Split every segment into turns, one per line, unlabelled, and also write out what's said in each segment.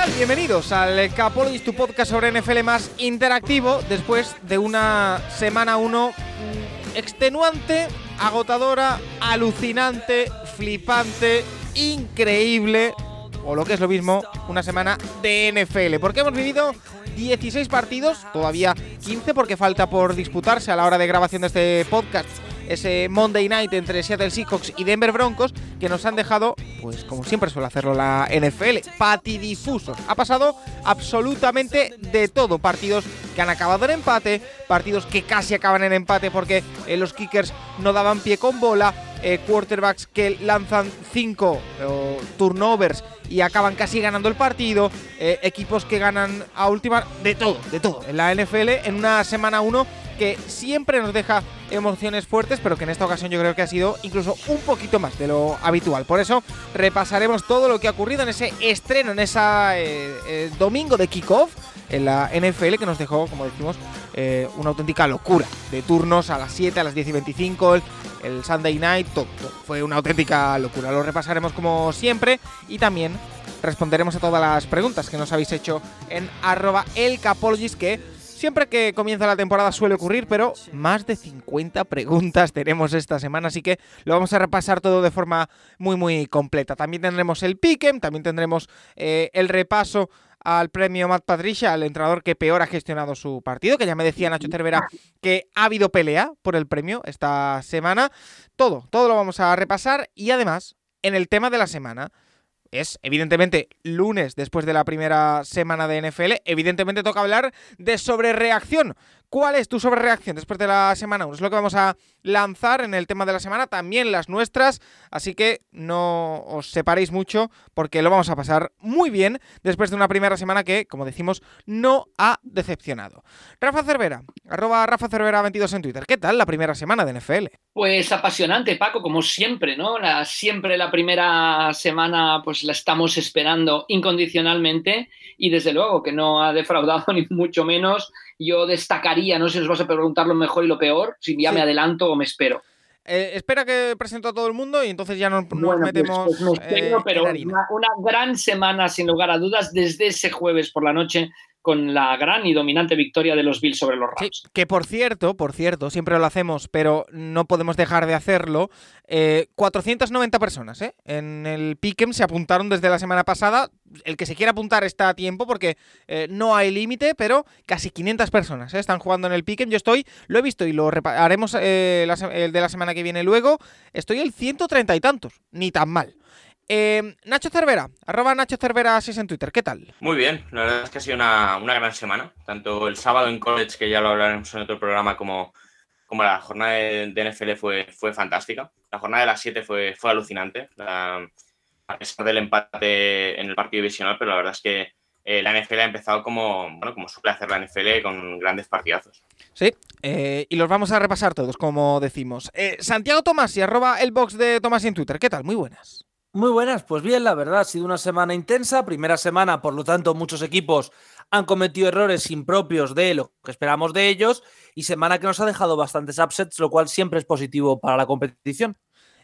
Tal? Bienvenidos al Capologist, tu podcast sobre NFL más interactivo después de una semana 1 extenuante, agotadora, alucinante, flipante, increíble, o lo que es lo mismo, una semana de NFL. Porque hemos vivido 16 partidos, todavía 15 porque falta por disputarse a la hora de grabación de este podcast ese Monday Night entre Seattle Seahawks y Denver Broncos que nos han dejado, pues como siempre suele hacerlo la NFL, patidifusos. Ha pasado absolutamente de todo. Partidos que han acabado en empate, partidos que casi acaban en empate porque eh, los kickers no daban pie con bola, eh, quarterbacks que lanzan 5 turnovers y acaban casi ganando el partido, eh, equipos que ganan a última, de todo, de todo. En la NFL en una semana 1 que siempre nos deja emociones fuertes, pero que en esta ocasión yo creo que ha sido incluso un poquito más de lo habitual. Por eso repasaremos todo lo que ha ocurrido en ese estreno, en ese eh, domingo de kickoff en la NFL que nos dejó, como decimos, eh, una auténtica locura de turnos a las 7, a las 10 y 25, el, Sunday Night, todo. Fue una auténtica locura. Lo repasaremos como siempre y también responderemos a todas las preguntas que nos habéis hecho en arroba elcapologist que Siempre que comienza la temporada suele ocurrir, pero más de 50 preguntas tenemos esta semana, así que lo vamos a repasar todo de forma muy muy completa. También tendremos el piquem, también tendremos eh, el repaso al premio Matt Patricia, al entrenador que peor ha gestionado su partido, que ya me decía Nacho Cervera que ha habido pelea por el premio esta semana. Todo, todo lo vamos a repasar y además, en el tema de la semana, es evidentemente lunes después de la primera semana de NFL. Evidentemente toca hablar de sobrereacción. ¿Cuál es tu sobrereacción después de la semana 1? Es lo que vamos a lanzar en el tema de la semana, también las nuestras, así que no os separéis mucho porque lo vamos a pasar muy bien después de una primera semana que, como decimos, no ha decepcionado. Rafa Cervera, arroba Rafa Cervera 22 en Twitter. ¿Qué tal la primera semana de NFL?
Pues apasionante, Paco, como siempre, ¿no? Siempre la primera semana pues la estamos esperando incondicionalmente y desde luego que no ha defraudado ni mucho menos. Yo destacaría, no sé si os vas a preguntar lo mejor y lo peor, si ya
Sí.
me adelanto o me espero.
Eh, espera que presento a todo el mundo y entonces ya nos, nos
Bueno, pues-
metemos
pues me
eh,
espero,
en
pero una gran semana sin lugar a dudas desde ese jueves por la noche con la gran y dominante victoria de los Bills sobre los
Sí,
Rams.
que por cierto, por cierto, siempre lo hacemos, pero no podemos dejar de hacerlo. eh, 490 personas ¿eh? en el Pick'em se apuntaron desde la semana pasada. El que se quiera apuntar está a tiempo porque eh, no hay límite, pero casi 500 personas ¿eh? están jugando en el Pick'em. Yo estoy, lo he visto y lo haremos eh, la el de la semana que viene luego. Estoy el 130 y tantos, ni tan mal. Eh, Nacho Cervera, arroba Nacho Cervera 6 en Twitter, ¿qué tal?
Muy bien, la verdad es que ha sido una, una gran semana, tanto el sábado en college, que ya lo hablaremos en otro programa, como, como la jornada de, de NFL fue, fue fantástica. La jornada de las 7 fue, fue alucinante, la- a pesar del empate en el partido divisional, pero la verdad es que eh, la NFL ha empezado como, bueno, como suele hacer la NFL, con grandes partidazos.
Sí, eh, y los vamos a repasar todos, como decimos. Eh, Santiago Tomás y arroba el box de Tomás en Twitter. ¿Qué tal? Muy buenas.
Muy buenas, pues bien, la verdad, ha sido una semana intensa, primera semana, por lo tanto muchos equipos han cometido errores impropios de lo que esperamos de ellos y semana que nos ha dejado bastantes upsets, lo cual siempre es positivo para la competición.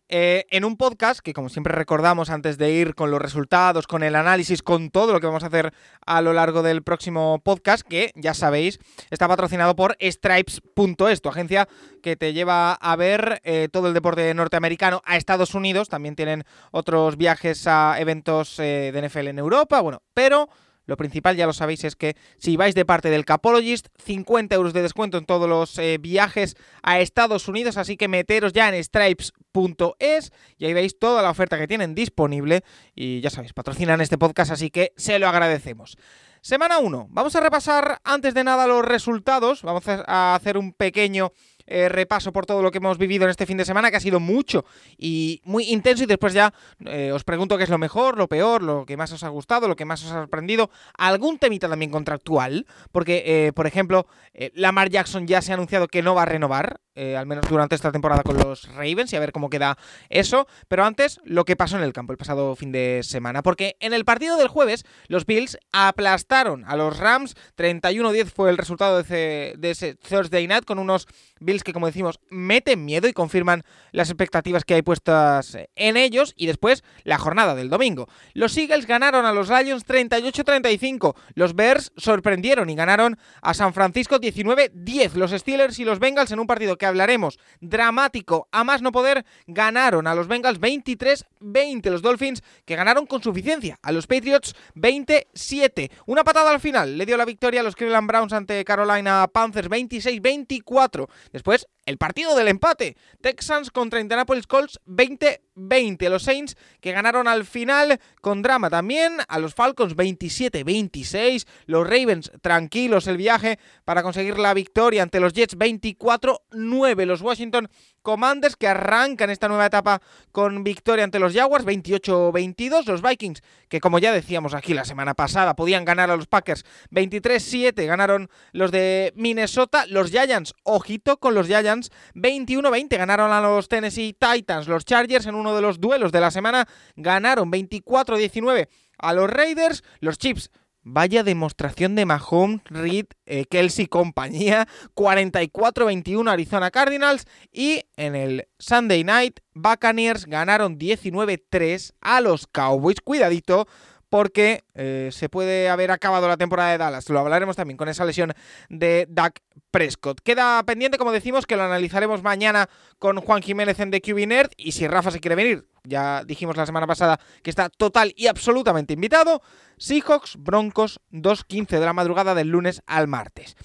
Eh, en un podcast que, como siempre recordamos, antes de ir con los resultados, con el análisis, con todo lo que vamos a hacer a lo largo del próximo podcast, que ya sabéis, está patrocinado por Stripes.es, tu agencia que te lleva a ver eh, todo el deporte norteamericano a Estados Unidos. También tienen otros viajes a eventos eh, de NFL en Europa, bueno, pero Lo principal, ya lo sabéis, es que si vais de parte del Capologist, 50 euros de descuento en todos los eh, viajes a Estados Unidos, así que meteros ya en stripes.es y ahí veis toda la oferta que tienen disponible y ya sabéis, patrocinan este podcast, así que se lo agradecemos. Semana 1. Vamos a repasar antes de nada los resultados. Vamos a hacer un pequeño eh, repaso por todo lo que hemos vivido en este fin de semana, que ha sido mucho y muy intenso. Y después ya eh, os pregunto qué es lo mejor, lo peor, lo que más os ha gustado, lo que más os ha sorprendido. Algún temita también contractual, porque, eh, por ejemplo, Lamar Jackson ya se ha anunciado que no va a renovar, al menos durante esta temporada con los Ravens, y a ver cómo queda eso. Pero antes, lo que pasó en el campo el pasado fin de semana, porque en el partido del jueves, los Bills aplastaron a los Rams, 31-10 fue el resultado de ese Thursday Night, con unos Bills que, como decimos, meten miedo y confirman las expectativas que hay puestas en ellos. Y después, la jornada del domingo. Los Eagles ganaron a los Lions 38-35. Los Bears sorprendieron y ganaron a San Francisco 19-10. Los Steelers y los Bengals en un partido hablaremos dramático a más no poder, ganaron a los Bengals 23-20. Los Dolphins que ganaron con suficiencia a los Patriots 27. Una patada al final le dio la victoria a los Cleveland Browns ante Carolina Panthers 26-24. Después, el partido del empate. Texans contra Indianapolis Colts 20-20. Los Saints que ganaron al final con drama también. A los Falcons 27-26. Los Ravens tranquilos el viaje para conseguir la victoria ante los Jets 24-9. Los Washington Commanders que arrancan esta nueva etapa con victoria ante los Jaguars 28-22. Los Vikings que como ya decíamos aquí la semana pasada podían ganar a los Packers 23-7. Ganaron los de Minnesota. Los Giants, ojito con los Giants 21-20. Ganaron a los Tennessee Titans. Los Chargers en uno de los duelos de la semana ganaron 24-19 a los Raiders. Los Chips Vaya demostración de Mahomes, Reed, eh, Kelsey compañía. 44-21 Arizona Cardinals. Y en el Sunday Night, Buccaneers ganaron 19-3 a los Cowboys. Cuidadito, porque eh, se puede haber acabado la temporada de Dallas. Lo hablaremos también con esa lesión de Dak Prescott. Queda pendiente, como decimos, que lo analizaremos mañana con Juan Jiménez en The QB y si Rafa se quiere venir, ya dijimos la semana pasada que está total y absolutamente invitado. Seahawks, Broncos, 2.15 de la madrugada del lunes al martes.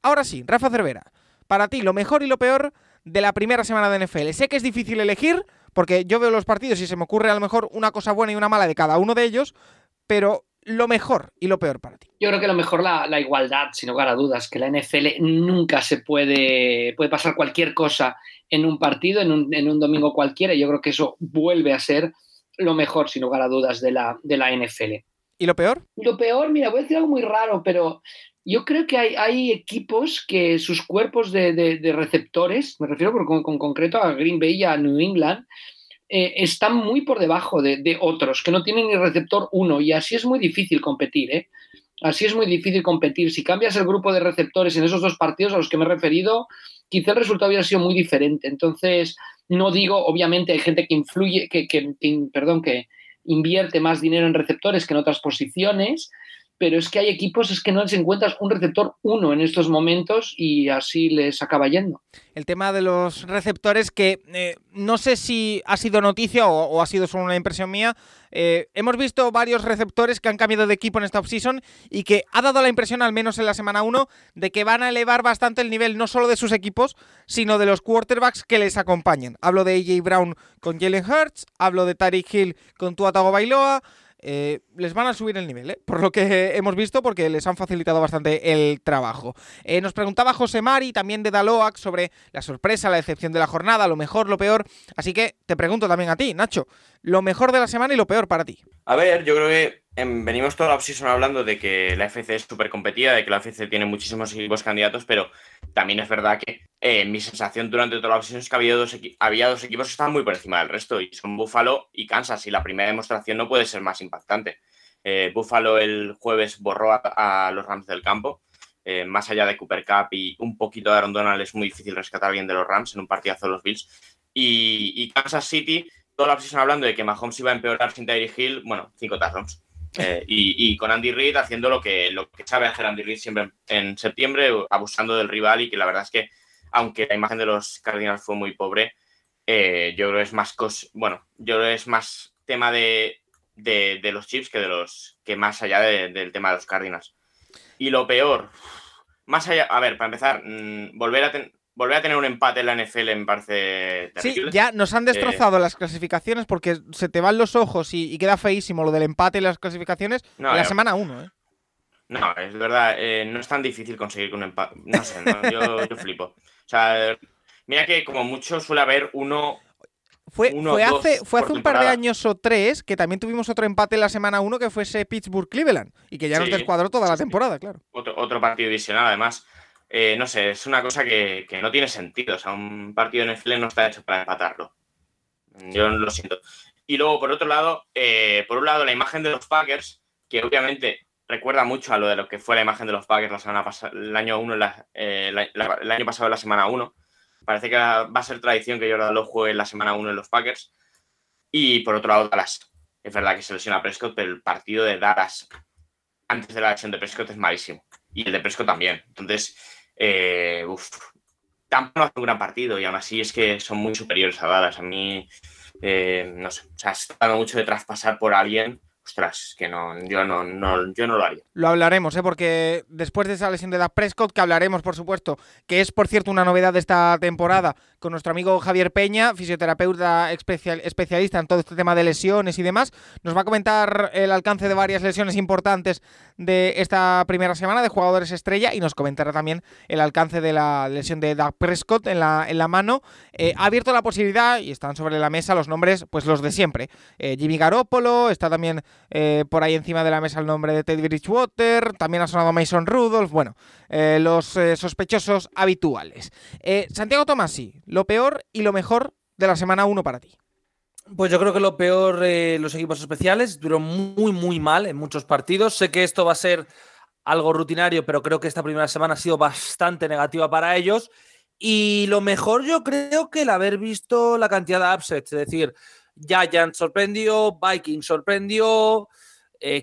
Ahora sí, Rafa Cervera, para ti lo mejor y lo peor de la primera semana de NFL. Sé que es difícil elegir, porque yo veo los partidos y se me ocurre a lo mejor una cosa buena y una mala de cada uno de ellos, pero lo mejor y lo peor para ti.
Yo creo que lo mejor la, la igualdad, sin lugar a dudas, que la NFL nunca se puede, puede pasar cualquier cosa en un partido, en un, en un domingo cualquiera, y yo creo que eso vuelve a ser lo mejor, sin lugar a dudas, de la, de la NFL.
¿Y lo peor?
Lo peor, mira, voy a decir algo muy raro, pero yo creo que hay, hay equipos que sus cuerpos de, de, receptores, me refiero con, con, concreto a Green Bay y a New England, eh, están muy por debajo de, otros que no tienen ni receptor uno y así es muy difícil competir. ¿eh? Así es muy difícil competir. Si cambias el grupo de receptores en esos dos partidos a los que me he referido, quizá el resultado hubiera sido muy diferente. Entonces, no digo, obviamente hay gente que influye, que, que perdón, que invierte más dinero en receptores que en otras posiciones, pero es que hay equipos es que no les encuentras un receptor uno en estos momentos y así les acaba yendo.
El tema de los receptores que eh, no sé si ha sido noticia o, ha sido solo una impresión mía. Eh, hemos visto varios receptores que han cambiado de equipo en esta offseason y que ha dado la impresión, al menos en la semana 1, de que van a elevar bastante el nivel no solo de sus equipos, sino de los quarterbacks que les acompañan. Hablo de AJ Brown con Jalen Hurts, hablo de Tariq Hill con Tua Bailoa. Eh, les van a subir el nivel, ¿eh? por lo que hemos visto, porque les han facilitado bastante el trabajo. Eh, nos preguntaba José Mari, también de Daloac, sobre la sorpresa, la decepción de la jornada, lo mejor, lo peor. Así que te pregunto también a ti, Nacho, lo mejor de la semana y lo peor para ti.
A ver, yo creo que venimos toda la offseason hablando de que la FC es súper competida, de que la FC tiene muchísimos equipos candidatos, pero también es verdad que eh, mi sensación durante toda la offseason es que había dos, equipos que estaban muy por encima del resto, y son Buffalo y Kansas, y la primera demostración no puede ser más impactante. Eh, Buffalo el jueves borró a, los Rams del campo. Eh, más allá de Cooper Cup y un poquito de Aaron Donald, es muy difícil rescatar bien de los Rams en un partidazo de los Bills. Y, Kansas City toda la posición hablando de que Mahomes iba a empeorar sin Tyreek Hill, bueno, cinco touchdowns. Eh, y, con Andy Reid haciendo lo que, lo que sabe hacer Andy Reid siempre en septiembre, abusando del rival y que la verdad es que, aunque la imagen de los Cardinals fue muy pobre, eh, yo creo es más bueno, yo creo es más tema de, los chips que de los que más allá del tema de los Cardinals. Y lo peor, más allá, a ver, para empezar, mm, volver a tener volver a tener un empate en la NFL me parece
terrible. Sí, ya nos han destrozado eh, las clasificaciones porque se te van los ojos y, queda feísimo lo del empate en las clasificaciones en la semana 1, ¿eh?
No, es verdad, eh, no es tan difícil conseguir un empate. No sé, yo, flipo. O sea, Mira que como mucho suele haber uno
fue,
Uno,
fue
dos
hace, fue hace un par de años o tres que también tuvimos otro empate en la semana 1 que fue ese Pittsburgh-Cleveland y que ya nos descuadró toda la temporada, claro.
otro, otro partido divisional, además. Eh, no sé, es una cosa que, que no tiene sentido. O sea, un partido en NFL no está hecho para empatarlo. Yo lo siento. Y luego, por otro lado, eh, por un lado, la imagen de los Packers, que obviamente recuerda mucho a lo de lo que fue la imagen de los Packers la semana el año uno, la- eh, la- la- el año pasado en la semana 1. Parece que va a ser tradición que Jordan Love juegue en la semana 1 en los Packers. Y por otro lado, Dallas. Es verdad que se lesiona Prescott, pero el partido de Dallas antes de la lesión de Prescott es malísimo. Y el de Prescott también. Entonces, eh, uf, tampoco hace un gran partido y aún así es que son muy superiores a Dallas. A mí, eh, no sé, o sea, dando mucho de traspasar por alguien. Ostras, que no, yo no, no, yo no lo haría.
Lo hablaremos, ¿eh? porque después de esa lesión de Dak Prescott, que hablaremos, por supuesto, que es, por cierto, una novedad de esta temporada, con nuestro amigo Javier Peña, fisioterapeuta especial- especialista en todo este tema de lesiones y demás, nos va a comentar el alcance de varias lesiones importantes de esta primera semana de jugadores estrella y nos comentará también el alcance de la lesión de Dak Prescott en la, en la mano. Eh, ha abierto la posibilidad, y están sobre la mesa los nombres, pues los de siempre. Eh, Jimmy Garoppolo, está también eh, por ahí encima de la mesa el nombre de Teddy Bridgewater, también ha sonado Mason Rudolph, bueno, eh, los eh, sospechosos habituales. Eh, Santiago Tomasi, lo peor y lo mejor de la semana 1 para ti.
Pues yo creo que lo peor, los equipos especiales estuvieron muy, muy mal en muchos partidos. Sé que esto va a ser algo rutinario, pero creo que esta primera semana ha sido bastante negativa para ellos. Y lo mejor yo creo que el haber visto la cantidad de upsets, es decir, Giants sorprendió, Vikings sorprendió,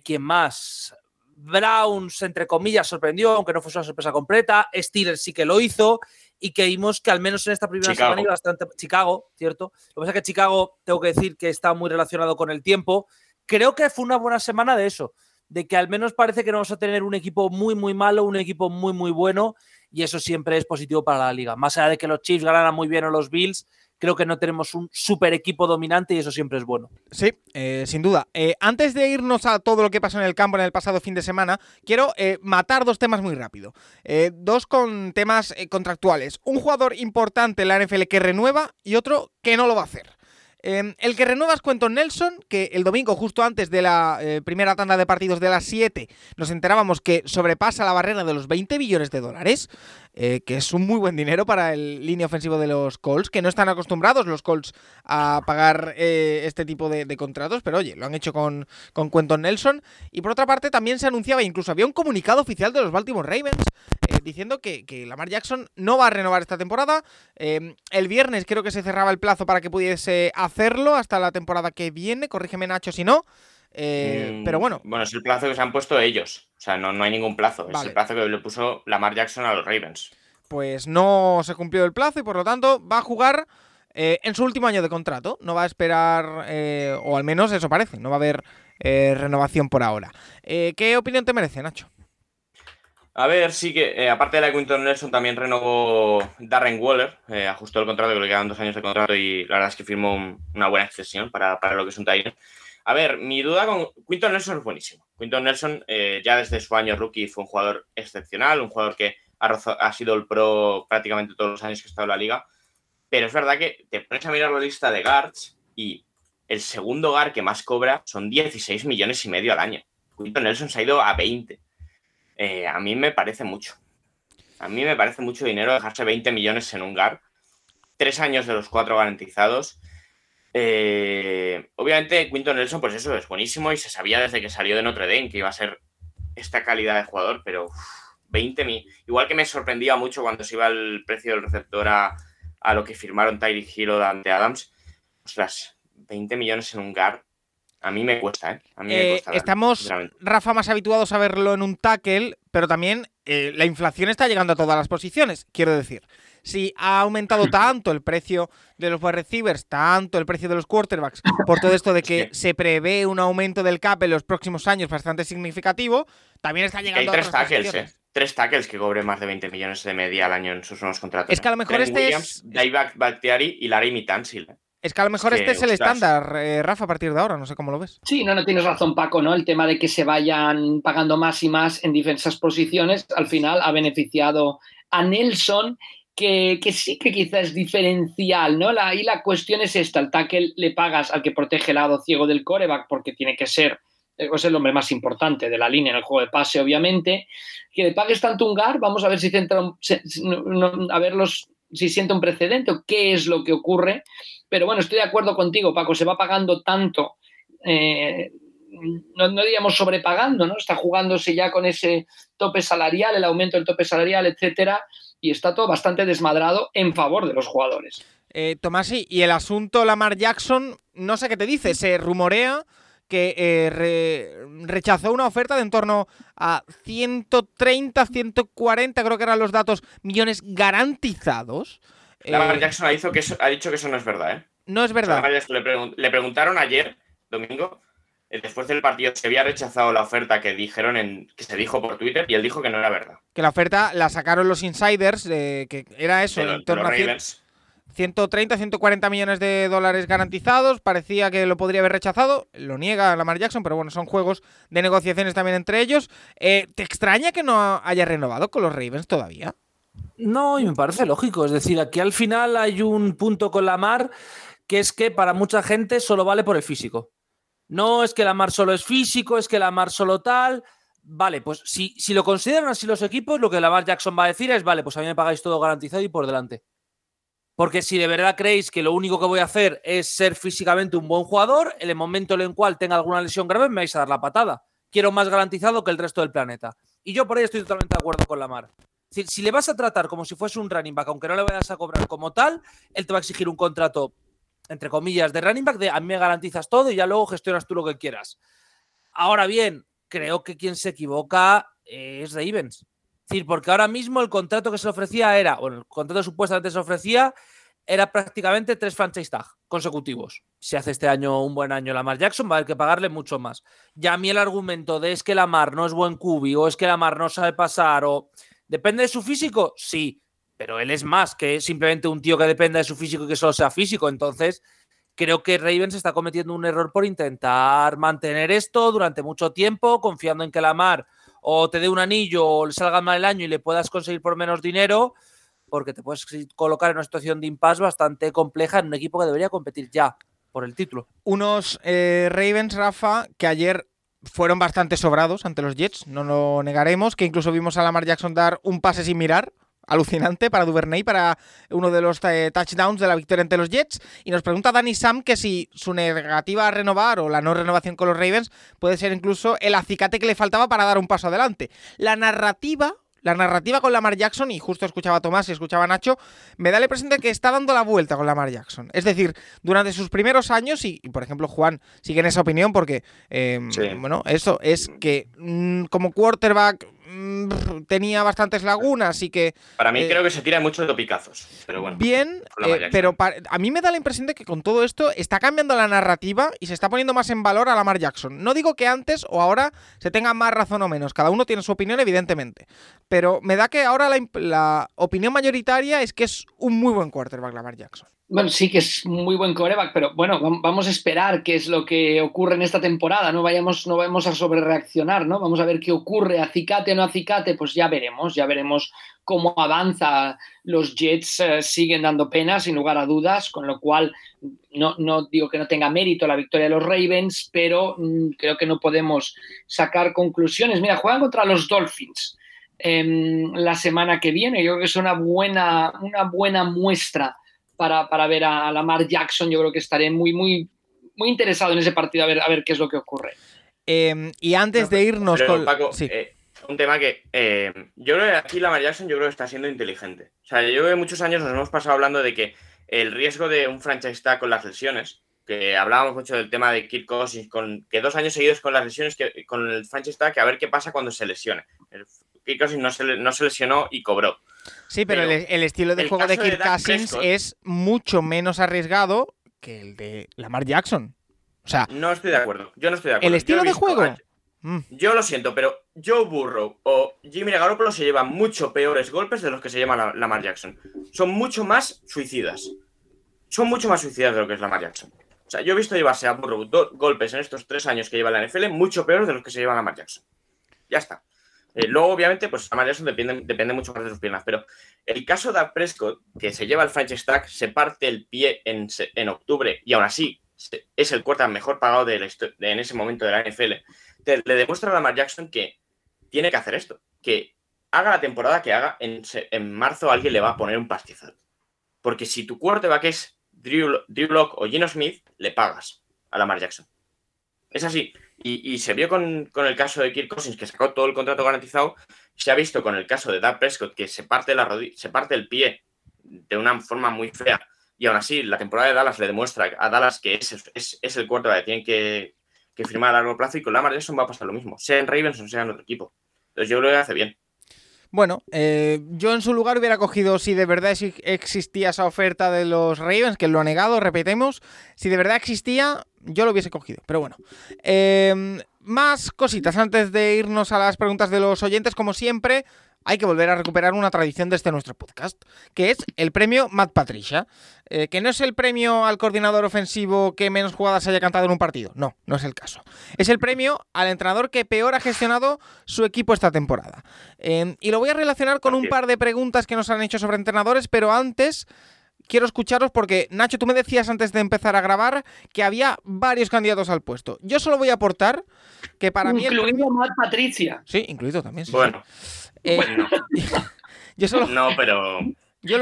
¿quién más? Browns, entre comillas, sorprendió, aunque no fuese una sorpresa completa. Steelers sí que lo hizo y que vimos que al menos en esta primera
Chicago.
semana iba bastante. Chicago, ¿cierto? Lo que pasa es que Chicago, tengo que decir que está muy relacionado con el tiempo. Creo que fue una buena semana de eso, de que al menos parece que no vamos a tener un equipo muy, muy malo, un equipo muy, muy bueno, y eso siempre es positivo para la liga. Más allá de que los Chiefs ganaran muy bien o los Bills, creo que no tenemos un super equipo dominante y eso siempre es bueno.
Sí, eh, sin duda. Eh, antes de irnos a todo lo que pasó en el campo en el pasado fin de semana, quiero eh, matar dos temas muy rápido. Eh, dos con temas contractuales. Un jugador importante en la NFL que renueva y otro que no lo va a hacer. Eh, el que renueva es Quentin Nelson, que el domingo, justo antes de la primera tanda de partidos de las 7, nos enterábamos que sobrepasa la barrera de los 20 billones de dólares, eh, que es un muy buen dinero para el línea ofensivo de los Colts, que no están acostumbrados los Colts a pagar eh, este tipo de, contratos, pero oye, lo han hecho con, con Quentin Nelson. Y por otra parte, también se anunciaba, incluso había un comunicado oficial de los Baltimore Ravens eh, diciendo que, que Lamar Jackson no va a renovar esta temporada. Eh, el viernes creo que se cerraba el plazo para que pudiese hacerlo hasta la temporada que viene. Corrígeme, Nacho, si no. Eh,
Mm,
pero bueno,
Bueno, es el plazo que se han puesto ellos. O sea, no, no hay ningún plazo. Es el plazo que le puso Lamar Jackson a los Ravens.
pues no se cumplió el plazo y por lo tanto va a jugar eh, en su último año de contrato. No va a esperar, eh, o al menos eso parece, no va a haber eh, renovación por ahora. Eh, ¿Qué opinión te merece, Nacho?
A ver, sí que, aparte de la de Quinton Nelson, también renovó Darren Waller, ajustó el contrato, que le quedan dos años de contrato y la verdad es que firmó un- una buena extensión para, para lo que es un Tiger. A ver, mi duda con Quinton Nelson es buenísimo. Quinton Nelson, eh, ya desde su año rookie, fue un jugador excepcional, un jugador que ha, sido el pro prácticamente todos los años que ha estado en la liga. Pero es verdad que te pones a mirar la lista de guards y el segundo guard que más cobra son 16 millones y medio al año. Quinton Nelson se ha ido a 20. Eh, a mí me parece mucho. A mí me parece mucho dinero dejarse 20 millones en un GAR. Tres años de los cuatro garantizados. Eh, obviamente, Quinton Nelson, pues eso es buenísimo y se sabía desde que salió de Notre Dame que iba a ser esta calidad de jugador, pero uf, 20 mil. Igual que me sorprendía mucho cuando se iba el precio del receptor a, a lo que firmaron Tyreek Hill o Dante Adams. Ostras, 20 millones en un GAR. A mí me cuesta, ¿eh? A mí me
Eh,
cuesta.
estamos. Rafa, más habituados a verlo en un tackle, pero también eh, la inflación está llegando a todas las posiciones, quiero decir. Si ha aumentado tanto el precio de los wide receivers, tanto el precio de los quarterbacks, por todo esto de que
Sí.
se prevé un aumento del cap en los próximos años bastante significativo, también está llegando
hay
a
tres
otras
tackles,
posiciones.
¿eh? Tres tackles que cobren más de 20 millones de media al año en sus nuevos contratos.
Es que a lo
¿eh?
mejor
Trent
este
Williams,
es-
Bakhtiari y Larry Mitansil. ¿Eh?
Es que a lo mejor
Es
este
que,
es el
ostras.
estándar, eh, Rafa, a partir de ahora, no sé cómo lo ves.
Sí, no, no tienes razón, Paco, ¿no? El tema de que se vayan pagando más y más en diversas posiciones, al final ha beneficiado a Nelson que, sí que quizás es diferencial, ¿no? La, y la cuestión es esta, el tackle le pagas al que protege el lado ciego del coreback porque tiene que ser es el hombre más importante de la línea en el juego de pase, obviamente, que le pagues tanto un GAR, vamos a ver si centra, a verlos si siente un precedente o qué es lo que ocurre. Pero bueno, estoy de acuerdo contigo, Paco, se va pagando tanto, eh, no, no, diríamos sobrepagando, ¿no? Está jugándose ya con ese tope salarial, el aumento del tope salarial, etcétera, y está todo bastante desmadrado en favor de los jugadores.
Eh, Tomás, y el asunto Lamar Jackson, no sé qué te dice, se rumorea que eh, rechazó una oferta de en torno a 130, 140, creo que eran los datos, millones garantizados.
La eh, Jackson ha, dicho que eso, ha dicho que eso no es verdad, ¿eh?
No es verdad.
le, preguntaron ayer, domingo, eh, después del partido, si había rechazado la oferta que dijeron en, que se dijo por Twitter y él dijo que no era verdad.
Que la oferta la sacaron los insiders, que era eso, en torno a 130, 140 millones de dólares garantizados. Parecía que lo podría haber rechazado. Lo niega Lamar Jackson, pero bueno, son juegos de negociaciones también entre ellos. Eh, ¿Te extraña que no haya renovado con los Ravens todavía?
No, y me parece lógico. Es decir, aquí al final hay un punto con Lamar que es que para mucha gente solo vale por el físico. No es que Lamar solo es físico, es que Lamar solo tal. Vale, pues si, si lo consideran así los equipos, lo que Lamar Jackson va a decir es, vale, pues a mí me pagáis todo garantizado y por delante. Porque si de verdad creéis que lo único que voy a hacer es ser físicamente un buen jugador, en el momento en el cual tenga alguna lesión grave me vais a dar la patada. Quiero más garantizado que el resto del planeta. Y yo por ahí estoy totalmente de acuerdo con Lamar. Si, si le vas a tratar como si fuese un running back, aunque no le vayas a cobrar como tal, él te va a exigir un contrato, entre comillas, de running back, de a mí me garantizas todo y ya luego gestionas tú lo que quieras. Ahora bien, creo que quien se equivoca es Ravens decir, porque ahora mismo el contrato que se ofrecía era, bueno, el contrato supuestamente se ofrecía era prácticamente tres franchise tag consecutivos. Si hace este año un buen año Lamar Jackson, va a haber que pagarle mucho más. Ya a mí el argumento de es que Lamar no es buen cubi o es que Lamar no sabe pasar o depende de su físico, sí, pero él es más que simplemente un tío que dependa de su físico y que solo sea físico. Entonces, creo que Ravens está cometiendo un error por intentar mantener esto durante mucho tiempo, confiando en que Lamar o te dé un anillo o le salga mal el año y le puedas conseguir por menos dinero, porque te puedes colocar en una situación de impasse bastante compleja en un equipo que debería competir ya por el título.
Unos eh, Ravens, Rafa, que ayer fueron bastante sobrados ante los Jets, no lo negaremos, que incluso vimos a Lamar Jackson dar un pase sin mirar alucinante para Duvernay, para uno de los eh, touchdowns de la victoria ante los Jets. Y nos pregunta Danny Sam que si su negativa a renovar o la no renovación con los Ravens puede ser incluso el acicate que le faltaba para dar un paso adelante. La narrativa la narrativa con Lamar Jackson, y justo escuchaba a Tomás y escuchaba a Nacho, me da la impresión de que está dando la vuelta con Lamar Jackson. Es decir, durante sus primeros años, y, por ejemplo Juan sigue en esa opinión porque, em, bueno, eso es que mm, como quarterback tenía bastantes lagunas y que...
Para mí eh, creo que se tira mucho de topicazos, pero bueno.
Bien, eh, pero a mí me da la impresión de que con todo esto está cambiando la narrativa y se está poniendo más en valor a Lamar Jackson. No digo que antes o ahora se tenga más razón o menos, cada uno tiene su opinión evidentemente, pero me da que ahora la, la opinión mayoritaria es que es un muy buen quarterback Lamar Jackson.
Bueno, sí que es muy buen coreback, pero bueno, vamos a esperar qué es lo que ocurre en esta temporada. No vayamos, no vamos a sobrereaccionar, ¿no? Vamos a ver qué ocurre, acicate o no acicate, pues ya veremos, ya veremos cómo avanza. Los Jets eh, siguen dando pena, sin lugar a dudas, con lo cual no, no, digo que no tenga mérito la victoria de los Ravens, pero mm, creo que no podemos sacar conclusiones. Mira, juegan contra los Dolphins em, la semana que viene. Yo creo que es una buena, una buena muestra para, ver a Lamar Jackson. Yo creo que estaré muy, muy, muy interesado en ese partido a ver, a ver qué es lo que ocurre.
Em, y antes de irnos con.
Eh, un tema que eh, yo creo que aquí Lamar Jackson yo creo que está siendo inteligente. O sea, yo creo que muchos años nos hemos pasado hablando de que el riesgo de un franchise tag con las lesiones, que hablábamos mucho del tema de Kirk Cousins, con, que dos años seguidos con las lesiones, que, con el franchise tag, que a ver qué pasa cuando se lesione. El, Kirk Cousins no se, no se lesionó y cobró.
Sí, pero, el, estilo de juego de Kirk Cousins es mucho menos arriesgado que el de Lamar Jackson. O sea,
no estoy de acuerdo. Yo no estoy de acuerdo.
¿El estilo de juego?
Mm. Yo lo siento, pero Joe Burrow o Jimmy Garoppolo se llevan mucho peores golpes de los que se lleva Lamar Jackson. Son mucho más suicidas. Son mucho más suicidas de lo que es Lamar Jackson. O sea, yo he visto llevarse a Burrow dos golpes en estos tres años que lleva la NFL mucho peores de los que se lleva Lamar Jackson. Ya está. Eh, luego, obviamente, pues Lamar Jackson depende, depende mucho más de sus piernas, pero el caso de Prescott, que se lleva el French Stack, se parte el pie en, en octubre y aún así es el quarterback mejor pagado de, en ese momento de la NFL, le demuestra a Lamar Jackson que tiene que hacer esto, que haga la temporada que haga, en, en marzo alguien le va a poner un pastizal. Porque si tu quarterback es Drew, Drew Locke o Gino Smith, le pagas a Lamar Jackson. Es así. Y, se vio con, el caso de Kirk Cousins, que sacó todo el contrato garantizado. Se ha visto con el caso de Dak Prescott, que se parte, la se parte el pie de una forma muy fea. Y aún así, la temporada de Dallas le demuestra a Dallas que es, es, el cuarto que tienen que, firmar a largo plazo. Y con Lamar Jackson va a pasar lo mismo, sea en Ravens o sea en otro equipo. Entonces yo creo que hace bien.
Bueno, eh, yo en su lugar hubiera cogido, si de verdad existía esa oferta de los Ravens, que lo ha negado, repetemos, si de verdad existía, yo lo hubiese cogido. Pero bueno, em, más cositas antes de irnos a las preguntas de los oyentes, como siempre hay que volver a recuperar una tradición de este nuestro podcast, que es el premio Matt Patricia, eh, que no es el premio al coordinador ofensivo que menos jugadas haya cantado en un partido, no, no es el caso. Es el premio al entrenador que peor ha gestionado su equipo esta temporada. Em, y lo voy a relacionar con un par de preguntas que nos han hecho sobre entrenadores, pero antes quiero escucharos porque, Nacho, tú me decías antes de empezar a grabar que había varios candidatos al puesto. Yo solo voy a aportar que para
mí. Incluido Matt Patricia.
Sí, incluido también.
bueno.
Eh, yo solo...
No, pero.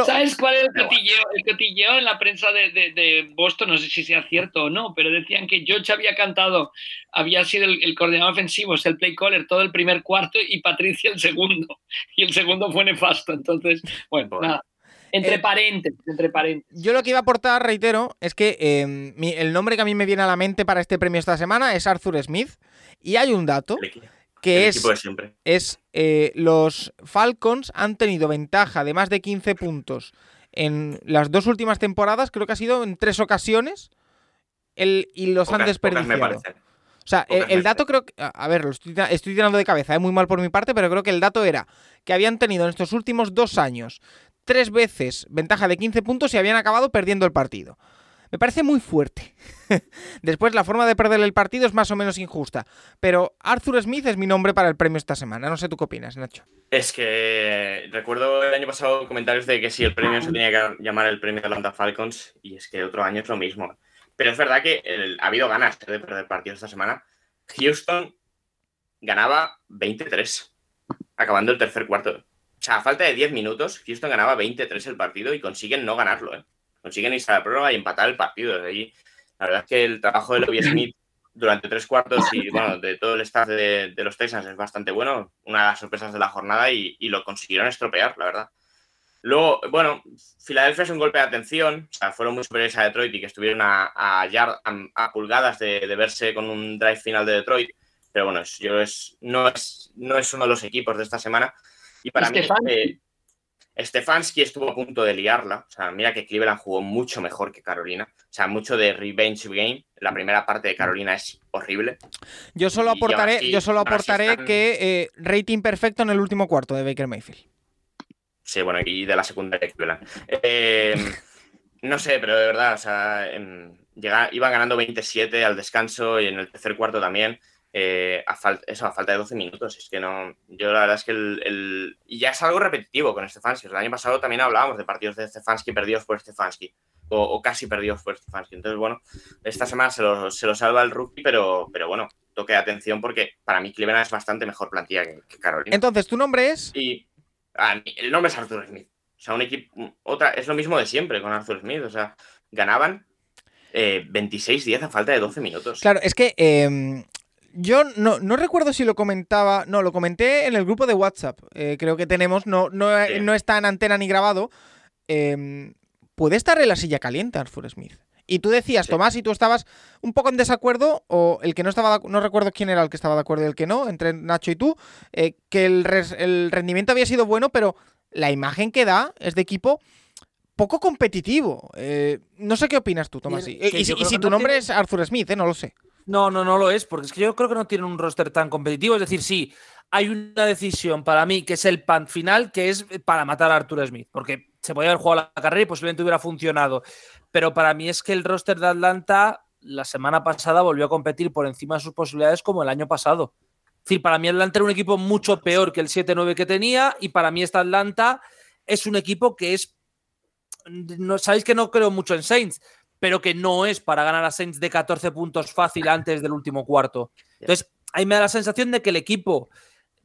¿Sabes cuál es el cotilleo? El cotilleo en la prensa de, Boston, no sé si sea cierto o no, pero decían que George había cantado, había sido el, coordinador ofensivo, es el play caller todo el primer cuarto y Patricia el segundo. Y el segundo fue nefasto. Entonces, bueno, nada. Entre eh, paréntesis, entre paréntesis.
Yo lo que iba a aportar, reitero, es que em, el nombre que a mí me viene a la mente para este premio esta semana es Arthur Smith. Y hay un dato que es, es eh, los Falcons han tenido ventaja de más de 15 puntos en las dos últimas temporadas, creo que ha sido en tres ocasiones, el, y los han desperdiciado. O sea, el, dato creo que. A ver, lo estoy, estoy tirando de cabeza, es muy mal por mi parte, pero creo que el dato era que habían tenido en estos últimos dos años tres veces ventaja de 15 puntos y habían acabado perdiendo el partido. Me parece muy fuerte. Después, la forma de perder el partido es más o menos injusta. Pero Arthur Smith es mi nombre para el premio esta semana. No sé tú qué opinas, Nacho.
Es que recuerdo el año pasado comentarios de que si el premio se tenía que llamar el premio de Atlanta Falcons, y es que otro año es lo mismo. Pero es verdad que ha habido ganas de perder partidos esta semana. Houston ganaba 23, acabando el tercer cuarto. O sea, a falta de 10 minutos, Houston ganaba 23 el partido y consiguen no ganarlo, ¿eh? Consiguen irse a la prueba y empatar el partido. Ahí, la verdad es que el trabajo de Lobby Smith durante tres cuartos y bueno, de todo el staff de, los Texans es bastante bueno. Una de las sorpresas de la jornada y, lo consiguieron estropear, la verdad. Luego, bueno, Filadelfia es un golpe de atención. O sea, fueron muy superiores a Detroit y que estuvieron a, a, pulgadas de, verse con un drive final de Detroit. Pero bueno, yo es, no, es, no es uno de los equipos de esta semana y para mí, eh, Stefanski estuvo a punto de liarla. O sea, mira que Cleveland jugó mucho mejor que Carolina. O sea, mucho de revenge game. La primera parte de Carolina es horrible.
Yo solo aportaré, yo solo aportaré que eh, rating perfecto en el último cuarto de Baker Mayfield.
Sí, bueno, y de la secundaria de Cleveland. Eh, no sé, pero de verdad, o sea, iban ganando 27 al descanso y en el tercer cuarto también. Eh, a eso, a falta de 12 minutos. Es que no. Yo la verdad es que el. Y ya es algo repetitivo con Stefanski. El año pasado también hablábamos de partidos de Stefanski perdidos por Stefanski. O, casi perdidos por Stefanski. Entonces, bueno, esta semana se lo, salva el rookie, pero, pero bueno, toque de atención porque para mí Cleveland es bastante mejor plantilla que, Carolina.
Entonces, ¿tu nombre es?
Y el nombre es Arthur Smith. O sea, un equipo. Otra, es lo mismo de siempre con Arthur Smith. O sea, ganaban 26-10 eh, a falta de 12 minutos.
Claro, es que em, yo no, recuerdo si lo comentaba. No, lo comenté en el grupo de WhatsApp. Eh, creo que tenemos. No, no, no, está en antena ni grabado. Em, puede estar en la silla caliente, Arthur Smith. Y tú decías, Tomás, y tú estabas un poco en desacuerdo, o el que no estaba, no recuerdo quién era el que estaba de acuerdo y el que no, entre Nacho y tú, eh, que el, el rendimiento había sido bueno, pero la imagen que da es de equipo poco competitivo. Eh, no sé qué opinas tú, Tomás. Y, si tu nombre es Arthur Smith, no lo sé.
No, no, no lo es, porque es que yo creo que no tienen un roster tan competitivo. Es decir, sí, hay una decisión para mí que es el pan final, que es para matar a Arthur Smith, porque se podía haber jugado la carrera y posiblemente hubiera funcionado. Pero para mí es que el roster de Atlanta la semana pasada volvió a competir por encima de sus posibilidades como el año pasado. Es decir, para mí Atlanta era un equipo mucho peor que el 7-9 que tenía y para mí esta Atlanta es un equipo que es... No, Sabéis que no creo mucho en Saints, pero que no es para ganar a Saints de 14 puntos fácil antes del último cuarto. Entonces, ahí me da la sensación de que el equipo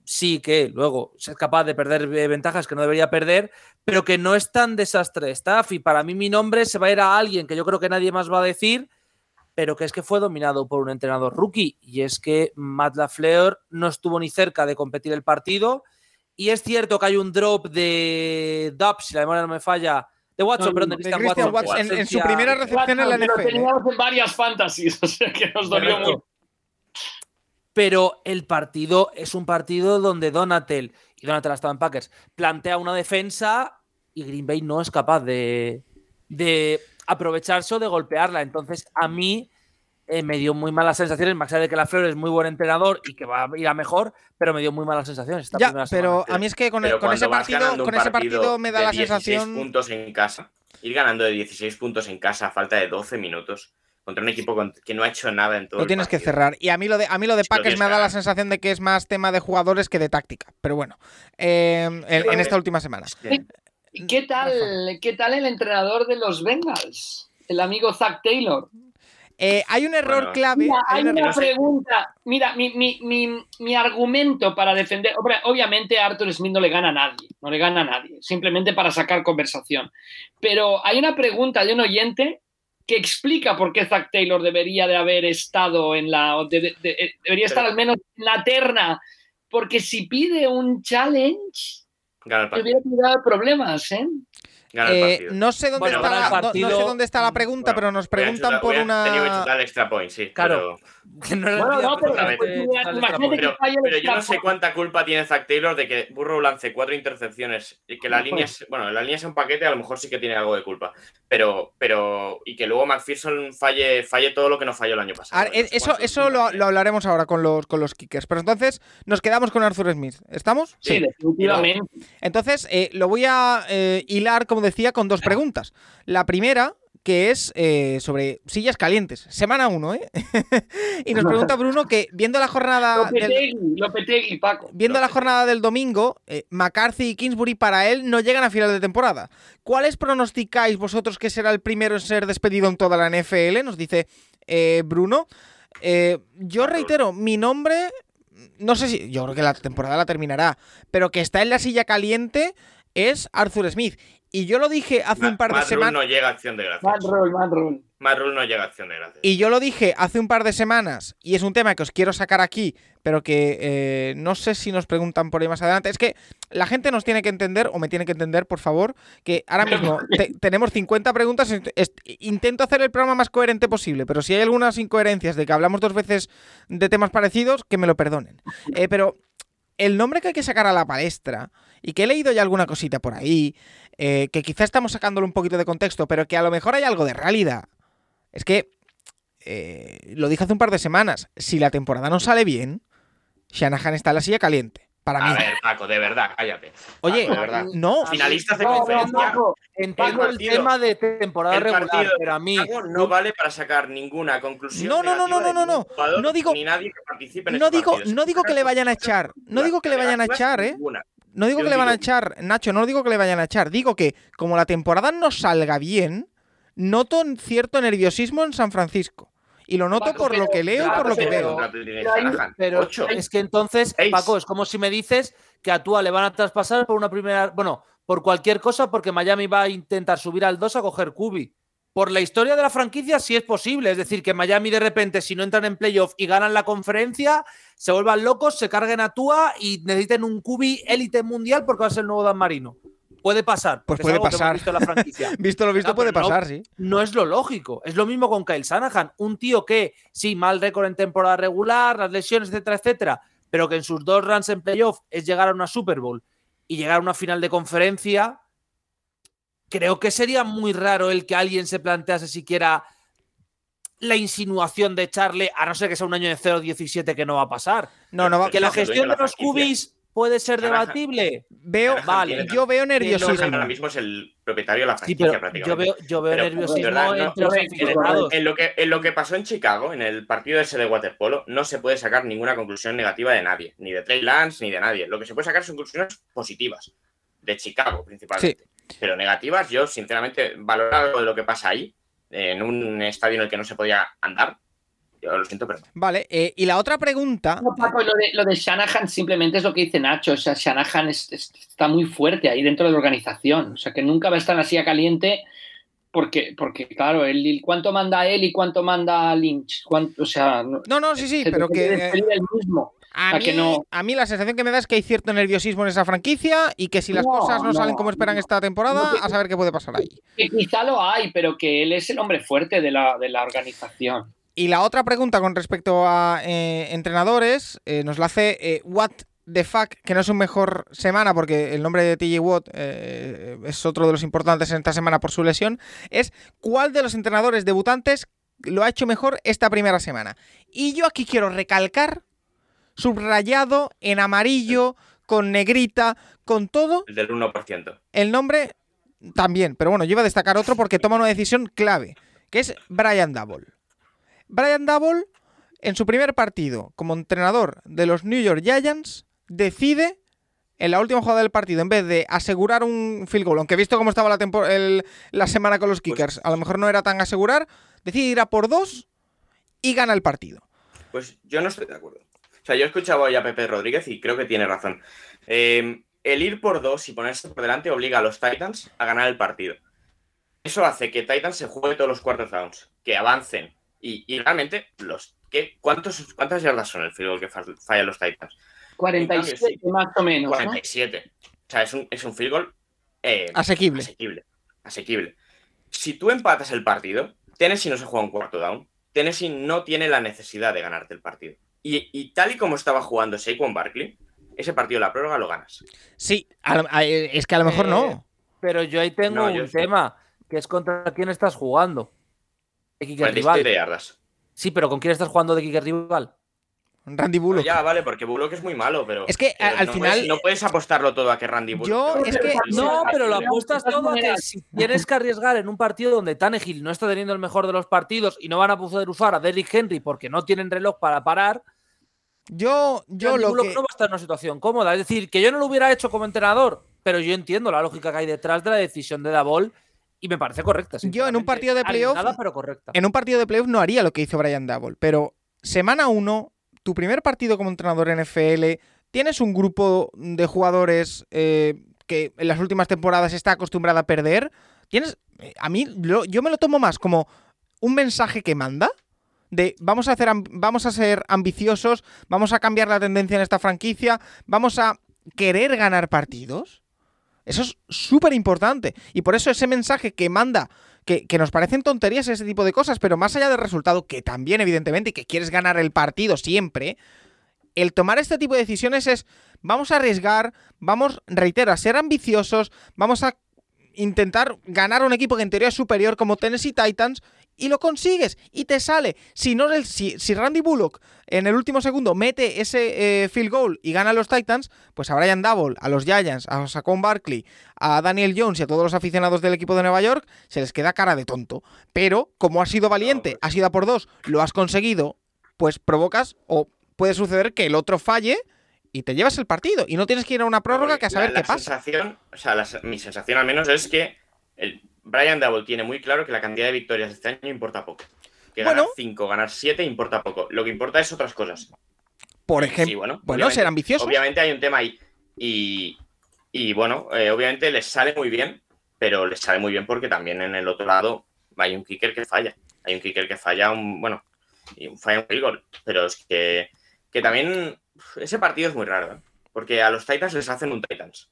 sí que luego es capaz de perder eh, ventajas que no debería perder, pero que no es tan desastre staff. Y para mí mi nombre se va a ir a alguien que yo creo que nadie más va a decir, pero que es que fue dominado por un entrenador rookie. Y es que Matt LaFleur no estuvo ni cerca de competir el partido. Y es cierto que hay un drop de Dubs, si la memoria no me falla, de Watson,
No,
perdón, de
de
Christian Watson.
Watson, en, en su primera recepción en la
Pero
NFL.
teníamos en varias fantasies, o sea que nos dolió mucho.
pero el partido es un partido donde Donatel, y Donatel estaba en Packers, plantea una defensa y Green Bay no es capaz de, de aprovecharse o de golpearla. Entonces, a mí eh, me dio muy malas sensaciones, más allá de que la Fleur es muy buen entrenador y que va a ir a mejor, pero me dio muy malas sensaciones. esta
Ya,
primera
pero
semana.
a mí es que con, ese partido, con ese partido me da
de
la
16
sensación.
puntos en casa, ir ganando de 16 puntos en casa a falta de 12 minutos contra un equipo que no ha hecho nada en todo
Lo
el
tienes que cerrar. Y a mí lo de, a mí lo de Packers me
que
da la sensación de que es más tema de jugadores que de táctica. Pero bueno, eh, en, esta última semana.
Sí.
¿Y ¿Qué tal, ¿Qué tal el entrenador de los Bengals? El amigo Zach Taylor.
Eh, hay un error
Bueno.
clave.
Mira,
hay
hay
un error-
una pregunta. Mira, mi, mi- mi- mi argumento para defender. hombre, obviamente, a Arthur Smith no le gana a nadie. No le gana a nadie. Simplemente para sacar conversación. Pero hay una pregunta de un oyente que explica por qué Zach Taylor debería de haber estado en la. de- de- de- debería estar
Pero-
al menos en la terna. Porque si pide un challenge, hubiera tirado problemas, ¿eh?
Gana el
Eh, no sé dónde
Bueno,
está la,
el
no- no,
partido.
sé dónde está la pregunta,
Bueno,
pero nos preguntan por una.
extra point, sí.
Claro.
pero-
Que no
Bueno, no, pero
Pero, yo no sé cuánta culpa tiene Zach Taylor de que Burrow lance cuatro intercepciones y que la línea es, bueno, la línea es un paquete, a lo mejor sí que tiene algo de culpa. Pero, pero, y que luego McPherson falle, falle todo lo que no falló el año pasado.
A ver,
No sé
eso eso lo, lo hablaremos ahora con los, con los kickers. Pero entonces nos quedamos con Arthur Smith. ¿Estamos?
Sí, definitivamente.
Entonces, eh, lo voy a eh, hilar, como decía, con dos preguntas. La primera, que es eh, sobre sillas calientes. Semana 1, ¿eh? y nos pregunta Bruno que viendo la jornada del,
Lopetegui, Paco.
viendo la jornada del domingo, eh, McCarthy y Kingsbury para él no llegan a final de temporada. ¿Cuáles pronosticáis vosotros que será el primero en ser despedido en toda la NFL? Nos dice eh, Bruno. Eh, yo reitero, mi nombre, no sé si, yo creo que la temporada la terminará, pero que está en la silla caliente es Arthur Smith. Y yo lo dije hace
Ma-
un par de semanas.
no llega a acción de gracias.
Matt Rule, Matt Rule.
Matt Rule no llega a acción de gracias.
Y yo lo dije hace un par de semanas, y es un tema que os quiero sacar aquí, pero que eh, no sé si nos preguntan por ahí más adelante. Es que la gente nos tiene que entender, o me tiene que entender, por favor, que ahora mismo te- tenemos 50 preguntas. Intento hacer el programa más coherente posible, pero si hay algunas incoherencias de que hablamos dos veces de temas parecidos, que me lo perdonen. Eh, pero el nombre que hay que sacar a la palestra, y que he leído ya alguna cosita por ahí, eh, que quizá estamos sacándolo un poquito de contexto, pero que a lo mejor hay algo de realidad. Es que, eh, lo dije hace un par de semanas, si la temporada no sale bien, Shanahan está en la silla caliente. Para
A
mí.
ver, Paco, de verdad, cállate.
Oye,
Paco, de verdad.
no,
Finalistas de
No, no,
conferencia.
Paco,
Entiendo el
partido-
tema de temporada
el
regular, pero a mí.
Chicago no vale para sacar ninguna conclusión.
No, no, no, no, no, no,
jugador
no digo-
Ni nadie que participe en
no
ese
digo, no digo que le vayan a echar, no digo que le vayan a echar, eh.
Ninguna.
No digo
Yo
que le van a echar, Nacho, no digo que le vayan a echar. Digo que como la temporada no salga bien, noto un cierto nerviosismo en San Francisco. Y lo noto
Paco,
por lo que leo y por lo que veo.
Pero
Ocho.
es que entonces,
Seis.
Paco, es como si me dices que a Tua le van a traspasar por una primera. Bueno, por cualquier cosa, porque Miami va a intentar subir al 2 a coger Kubi. Por la historia de la franquicia, sí es posible. Es decir, que Miami de repente, si no entran en playoff y ganan la conferencia, se vuelvan locos, se carguen a Tua y necesiten un Kubi élite mundial porque va a ser el nuevo Dan Marino. Puede pasar.
Pues puede pasar.
visto la franquicia.
Visto lo visto
Ah,
puede
no-
pasar, sí.
no es lo lógico. Es lo mismo con Kyle Shanahan, un tío que, sí, mal récord en temporada regular, las lesiones, etcétera, etcétera, pero que en sus dos runs en playoff es llegar a una Super Bowl y llegar a una final de conferencia. Creo que sería muy raro el que alguien se plantease siquiera la insinuación de echarle, a no ser que sea un año de 0-17 que no va a pasar.
No, no va.
Que la gestión de los cubis puede ser debatible.
Veo,
vale,
yo veo nerviosismo.
Ahora mismo es el propietario de la
Sí,
franquicia
pero
prácticamente.
yo veo, yo veo
Pero,
nerviosismo
de verdad, no,
entre los
no,
aficionados.
En lo, que, en lo que pasó en Chicago, en el partido ese de waterpolo, no se puede sacar ninguna conclusión negativa de nadie, ni de Trey Lance, ni de nadie. Lo que se puede sacar son conclusiones positivas, de Chicago principalmente. Pero negativas, yo sinceramente, valorar algo de lo que pasa ahí, en un estadio en el que no se podía andar, yo lo siento, pero.
Vale, eh, y la otra pregunta.
No, Paco, lo de, lo de Shanahan simplemente es lo que dice Nacho. O sea, Shanahan es- es- está muy fuerte ahí dentro de la organización. O sea, que nunca va a estar la silla caliente porque, porque claro, él, ¿cuánto manda él y cuánto manda Lynch? ¿Cuánto- o sea, no,
No, sí, sí,
se
pero que.
despedir él mismo.
A mí,
que no-
a mí la sensación que me da es que hay cierto nerviosismo en esa franquicia y que si las
No,
cosas no,
no,
salen como esperan esta temporada,
que-
a saber qué puede pasar ahí.
Que quizá lo hay, pero que él es el hombre fuerte de la, de la organización.
Y la otra pregunta con respecto a eh, entrenadores eh, nos la hace eh, What the fuck, que no es un mejor semana porque el nombre de TJ Watt eh, es otro de los importantes en esta semana por su lesión, es cuál de los entrenadores debutantes lo ha hecho mejor esta primera semana. Y yo aquí quiero recalcar, subrayado en amarillo, con negrita, con todo,
El del 1%.
el nombre también, pero bueno, yo iba a destacar otro porque toma una decisión clave, que es Brian Double. Brian Double, en su primer partido como entrenador de los New York Giants, decide en la última jugada del partido, en vez de asegurar un field goal, aunque he visto cómo estaba la, el- la semana con los Kickers, a lo mejor no era tan asegurar, decide ir a por dos y gana el partido.
Pues yo no estoy de acuerdo. O sea, yo escuchaba hoy a Pepe Rodríguez y creo que tiene razón. Eh, el ir por dos y ponerse por delante obliga a los Titans a ganar el partido. Eso hace que Titans se juegue todos los cuartos downs, que avancen. Y, y realmente, los, ¿qué, cuántos, ¿cuántas yardas son el field goal que fa- fallan los Titans?
47
sí.
más o menos. ¿no?
47. O sea, es un, es un field goal eh,
Asequible.
asequible. Asequible. Si tú empatas el partido, Tennessee no se juega un cuarto down. Tennessee no tiene la necesidad de ganarte el partido. Y, y tal y como estaba jugando Saquon Barkley, ese partido de la prórroga lo ganas.
Sí, a lo- a- es que a lo mejor
Eh,
no.
Pero yo ahí tengo
No, yo
un
sí.
tema, que es contra quién estás jugando. De kicker
47
rival.
yardas.
Sí, pero ¿con quién estás jugando de kicker rival?
Randy Bullock.
Ya, vale, porque Bullock es muy malo, pero.
Es que,
pero
al
no
final-
puedes- no puedes apostarlo todo a que Randy Bullock.
Yo- es que-
No, pero lo apuestas todo a que si tienes que arriesgar en un partido donde Tannehill no está teniendo el mejor de los partidos y no van a poder usar a Derrick Henry porque no tienen reloj para parar,
Yo, yo
Randy
lo
Bullock
que.
no va a estar en una situación cómoda. Es decir, que yo no lo hubiera hecho como entrenador, pero yo entiendo la lógica que hay detrás de la decisión de Dabol y me parece correcta.
Yo en un partido de playoff-
pero correcta.
En un partido de playoff no haría lo que hizo Brian Double, pero semana 1, tu primer partido como entrenador NFL, tienes un grupo de jugadores eh, que en las últimas temporadas está acostumbrado a perder. Tienes. eh, A mí, yo me lo tomo más como un mensaje que manda. De vamos a, hacer, am- vamos a ser ambiciosos, vamos a cambiar la tendencia en esta franquicia, vamos a querer ganar partidos. Eso es súper importante. Y por eso ese mensaje que manda, que, nos parecen tonterías ese tipo de cosas, pero más allá del resultado, que también evidentemente, y que quieres ganar el partido siempre, el tomar este tipo de decisiones es, vamos a arriesgar, vamos, reitero, a ser ambiciosos, vamos a intentar ganar un equipo que en teoría es superior como Tennessee Titans y lo consigues y te sale. Si no si, si Randy Bullock en el último segundo mete ese eh, field goal y gana a los Titans, pues a Brian Double, a los Giants, a Saquon Barkley, a Daniel Jones y a todos los aficionados del equipo de Nueva York, se les queda cara de tonto. Pero como has sido valiente, has ido a por dos, lo has conseguido, pues provocas o puede suceder que el otro falle y te llevas el partido y no tienes que ir a una prórroga que a saber
la,
qué pasa.
Sensación, o sea, la se- mi sensación al menos es que el Brian Double tiene muy claro que la cantidad de victorias este año importa poco. Que
Bueno.
ganar 5, ganar 7 importa poco. Lo que importa es otras cosas.
Por
Sí,
ejemplo,
bueno,
ser ambicioso.
Obviamente hay un tema ahí. Y, y bueno, eh, obviamente les sale muy bien, pero les sale muy bien porque también en el otro lado hay un kicker que falla. Hay un kicker que falla un, bueno, y falla un field goal. Pero es que, que también ese partido es muy raro, ¿eh? porque a los Titans les hacen un Titans.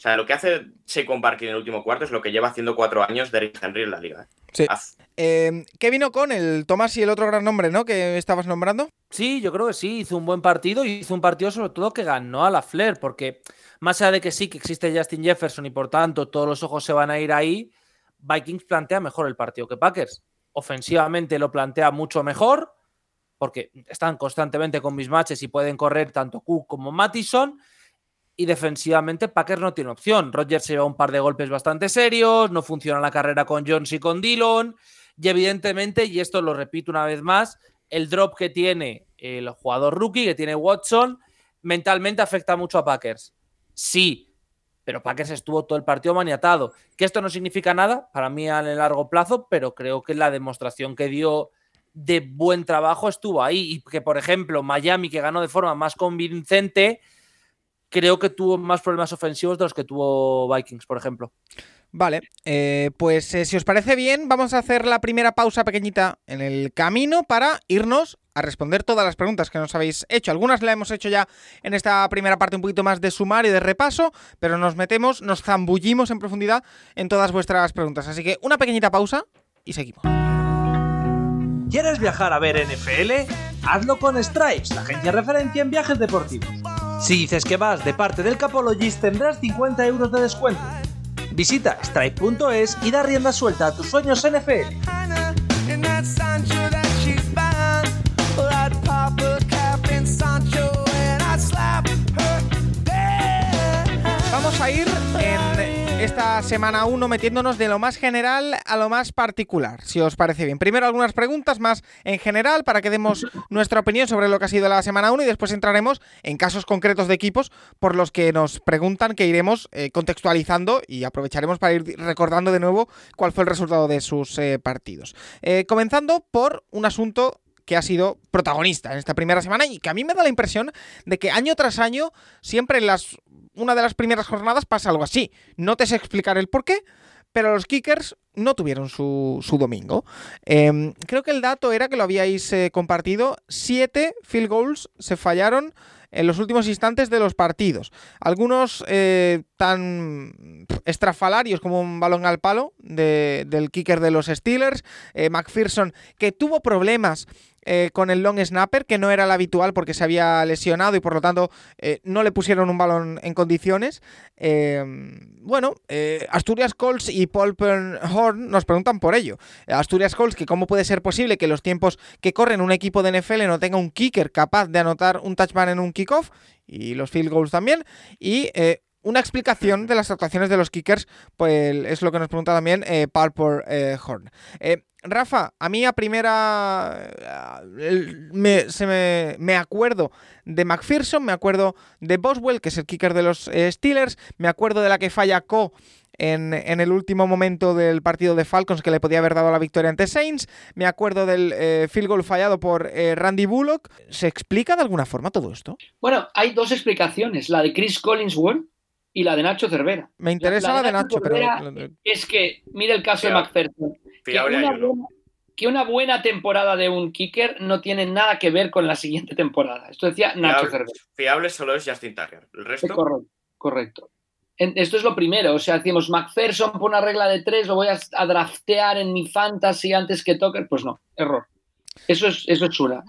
O sea, lo que hace Saquon Barkley en el último cuarto es lo que lleva haciendo cuatro años Derrick Henry en la liga. ¿eh?
Sí.
Haz-
Eh, Kevin O'Connell, Tomás y el otro gran nombre, ¿no? Que estabas nombrando.
Sí, yo creo que sí, hizo un buen partido y hizo un partido sobre todo que ganó a la Flair, porque más allá de que sí que existe Justin Jefferson y por tanto todos los ojos se van a ir ahí, Vikings plantea mejor el partido que Packers. Ofensivamente lo plantea mucho mejor, porque están constantemente con mis matches y pueden correr tanto Cook como Mattison. Y defensivamente Packers no tiene opción. Rodgers se lleva un par de golpes bastante serios, no funciona la carrera con Jones y con Dillon, y evidentemente, y esto lo repito una vez más, el drop que tiene el jugador rookie, que tiene Watson, mentalmente afecta mucho a Packers. Sí, pero Packers estuvo todo el partido maniatado. Que esto no significa nada para mí a largo plazo, pero creo que la demostración que dio de buen trabajo estuvo ahí. Y que, por ejemplo, Miami, que ganó de forma más convincente, creo que tuvo más problemas ofensivos de los que tuvo Vikings, por ejemplo.
Vale, eh, pues eh, si os parece bien, vamos a hacer la primera pausa pequeñita en el camino para irnos a responder todas las preguntas que nos habéis hecho. Algunas las hemos hecho ya en esta primera parte un poquito más de sumario y de repaso, pero nos metemos, nos zambullimos en profundidad en todas vuestras preguntas. Así que una pequeñita pausa y seguimos.
¿Quieres viajar a ver NFL? Hazlo con Stripes, la agencia referencia en viajes deportivos. Si dices que vas de parte del Capologist tendrás 50 euros de descuento. Visita stripe.es y da rienda suelta a tus sueños NFL.
Vamos a ir esta semana 1 metiéndonos de lo más general a lo más particular, si os parece bien. Primero algunas preguntas más en general para que demos nuestra opinión sobre lo que ha sido la semana 1 y después entraremos en casos concretos de equipos por los que nos preguntan que iremos eh, contextualizando y aprovecharemos para ir recordando de nuevo cuál fue el resultado de sus eh, partidos. Eh, comenzando por un asunto que ha sido protagonista en esta primera semana y que a mí me da la impresión de que año tras año, siempre en las una de las primeras jornadas pasa algo así. No te sé explicar el por qué, pero los kickers no tuvieron su, domingo. Em, creo que el dato era que lo habíais eh, compartido. Siete field goals se fallaron en los últimos instantes de los partidos. Algunos eh, tan estrafalarios como un balón al palo del kicker de los Steelers. Eh, McPherson, que tuvo problemas eh, con el long snapper, que no era el habitual porque se había lesionado y por lo tanto eh, no le pusieron un balón en condiciones. Eh, bueno, Asturias Colts y Paul Horn nos preguntan por ello. Asturias Colts, que cómo puede ser posible que los tiempos que corren un equipo de NFL no tenga un kicker capaz de anotar un touchdown en un kickoff y los field goals también. Y una explicación de las actuaciones de los kickers, pues es lo que nos pregunta también eh, Paul Horn. Rafa, a mí a primera eh, me, se me, acuerdo de McPherson, me acuerdo de Boswell, que es el kicker de los eh, Steelers, me acuerdo de la que falla Co en, el último momento del partido de Falcons que le podía haber dado la victoria ante Saints, me acuerdo del eh, field goal fallado por Randy Bullock. ¿Se explica de alguna forma todo esto?
Bueno, hay dos explicaciones, la de Chris Collinsworth y la de Nacho Cervera.
Me interesa la, de Nacho, pero...
Es que, mira el caso de McPherson que una, buena temporada de un kicker no tiene nada que ver con la siguiente temporada. Esto decía Nacho
Fiable, fiable solo es Justin Tucker. El resto.
correcto. correcto. Esto es lo primero. O sea, decimos McPherson por una regla de tres, lo voy a, draftear en mi fantasy antes que Tucker. Pues no, error. Eso es, eso es chula.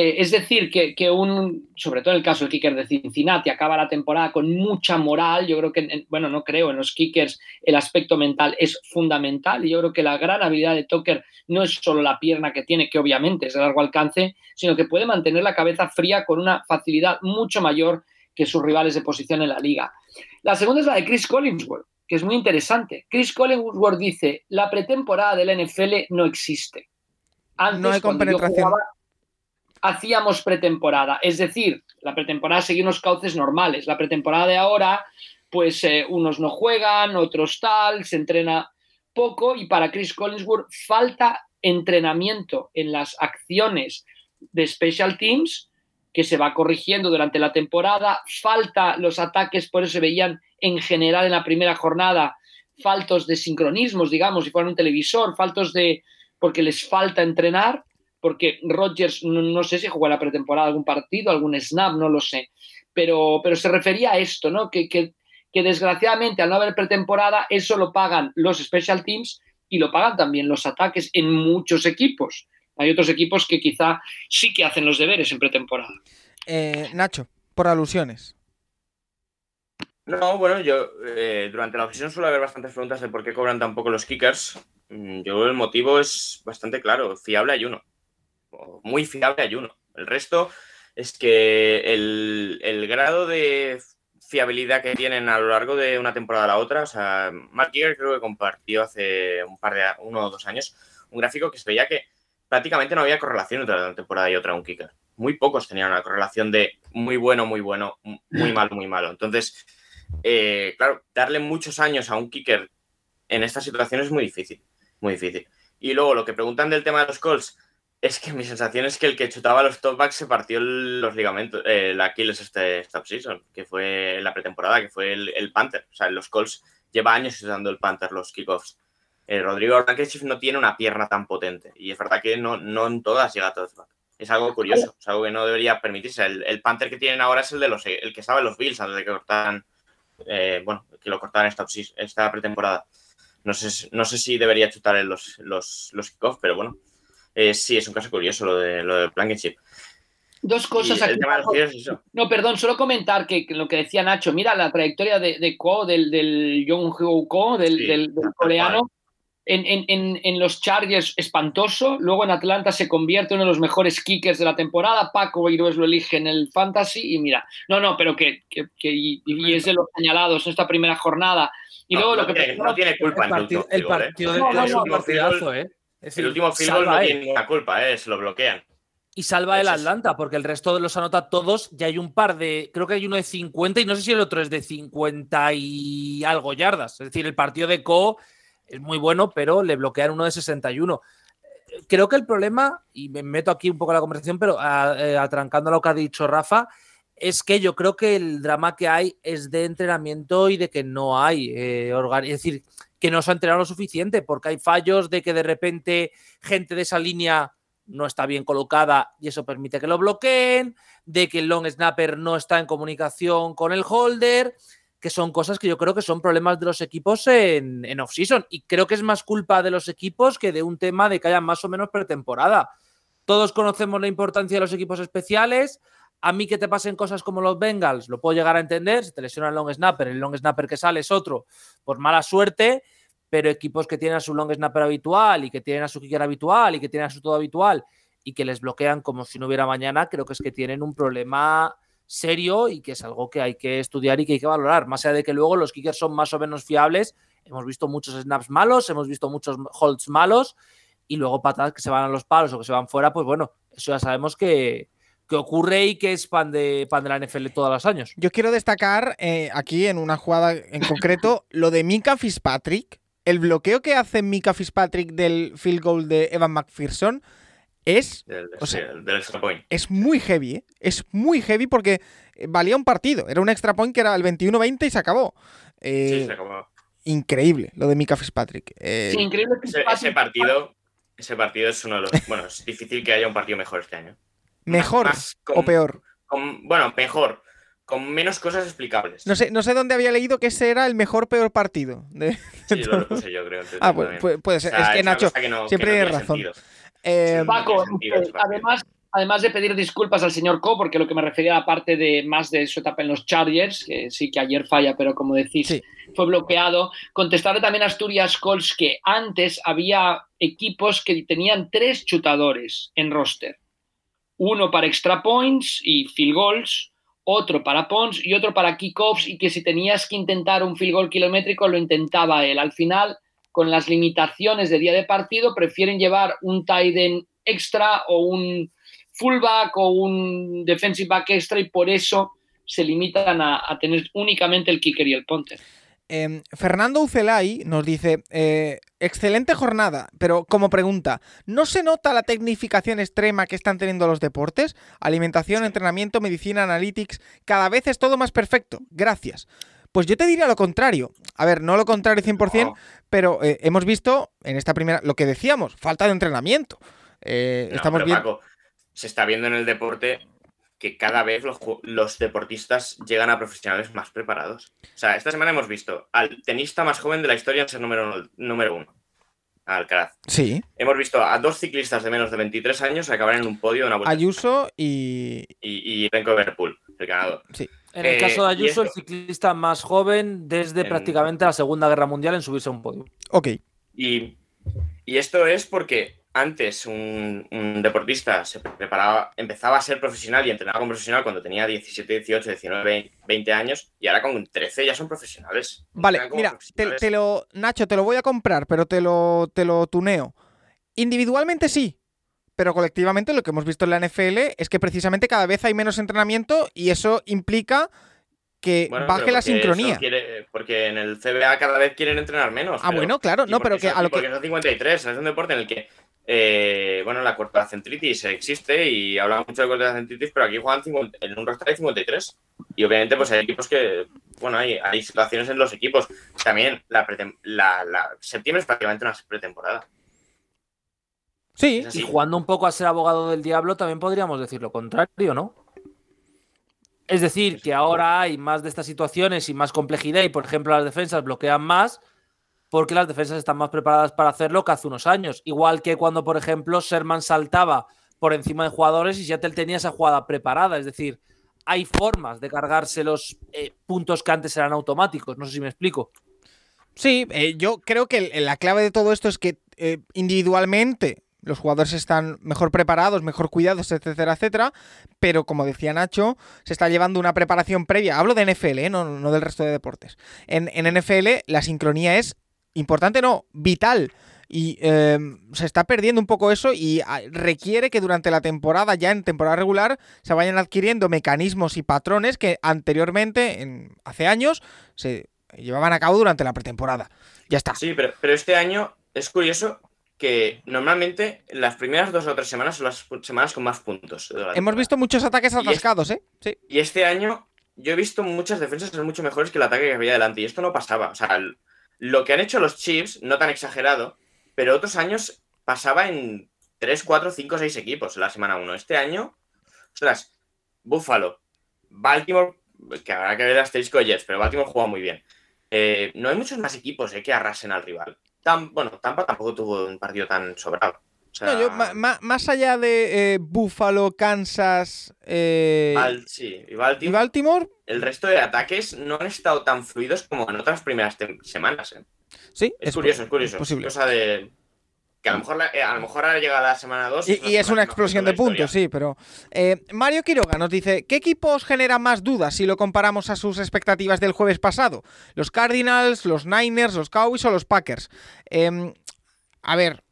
Eh, es decir, que, un, sobre todo en el caso del kicker de Cincinnati, acaba la temporada con mucha moral. Yo creo que, bueno, no creo, en los kickers el aspecto mental es fundamental y yo creo que la gran habilidad de Tucker no es solo la pierna que tiene, que obviamente es de largo alcance, sino que puede mantener la cabeza fría con una facilidad mucho mayor que sus rivales de posición en la liga. La segunda es la de Chris Collinsworth, que es muy interesante. Chris Collinsworth dice, la pretemporada del NFL no existe.
Antes, no hay compenetración
hacíamos pretemporada. Es decir, la pretemporada seguía unos cauces normales. La pretemporada de ahora, pues eh, unos no juegan, otros tal, se entrena poco y para Chris Collinsworth falta entrenamiento en las acciones de special teams que se va corrigiendo durante la temporada, falta los ataques, por eso se veían en general en la primera jornada faltos de sincronismos, digamos, si fueran un televisor, faltos de porque les falta entrenar porque Rodgers no, sé si jugó la pretemporada algún partido, algún snap, no lo sé, pero, pero se refería a esto, ¿no? Que, que, desgraciadamente al no haber pretemporada eso lo pagan los special teams y lo pagan también los ataques en muchos equipos. Hay otros equipos que quizá sí que hacen los deberes en pretemporada.
Eh, Nacho, por alusiones.
No, bueno, yo eh, durante la sesión suele haber bastantes preguntas de por qué cobran tan poco los kickers. Mm, yo el motivo es bastante claro, fiable hay uno muy fiable hay uno. El resto es que el, grado de fiabilidad que tienen a lo largo de una temporada a la otra. O sea, Mark Giger creo que compartió hace un par de uno o dos años un gráfico que se veía que prácticamente no había correlación entre una temporada y otra un kicker. Muy pocos tenían una correlación de muy bueno, muy bueno, muy malo, muy malo. Entonces, eh, claro, darle muchos años a un kicker en esta situación es muy difícil, muy difícil. Y luego lo que preguntan del tema de los calls, es que mi sensación es que el que chutaba los topbacks se partió los ligamentos, eh, el Aquiles este stop season, que fue la pretemporada, que fue el, Panther. O sea, los calls lleva años usando el Panther, los kickoffs. Eh, Rodrigo Blankenship no tiene una pierna tan potente y es verdad que no, no en todas llega a. Es algo curioso, es algo que no debería permitirse. El, Panther que tienen ahora es el de los el que estaba en los Bills antes de que cortaran, eh, bueno, que lo cortaran esta, esta pretemporada. No sé, no sé si debería chutar los, los, los kickoffs, pero bueno, eh, sí, es un caso curioso lo de lo del Blankenship.
Dos cosas aquí. No, perdón, solo comentar que, lo que decía Nacho, mira la trayectoria de, de Ko, del, del Jong Ko, del, del, coreano. En, en, en, los Chargers espantoso, luego en Atlanta se convierte en uno de los mejores kickers de la temporada, Paco Beirues lo elige en el Fantasy y mira, no, no, pero que, que, y, es de los señalados en esta primera jornada. Y luego lo que...
no tiene culpa
el partido,
el
partido, ¿eh? partidazo, ¿eh?
El último field goal no tiene ninguna culpa, ¿eh? se lo bloquean.
Y salva el Atlanta, porque el resto de los anota todos. Ya hay un par de. Creo que hay uno de 50 y no sé si el otro es de 50 y algo yardas. Es decir, el partido de Co es muy bueno, pero le bloquean uno de 61. Creo que el problema, y me meto aquí un poco en la conversación, pero eh, atrancando lo que ha dicho Rafa, es que yo creo que el drama que hay es de entrenamiento y de que no hay. Eh, es decir, que no se ha entrenado lo suficiente, porque hay fallos de que de repente gente de esa línea no está bien colocada y eso permite que lo bloqueen, de que el long snapper no está en comunicación con el holder, que son cosas que yo creo que son problemas de los equipos en, en off-season. Y creo que es más culpa de los equipos que de un tema de que haya más o menos pretemporada. Todos conocemos la importancia de los equipos especiales. A mí que te pasen cosas como los Bengals, lo puedo llegar a entender. Si te lesiona el long snapper, el long snapper que sale es otro, por mala suerte. Pero equipos que tienen a su long snapper habitual y que tienen a su kicker habitual y que tienen a su todo habitual y que les bloquean como si no hubiera mañana, creo que es que tienen un problema serio y que es algo que hay que estudiar y que hay que valorar. Más allá de que luego los kickers son más o menos fiables, hemos visto muchos snaps malos, hemos visto muchos holds malos y luego patadas que se van a los palos o que se van fuera, pues bueno, eso ya sabemos que, que ocurre y que es pan de, pan de la NFL todos los años.
Yo quiero destacar eh, aquí en una jugada en concreto lo de Mika Fitzpatrick. El bloqueo que hace Mika Fitzpatrick del field goal de Evan McPherson es. Es muy heavy, ¿eh? Es muy heavy porque valía un partido. Era un extra point que era el 21-20 y se acabó.
sí, se acabó.
Increíble lo de Mika Fitzpatrick. sí,
increíble
ese, partido. Ese partido es uno de los. Bueno, es difícil que haya un partido mejor este año.
¿Mejor o peor?
bueno, mejor. Con menos cosas explicables.
No sé, no sé dónde había leído que ese era el mejor peor partido. De,
sí, lo puse yo, creo.
Ah, pues, puede ser. es que Nacho siempre tiene razón.
Eh, Paco, además, además de pedir disculpas al señor Co, porque lo que me refería a la parte de más de su etapa en los Chargers, que sí que ayer falla, pero como decís, fue bloqueado, contestarle también a Asturias Colts que antes había equipos que tenían tres chutadores en roster uno para extra points y field goals, otro para punts y otro para kickoffs y que si tenías que intentar un field goal kilométrico lo intentaba él. Al final, con las limitaciones de día de partido, prefieren llevar un tight end extra o un fullback o un defensive back extra y por eso se limitan a, a tener únicamente el kicker y el punter.
Em, Fernando Ucelay nos dice, eh, excelente jornada, pero como pregunta, ¿no se nota la tecnificación extrema que están teniendo los deportes? Alimentación, entrenamiento, medicina, analytics, cada vez es todo más perfecto. Gracias. Pues yo te diría lo contrario. A ver, no lo contrario 100%, pero eh, hemos visto en esta primera, lo que decíamos, falta de entrenamiento. Eh, estamos viendo...
se está viendo en el deporte que cada vez los, deportistas llegan a profesionales más preparados. O sea, esta semana hemos visto al tenista más joven de la historia en ser número, número uno, Alcaraz.
Sí.
Hemos visto a dos ciclistas de menos de 23 años acabar en un podio de una vuelta.
Ayuso y...
Y, y Renko Verpool, el ganador.
Sí.
En el caso de eh, Ayuso, el ciclista más joven desde prácticamente la Segunda Guerra Mundial en subirse a un podio.
Ok.
Y, y esto es porque antes un, un deportista se preparaba, empezaba a ser profesional y entrenaba como profesional cuando tenía 17, 18, 19, 20 años y ahora con 13 ya son profesionales.
Vale, mira, te,
profesionales.
te lo. Nacho, te lo voy a comprar, pero te lo, te lo tuneo. Individualmente sí. Pero colectivamente lo que hemos visto en la NFL es que precisamente cada vez hay menos entrenamiento y eso implica que
Bueno,
baje la sincronía.
quiere- porque en el CBA cada vez quieren entrenar menos.
Ah,
pero-
bueno, claro, no, pero que
son-
a lo
y porque
que.
son 53, es un deporte en el que, eh, bueno, la centritis existe y hablamos mucho de centritis, pero aquí juegan 50 en un roster hay 53. Y obviamente, pues hay equipos que, bueno, hay, hay situaciones en los equipos. También la, pretem- la, la- septiembre es prácticamente una pretemporada.
Sí.
Y jugando un poco a ser abogado del diablo, también podríamos decir lo contrario, ¿no? Es decir, que ahora hay más de estas situaciones y más complejidad y, por ejemplo, las defensas bloquean más porque las defensas están más preparadas para hacerlo que hace unos años. Igual que cuando, por ejemplo, Sherman saltaba por encima de jugadores y Seattle tenía esa jugada preparada. Es decir, hay formas de cargarse los eh, puntos que antes eran automáticos. No sé si me explico.
Sí, eh, yo creo que la clave de todo esto es que eh, individualmente los jugadores están mejor preparados, mejor cuidados, etcétera, etcétera. Pero como decía Nacho, se está llevando una preparación previa. Hablo de NFL, no, no del resto de deportes. En, en NFL la sincronía es importante, no, vital. Y eh, se está perdiendo un poco eso y ah, requiere que durante la temporada, ya en temporada regular, se vayan adquiriendo mecanismos y patrones que anteriormente, en, hace años, se llevaban a cabo durante la pretemporada. Ya está.
Sí, pero, pero este año es curioso que normalmente las primeras dos o tres semanas son las semanas con más puntos.
Hemos visto muchos ataques
Y
atascados, ¿eh? Sí.
Y este año yo he visto muchas defensas ser mucho mejores que el ataque que había delante. Y esto no pasaba. O sea, el- lo que han hecho los Chiefs, no tan exagerado, pero otros años pasaba en 3, 4, 5, 6 equipos la semana 1. Este año, ostras, Buffalo, Baltimore, que habrá que ver el asterisco de Jets, pero Baltimore juega muy bien. Eh, no hay muchos más equipos eh, que arrasen al rival. Bueno, Tampa tampoco tuvo un partido tan sobrado. O sea,
No, yo, ma- ma- más allá de eh, Buffalo, Kansas eh,
sí, y
y
Baltimore, el resto de ataques no han estado tan fluidos como en otras primeras semanas. ¿eh?
sí.
Es, curioso, es curioso.
posible.
Cosa de. Que a lo mejor, la- eh, a lo mejor ahora llega la semana 2.
Y, y es una explosión de puntos, sí, pero... eh, Mario Quiroga nos dice, ¿qué equipos genera más dudas si lo comparamos a sus expectativas del jueves pasado? ¿Los Cardinals, los Niners, los Cowboys o los Packers? Em, a ver,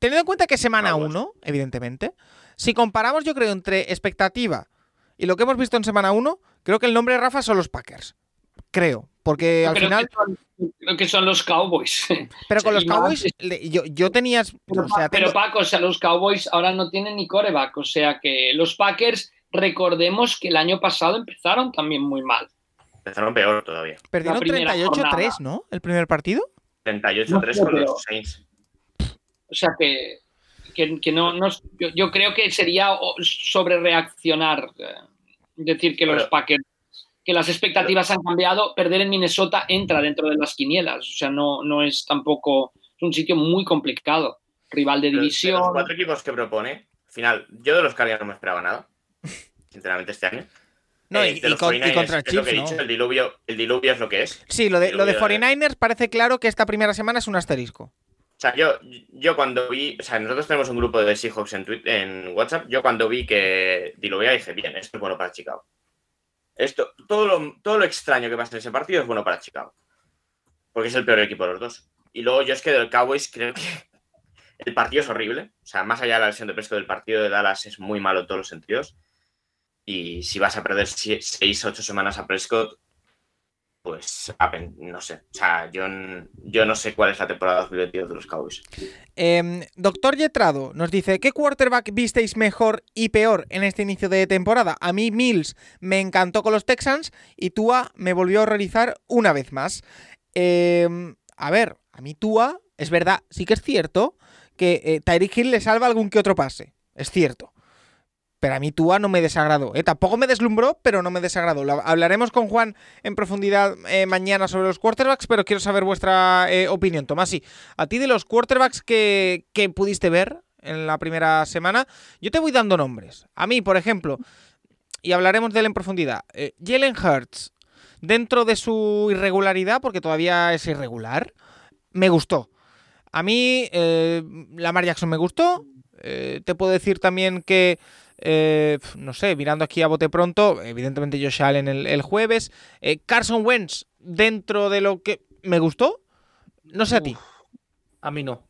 teniendo en cuenta que es semana
Cowboys.
1, evidentemente, si comparamos yo creo entre expectativa y lo que hemos visto en semana 1, creo que el nombre de Rafa son los Packers. Creo, porque al
Creo
final...
que son- creo que son los Cowboys.
Pero con los Cowboys, yo, yo tenía...
Pero,
o sea,
pero
tengo-
Paco, o sea, los Cowboys ahora no tienen ni coreback. O sea que los Packers, recordemos que el año pasado empezaron también muy mal.
Empezaron peor todavía.
perdieron
primera
38-3,
jornada.
¿no? El primer partido.
38-3
No,
con
pero-
los Saints.
O sea que, que, que no, no- yo, yo creo que sería sobre reaccionar. Decir que los
Pero-
Packers, que las expectativas han cambiado, perder en Minnesota entra dentro de las quinielas. O sea, no, no es tampoco, es un sitio muy complicado. Rival de
Pero de
división.
los cuatro equipos que propone, al final, yo de los Cardinals no me esperaba nada. Sinceramente, este año.
No,
Eh,
y,
de
y
los
con- y
49ers,
contra
es lo que he
Chiefs,
dicho,
¿no?
el, diluvio, el diluvio es lo que es.
Sí, lo de, lo de- 49ers parece claro que esta primera semana es un asterisco.
O sea, yo, yo cuando vi, o sea, nosotros tenemos un grupo de Seahawks en, Twitter, en WhatsApp, yo cuando vi que diluvía dije, bien, esto es bueno para Chicago. Esto, todo lo, todo lo extraño que pasa en ese partido es bueno para Chicago. Porque es el peor equipo de los dos. Y luego yo es que del Cowboys creo que el partido es horrible. O sea, más allá de la lesión de Prescott, el partido de Dallas es muy malo en todos los sentidos. Y si vas a perder 6, 8 semanas a Prescott, pues no sé. O sea, yo, yo no sé cuál es la temporada 2022 de los Cowboys.
Em, Doctor Yetrado nos dice, ¿qué quarterback visteis mejor y peor en este inicio de temporada? A mí Mills me encantó con los Texans y Tua me volvió a horrorizar una vez más. Em, a ver, a mí Tua, es verdad, sí que es cierto que eh, Tyreek Hill le salva algún que otro pase, es cierto. Pero a mí Tua no me desagradó. ¿eh? Tampoco me deslumbró, pero no me desagradó. Hablaremos con Juan en profundidad eh, mañana sobre los quarterbacks, pero quiero saber vuestra eh, opinión. Tomás, sí. A ti de los quarterbacks que, que pudiste ver en la primera semana, yo te voy dando nombres. A mí, por ejemplo, y hablaremos de él en profundidad, Jalen Hurts, dentro de su irregularidad, porque todavía es irregular, me gustó. A mí, Lamar Jackson me gustó. Te puedo decir también que, eh, no sé, mirando aquí a bote pronto, evidentemente Josh Allen el, el jueves. Eh, Carson Wentz, dentro de lo que me gustó. No sé a ti.
A mí no.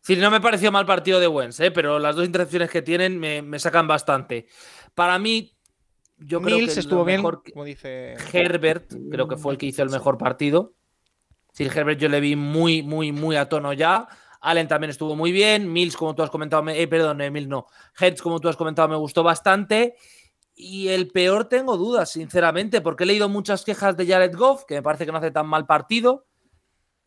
Decir, no me pareció mal partido de Wentz, ¿eh? pero las dos intercepciones que tienen me, me sacan bastante. Para mí, yo creo
Mills
que
estuvo bien,
mejor que-
como dice.
Herbert, creo que fue el que hizo el mejor partido. Sí, Herbert yo le vi muy, muy, muy a tono ya. Allen también estuvo muy bien. Mills, como tú has comentado, me- eh, perdón, eh, Mills no. Heads, como tú has comentado, me gustó bastante. Y el peor tengo dudas, sinceramente, porque he leído muchas quejas de Jared Goff, que me parece que no hace tan mal partido.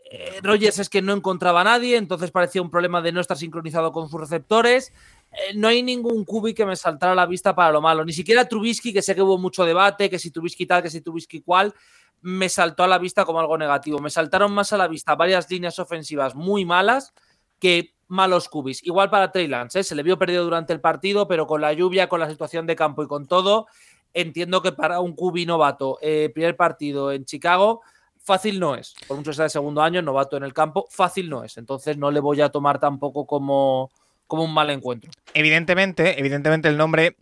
Eh, Rogers es que no encontraba a nadie, entonces parecía un problema de no estar sincronizado con sus receptores. Eh, no hay ningún cubi que me saltara a la vista para lo malo. Ni siquiera Trubisky, que sé que hubo mucho debate, que si Trubisky tal, que si Trubisky cual, me saltó a la vista como algo negativo. Me saltaron más a la vista varias líneas ofensivas muy malas que malos cubis. Igual para Trey Lance, ¿eh? se le vio perdido durante el partido, pero con la lluvia, con la situación de campo y con todo, entiendo que para un cubi novato, eh, primer partido en Chicago, fácil no es. Por mucho que sea de segundo año, novato en el campo, fácil no es. Entonces no le voy a tomar tampoco como, como un mal encuentro.
Evidentemente, evidentemente el nombre.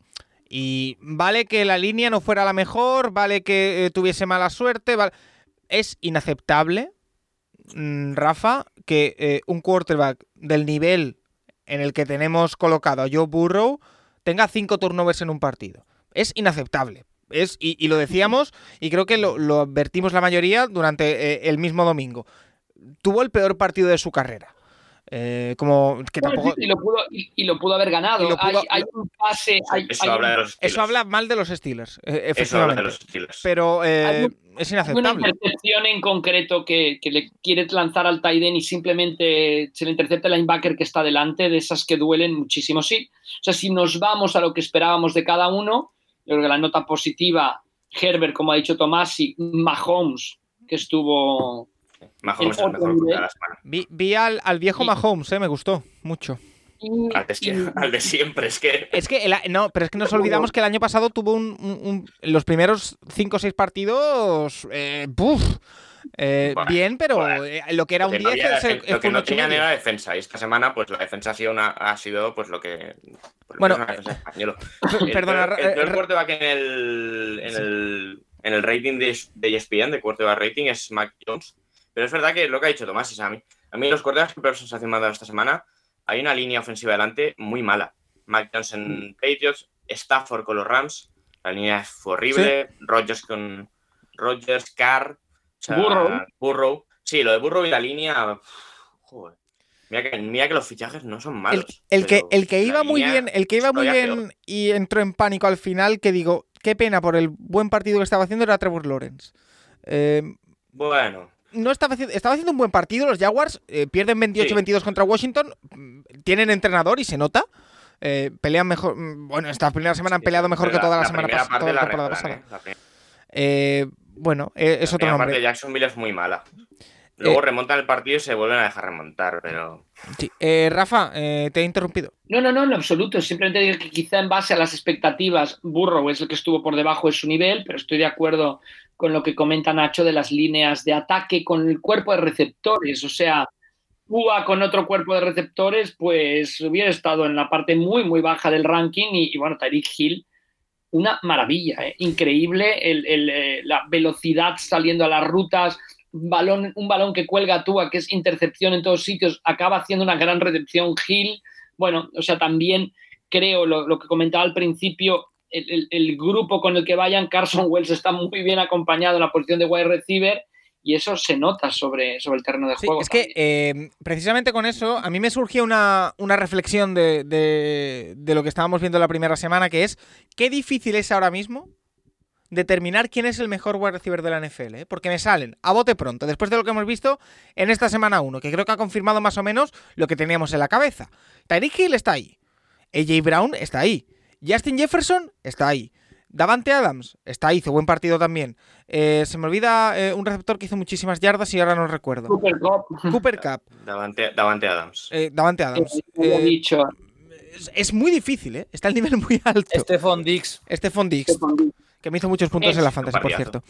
Y vale que la línea no fuera la mejor, vale que eh, tuviese mala suerte, vale- es inaceptable, Rafa, que eh, un quarterback del nivel en el que tenemos colocado a Joe Burrow tenga cinco turnovers en un partido. Es inaceptable. Es, y, lo decíamos, y creo que lo, lo advertimos la mayoría durante eh, el mismo domingo. Tuvo el peor partido de su carrera. Eh, como que
Bueno,
tampoco.
sí, y, lo pudo, y, y lo pudo haber ganado.
Pudo-
hay, hay un pase. Hay,
Eso
hay
habla
un-
de los Steelers.
Eso habla mal de los Steelers, eh,
Eso habla de los Steelers.
Pero eh,
un-
es
hay una
inaceptable.
intercepción en concreto que, que le quiere lanzar al Taiden y simplemente se le intercepta el linebacker que está delante, de esas que duelen muchísimo. Sí, o sea, si nos vamos a lo que esperábamos de cada uno, yo creo que la nota positiva, Herbert, como ha dicho Tomás, y Mahomes, que estuvo
Mahomes es el mejor de la semana.
Vi, vi al, al viejo
Y-
Mahomes, eh, me gustó mucho.
y-
Al de, al de siempre, es que.
Es que, el no, pero es que nos olvidamos que el año pasado tuvo un, un- un- los primeros 5 o 6 partidos, eh, ¡buf! Eh,
Bueno,
bien, pero
bueno.
eh, lo que era un
que no
10
había
es el-
defen- lo que no tenían era defensa. Y esta semana, pues la defensa ha sido, una, ha sido pues lo que. pues, lo
Bueno,
que es una defensa española. El
Perdona, eh,
el peor
eh,
quarterback en el, en el, en el rating de, de ESPN, de quarterback rating, es Mac Jones. Pero es verdad que lo que ha dicho Tomás es a mí. A mí los quarterbacks que peor sensación me han dado esta semana, hay una línea ofensiva delante muy mala. Mac Jones en Patriots, Stafford con los Rams, la línea fue horrible, Rodgers con Rodgers, Carr, o sea,
Burrow.
Burrow. Sí, lo de Burrow y la línea. Joder. Mira que, mira que los fichajes no son malos.
el que, el que iba muy bien, el que iba muy bien
peor.
y entró en pánico al final, que digo, qué pena por el buen partido que estaba haciendo era Trevor Lawrence. Eh,
Bueno,
no estaba haciendo, estaba haciendo un buen partido. Los Jaguars eh, pierden 28-22 contra Washington. mm, Tienen entrenador y se nota. Eh, pelean mejor. mm, Bueno, esta primera semana han peleado mejor que toda la, semana
primera
pasada.
parte
Toda la
la
temporada pasada.
¿eh? La
Eh, bueno, eh, es
la
otro
primera parte
nombre.
de Jacksonville es muy mala. Luego
Eh,
remontan el partido y se vuelven a dejar remontar, pero.
Sí. Eh, Rafa, eh, te he interrumpido.
No, no, no, en absoluto. Simplemente digo que quizá en base a las expectativas, Burrow es el que estuvo por debajo de su nivel, pero estoy de acuerdo con lo que comenta Nacho de las líneas de ataque con el cuerpo de receptores. O sea, Tua con otro cuerpo de receptores, pues hubiera estado en la parte muy, muy baja del ranking. Y, y bueno, Tyreek Hill, una maravilla, ¿eh? increíble el- el, eh, la velocidad saliendo a las rutas. Balón, un balón que cuelga a Tua, que es intercepción en todos sitios, acaba haciendo una gran recepción Hill. Bueno, o sea, también creo lo, lo que comentaba al principio, el, el- el grupo con el que vayan, Carson Wells está muy bien acompañado en la posición de wide receiver y eso se nota sobre, sobre el terreno de
Sí,
juego.
es que eh, precisamente con eso a mí me surgió una, una reflexión de, de- de lo que estábamos viendo la primera semana, que es qué difícil es ahora mismo determinar quién es el mejor wide receiver de la NFL, ¿eh? porque me salen a bote pronto, después de lo que hemos visto en esta semana 1, que creo que ha confirmado más o menos lo que teníamos en la cabeza. Tyreek Hill está ahí, AJ Brown está ahí, Justin Jefferson está ahí, Davante Adams está ahí, hizo buen partido también. Eh, se me olvida eh, un receptor que hizo muchísimas yardas y ahora no recuerdo.
Cooper Cup,
Cooper Cup,
Davante, Davante Adams.
eh, Davante Adams.
he
Eh,
dicho,
es, es muy difícil, ¿eh? Está el nivel muy alto.
Stephon Dix.
Stephon Diggs, que me hizo muchos puntos
Es
en la fantasy, por cierto.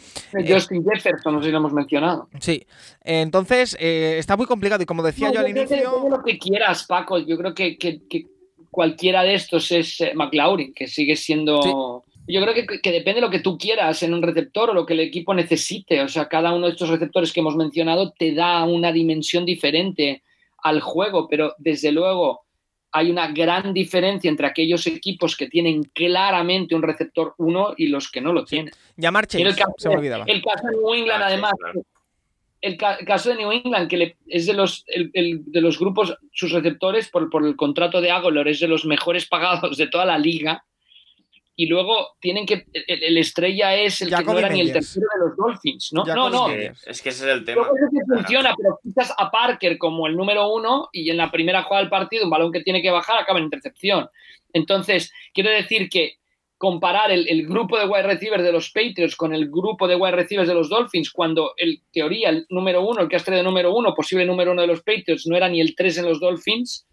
Justin Jefferson, no sé si lo hemos mencionado.
Sí, entonces eh, está muy complicado y como decía
No,
yo al
que
inicio...
de lo que quieras, Paco. Yo creo que, que- que cualquiera de estos es eh, McLaurin, que sigue siendo. Yo creo que, que depende de lo que tú quieras en un receptor o lo que el equipo necesite. O sea, cada uno de estos receptores que hemos mencionado te da una dimensión diferente al juego, pero desde luego hay una gran diferencia entre aquellos equipos que tienen claramente un receptor 1 y los que no lo tienen.
Llamar
Mira
Chase,
el caso,
se me olvidaba.
el caso de New England,
Ah, sí,
además,
claro.
el, ca- el caso de New England, que le- es de los, el- el- de los grupos, sus receptores, por, por el contrato de Agolor, es de los mejores pagados de toda la liga. Y luego tienen que. El, el estrella es el que no era ni el tercero de los Dolphins, ¿no? No, no.
Es que ese es el tema.
Luego eso sí funciona, pero quitas a Parker como el número uno y en la primera jugada del partido, un balón que tiene que bajar acaba en intercepción. Entonces, quiero decir que comparar el, el grupo de wide receivers de los Patriots con el grupo de wide receivers de los Dolphins, cuando en teoría el número uno, el que has traído número uno, posible número uno de los Patriots, no era ni el tres en los Dolphins.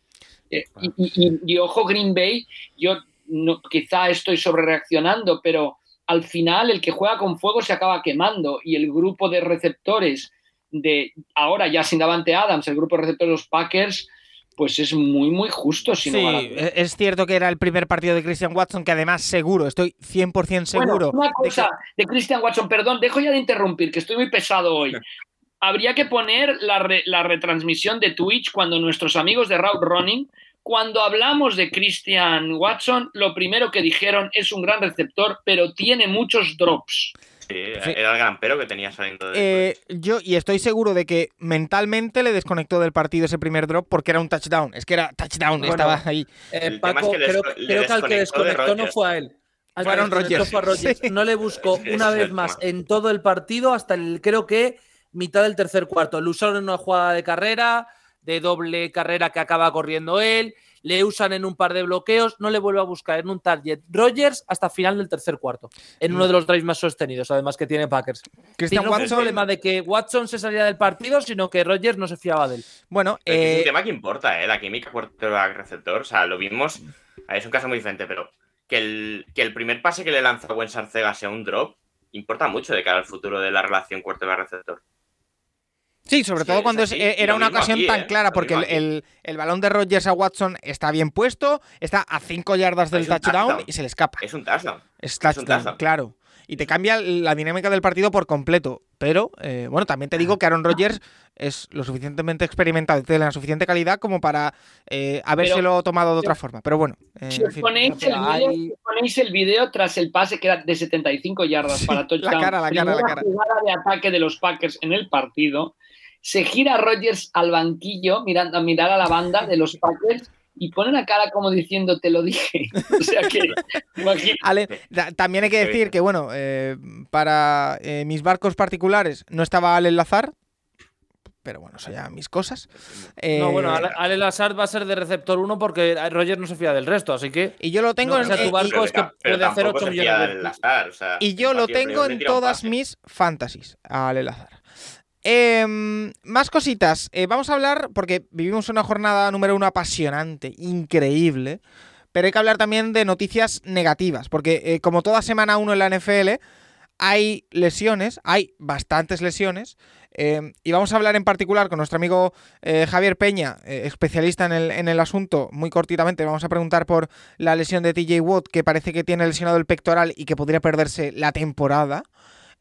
eh, y, y- y- y ojo, Green Bay, yo no, quizá estoy sobrereaccionando, pero al final el que juega con fuego se acaba quemando y el grupo de receptores de ahora ya sin Davante Adams, el grupo de receptores de los Packers, pues es muy, muy justo. Si
Sí, e- es cierto que era el primer partido de Christian Watson, que además seguro, estoy 100% seguro.
Bueno, una
de que-
cosa de, Christian Watson, perdón, dejo ya de interrumpir, que estoy muy pesado hoy. Habría que poner la, re- la retransmisión de Twitch cuando nuestros amigos de Route Running, cuando hablamos de Christian Watson, lo primero que dijeron es un gran receptor, pero tiene muchos drops.
Sí, era el gran pero que tenía saliendo de.
Eh, yo, y estoy seguro de que mentalmente le desconectó del partido ese primer drop porque era un touchdown. Es que era touchdown,
Bueno,
estaba ahí.
Eh, Paco,
es que le
creo, que al que
desconectó de
desconectó no fue a él. Al
Fueron
desconectó
Rodgers.
fue a Rodgers.
Sí.
No le buscó una vez más en todo el partido hasta el, creo que, mitad del tercer cuarto. Lo usaron en una jugada de carrera, de doble carrera que acaba corriendo él. Le usan en un par de bloqueos, no le vuelve a buscar en un target Rodgers hasta final del tercer cuarto, en uno de los drives más sostenidos, además que tiene Packers. Sí,
Christian
no fue el
Watson,
problema de que Watson se salía del partido, sino que Rodgers no se fiaba de él.
bueno,
es
eh,
un tema que importa, ¿eh? La química quarterback receptor. O sea, lo vimos. ver, Es un caso muy diferente, pero que el, que el primer pase que le lanza a Gwen Sarcega sea un drop importa mucho de cara al futuro de la relación quarterback receptor.
Sí, sobre
sí,
todo cuando es-
así.
eh, era
lo
una ocasión
aquí,
tan
eh,
clara, porque el, el- el balón de Rodgers a Watson está bien puesto, está a 5 yardas del touchdown
touchdown.
y se le escapa.
Es un touchdown.
Es
un
touchdown, claro. Y te cambia la dinámica del partido por completo. Pero, eh, bueno, también te digo que Aaron Rodgers es lo suficientemente experimentado y tiene la suficiente calidad como para eh, habérselo tomado de otra forma. Pero bueno, eh,
Si
en
os
fin.
ponéis, el
Hay-
vídeo, si os ponéis el vídeo tras el pase que era de 75 yardas para touchdown,
cara, la cara, la
primera
cara.
jugada de ataque de los Packers en el partido, se gira Rodgers al banquillo mirando a mirar a la banda de los Packers y pone una cara como diciendo te lo dije. o sea que.
Ale, también hay que decir que, bueno, eh, para eh, mis barcos particulares no estaba Ale Lazar, pero bueno, eso ya mis cosas. Eh,
no, bueno, Ale, Ale Lazard va a ser de receptor 1 porque Rodgers no se fía del resto, así que.
y yo lo tengo
No,
en,
o sea, tu
eh, y-
barco
Pero
es que puede hacer
tampoco
8
se
millones de-
o sea,
Y yo lo tengo en todas mis fantasies, al Elazar. Em, más cositas. Eh, vamos a hablar, porque vivimos una jornada número uno apasionante, increíble. Pero hay que hablar también de noticias negativas, porque eh, como toda semana uno en la NFL, hay lesiones, hay bastantes lesiones. eh, y vamos a hablar en particular con nuestro amigo eh, Javier Peña, especialista en el, en el asunto, muy cortitamente. Vamos a preguntar por la lesión de TJ Watt, que parece que tiene lesionado el pectoral y que podría perderse la temporada.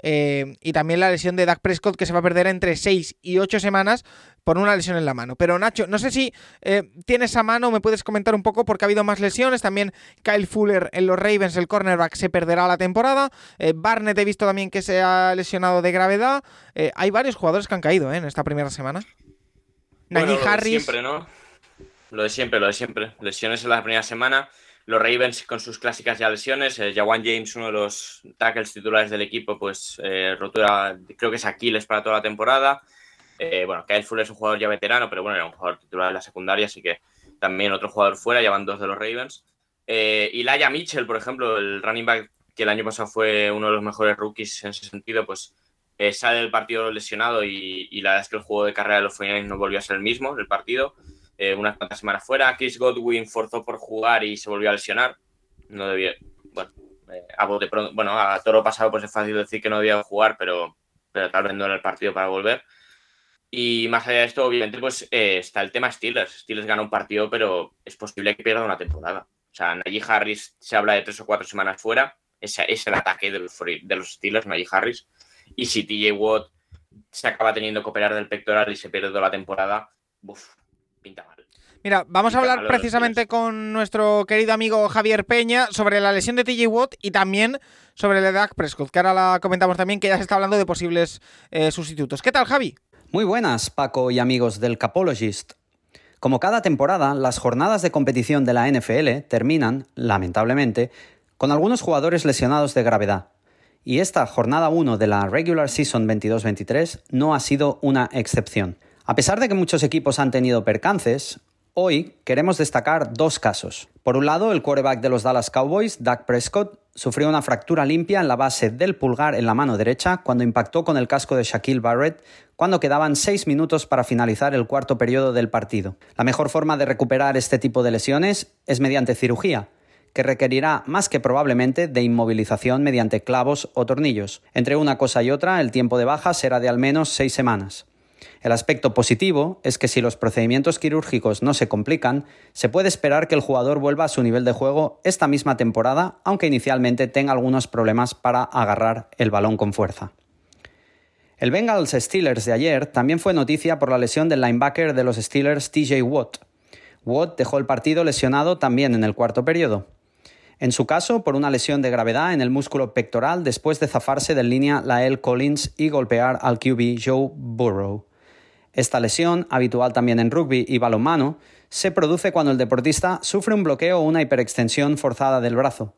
Eh, y también la lesión de Dak Prescott, que se va a perder entre 6 y 8 semanas por una lesión en la mano. Pero Nacho, no sé si eh, tienes a mano, me puedes comentar un poco, porque ha habido más lesiones. También Kyle Fuller en los Ravens, el cornerback, se perderá la temporada. Eh, Barnett he visto también que se ha lesionado de gravedad. Eh, hay varios jugadores que han caído en esta primera semana.
Bueno,
Najee
lo de
Harris.
Siempre, ¿no? Lo de siempre, lo de siempre. Lesiones en la primera semana. Los Ravens con sus clásicas ya lesiones. Eh, Jawan James, uno de los tackles titulares del equipo, pues eh, rotura, creo que es Aquiles para toda la temporada. Eh, bueno, Kyle Fuller es un jugador ya veterano, pero bueno, era un jugador titular de la secundaria, así que también otro jugador fuera, ya van dos de los Ravens. Eh, y Laia Mitchell, por ejemplo, el running back que el año pasado fue uno de los mejores rookies en ese sentido, pues eh, sale del partido lesionado y, la verdad es que el juego de carrera de los 49 no volvió a ser el mismo el partido. Eh, unas cuantas semanas fuera. Chris Godwin forzó por jugar y se volvió a lesionar. No debía. Bueno, Eh, a pronto, bueno, a toro pasado pues es fácil decir que no debía jugar, pero, pero tal vez no era el partido para volver. Y más allá de esto, obviamente, pues eh, está el tema Steelers. Steelers gana un partido, pero es posible que pierda una temporada. O sea, Najee Harris se habla de tres o cuatro semanas fuera. Ese es el ataque de los, de los Steelers, Najee Harris. Y si TJ Watt se acaba teniendo que operar del pectoral y se pierde toda la temporada, uf, pinta mal.
Mira, vamos a hablar precisamente con nuestro querido amigo Javier Peña sobre la lesión de TJ Watt y también sobre la de Dak Prescott, que ahora la comentamos también, que ya se está hablando de posibles eh, sustitutos. ¿Qué tal, Javi?
Muy buenas, Paco y amigos del Capologist. Como cada temporada, las jornadas de competición de la NFL terminan, lamentablemente, con algunos jugadores lesionados de gravedad. Y esta jornada 1 de la Regular Season 22-23 no ha sido una excepción. A pesar de que muchos equipos han tenido percances, hoy queremos destacar dos casos. Por un lado, el quarterback de los Dallas Cowboys, Dak Prescott, sufrió una fractura limpia en la base del pulgar en la mano derecha cuando impactó con el casco de Shaquille Barrett cuando quedaban seis minutos para finalizar el cuarto periodo del partido. La mejor forma de recuperar este tipo de lesiones es mediante cirugía, que requerirá más que probablemente de inmovilización mediante clavos o tornillos. Entre una cosa y otra, el tiempo de baja será de al menos seis semanas. El aspecto positivo es que si los procedimientos quirúrgicos no se complican, se puede esperar que el jugador vuelva a su nivel de juego esta misma temporada, aunque inicialmente tenga algunos problemas para agarrar el balón con fuerza. El Bengals Steelers de ayer también fue noticia por la lesión del linebacker de los Steelers TJ Watt. Watt dejó el partido lesionado también en el cuarto periodo. En su caso, por una lesión de gravedad en el músculo pectoral después de zafarse del línea Lael Collins y golpear al QB Joe Burrow. Esta lesión, habitual también en rugby y balonmano, se produce cuando el deportista sufre un bloqueo o una hiperextensión forzada del brazo.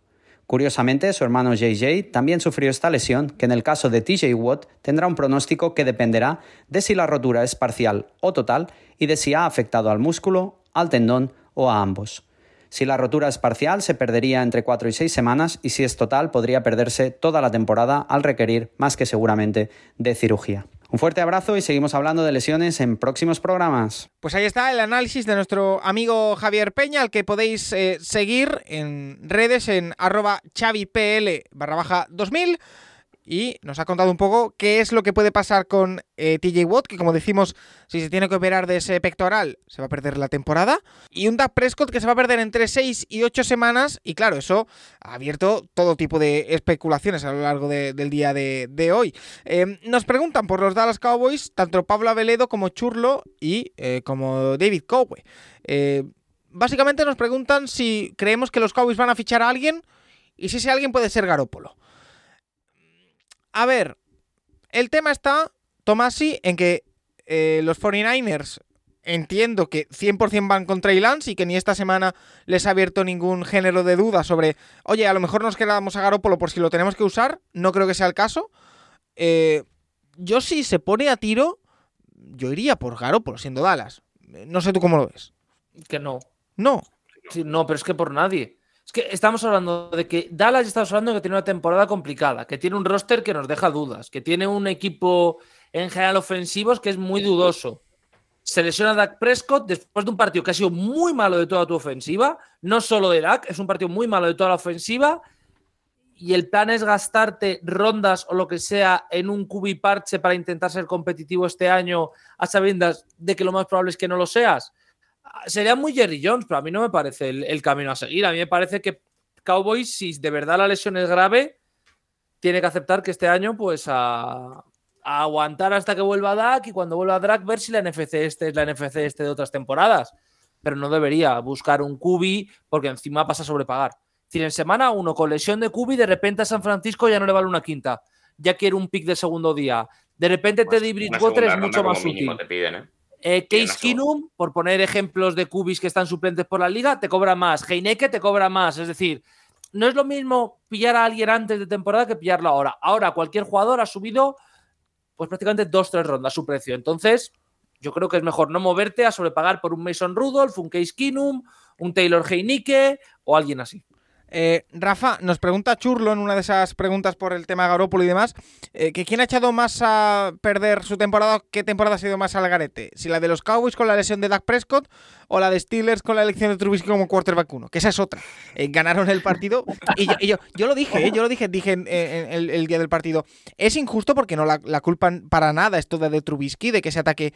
Curiosamente, su hermano JJ también sufrió esta lesión, que en el caso de TJ Watt tendrá un pronóstico que dependerá de si la rotura es parcial o total y de si ha afectado al músculo, al tendón o a ambos. Si la rotura es parcial, se perdería entre 4 y 6 semanas y si es total, podría perderse toda la temporada al requerir, más que seguramente, de cirugía. Un fuerte abrazo y seguimos hablando de lesiones en próximos programas.
Pues ahí está el análisis de nuestro amigo Javier Peña, al que podéis eh, seguir en redes en arroba chavipl barra baja 2000 y nos ha contado un poco qué es lo que puede pasar con eh, TJ Watt, que como decimos, si se tiene que operar de ese pectoral, se va a perder la temporada, y un Dak Prescott que se va a perder entre 6 y 8 semanas, y claro, eso ha abierto todo tipo de especulaciones a lo largo de- del día de, hoy. Eh, nos preguntan por los Dallas Cowboys, tanto Pablo Aveledo como Churlo y eh, como David Cowe. Eh, básicamente nos preguntan si creemos que los Cowboys van a fichar a alguien y si ese alguien puede ser Garópolo. A ver, el tema está, Tomasi, en que eh, los 49ers entiendo que 100% van con Trey Lance y que ni esta semana les ha abierto ningún género de duda sobre, oye, a lo mejor nos quedamos a Garópolo por si lo tenemos que usar. No creo que sea el caso. Eh, yo si se pone a tiro, yo iría por Garópolo, siendo Dallas. No sé tú cómo lo ves.
Que no.
No.
Sí, no, pero es que por nadie. Estamos hablando de que Dallas estamos hablando de que tiene una temporada complicada, que tiene un roster que nos deja dudas, que tiene un equipo en general ofensivos que es muy dudoso. Se lesiona Dak Prescott después de un partido que ha sido muy malo de toda tu ofensiva, no solo de Dak, es un partido muy malo de toda la ofensiva. Y el plan es gastarte rondas o lo que sea en un cubi parche para intentar ser competitivo este año, a sabiendas de que lo más probable es que no lo seas sería muy Jerry Jones, pero a mí no me parece el, el camino a seguir. A mí me parece que Cowboys, si de verdad la lesión es grave, tiene que aceptar que este año, pues a, a aguantar hasta que vuelva Dak y cuando vuelva Dak, ver si la NFC este es la NFC este de otras temporadas. Pero no debería buscar un Cubi porque encima pasa a sobrepagar. Decir, en semana uno con lesión de Cubi, de repente a San Francisco ya no le vale una quinta. Ya quiere un pick de segundo día. De repente Teddy Bridgewater es mucho más útil.
te piden, ¿eh?
Eh, Case. Keenum, por poner ejemplos de cubis que están suplentes por la liga, te cobra más. Heineke te cobra más. Es decir, no es lo mismo pillar a alguien antes de temporada que pillarlo ahora. Ahora cualquier jugador ha subido pues prácticamente dos, tres rondas su precio. Entonces, yo creo que es mejor no moverte a sobrepagar por un Mason Rudolph, un Case Keenum, un Taylor Heineke o alguien así.
Eh, Rafa, nos pregunta Churlo en una de esas preguntas por el tema Garópolo y demás, eh, que quién ha echado más a perder su temporada, qué temporada ha sido más al garete, si la de los Cowboys con la lesión de Dak Prescott o la de Steelers con la elección de Trubisky como quarterback uno, que esa es otra. Eh, ganaron el partido y yo, yo, lo dije, eh, yo lo dije, dije en, el, día del partido, es injusto porque no la, la culpan para nada esto de, de Trubisky, de que ese ataque...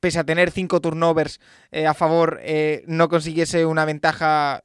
Pese a tener cinco turnovers a favor, no consiguiese una ventaja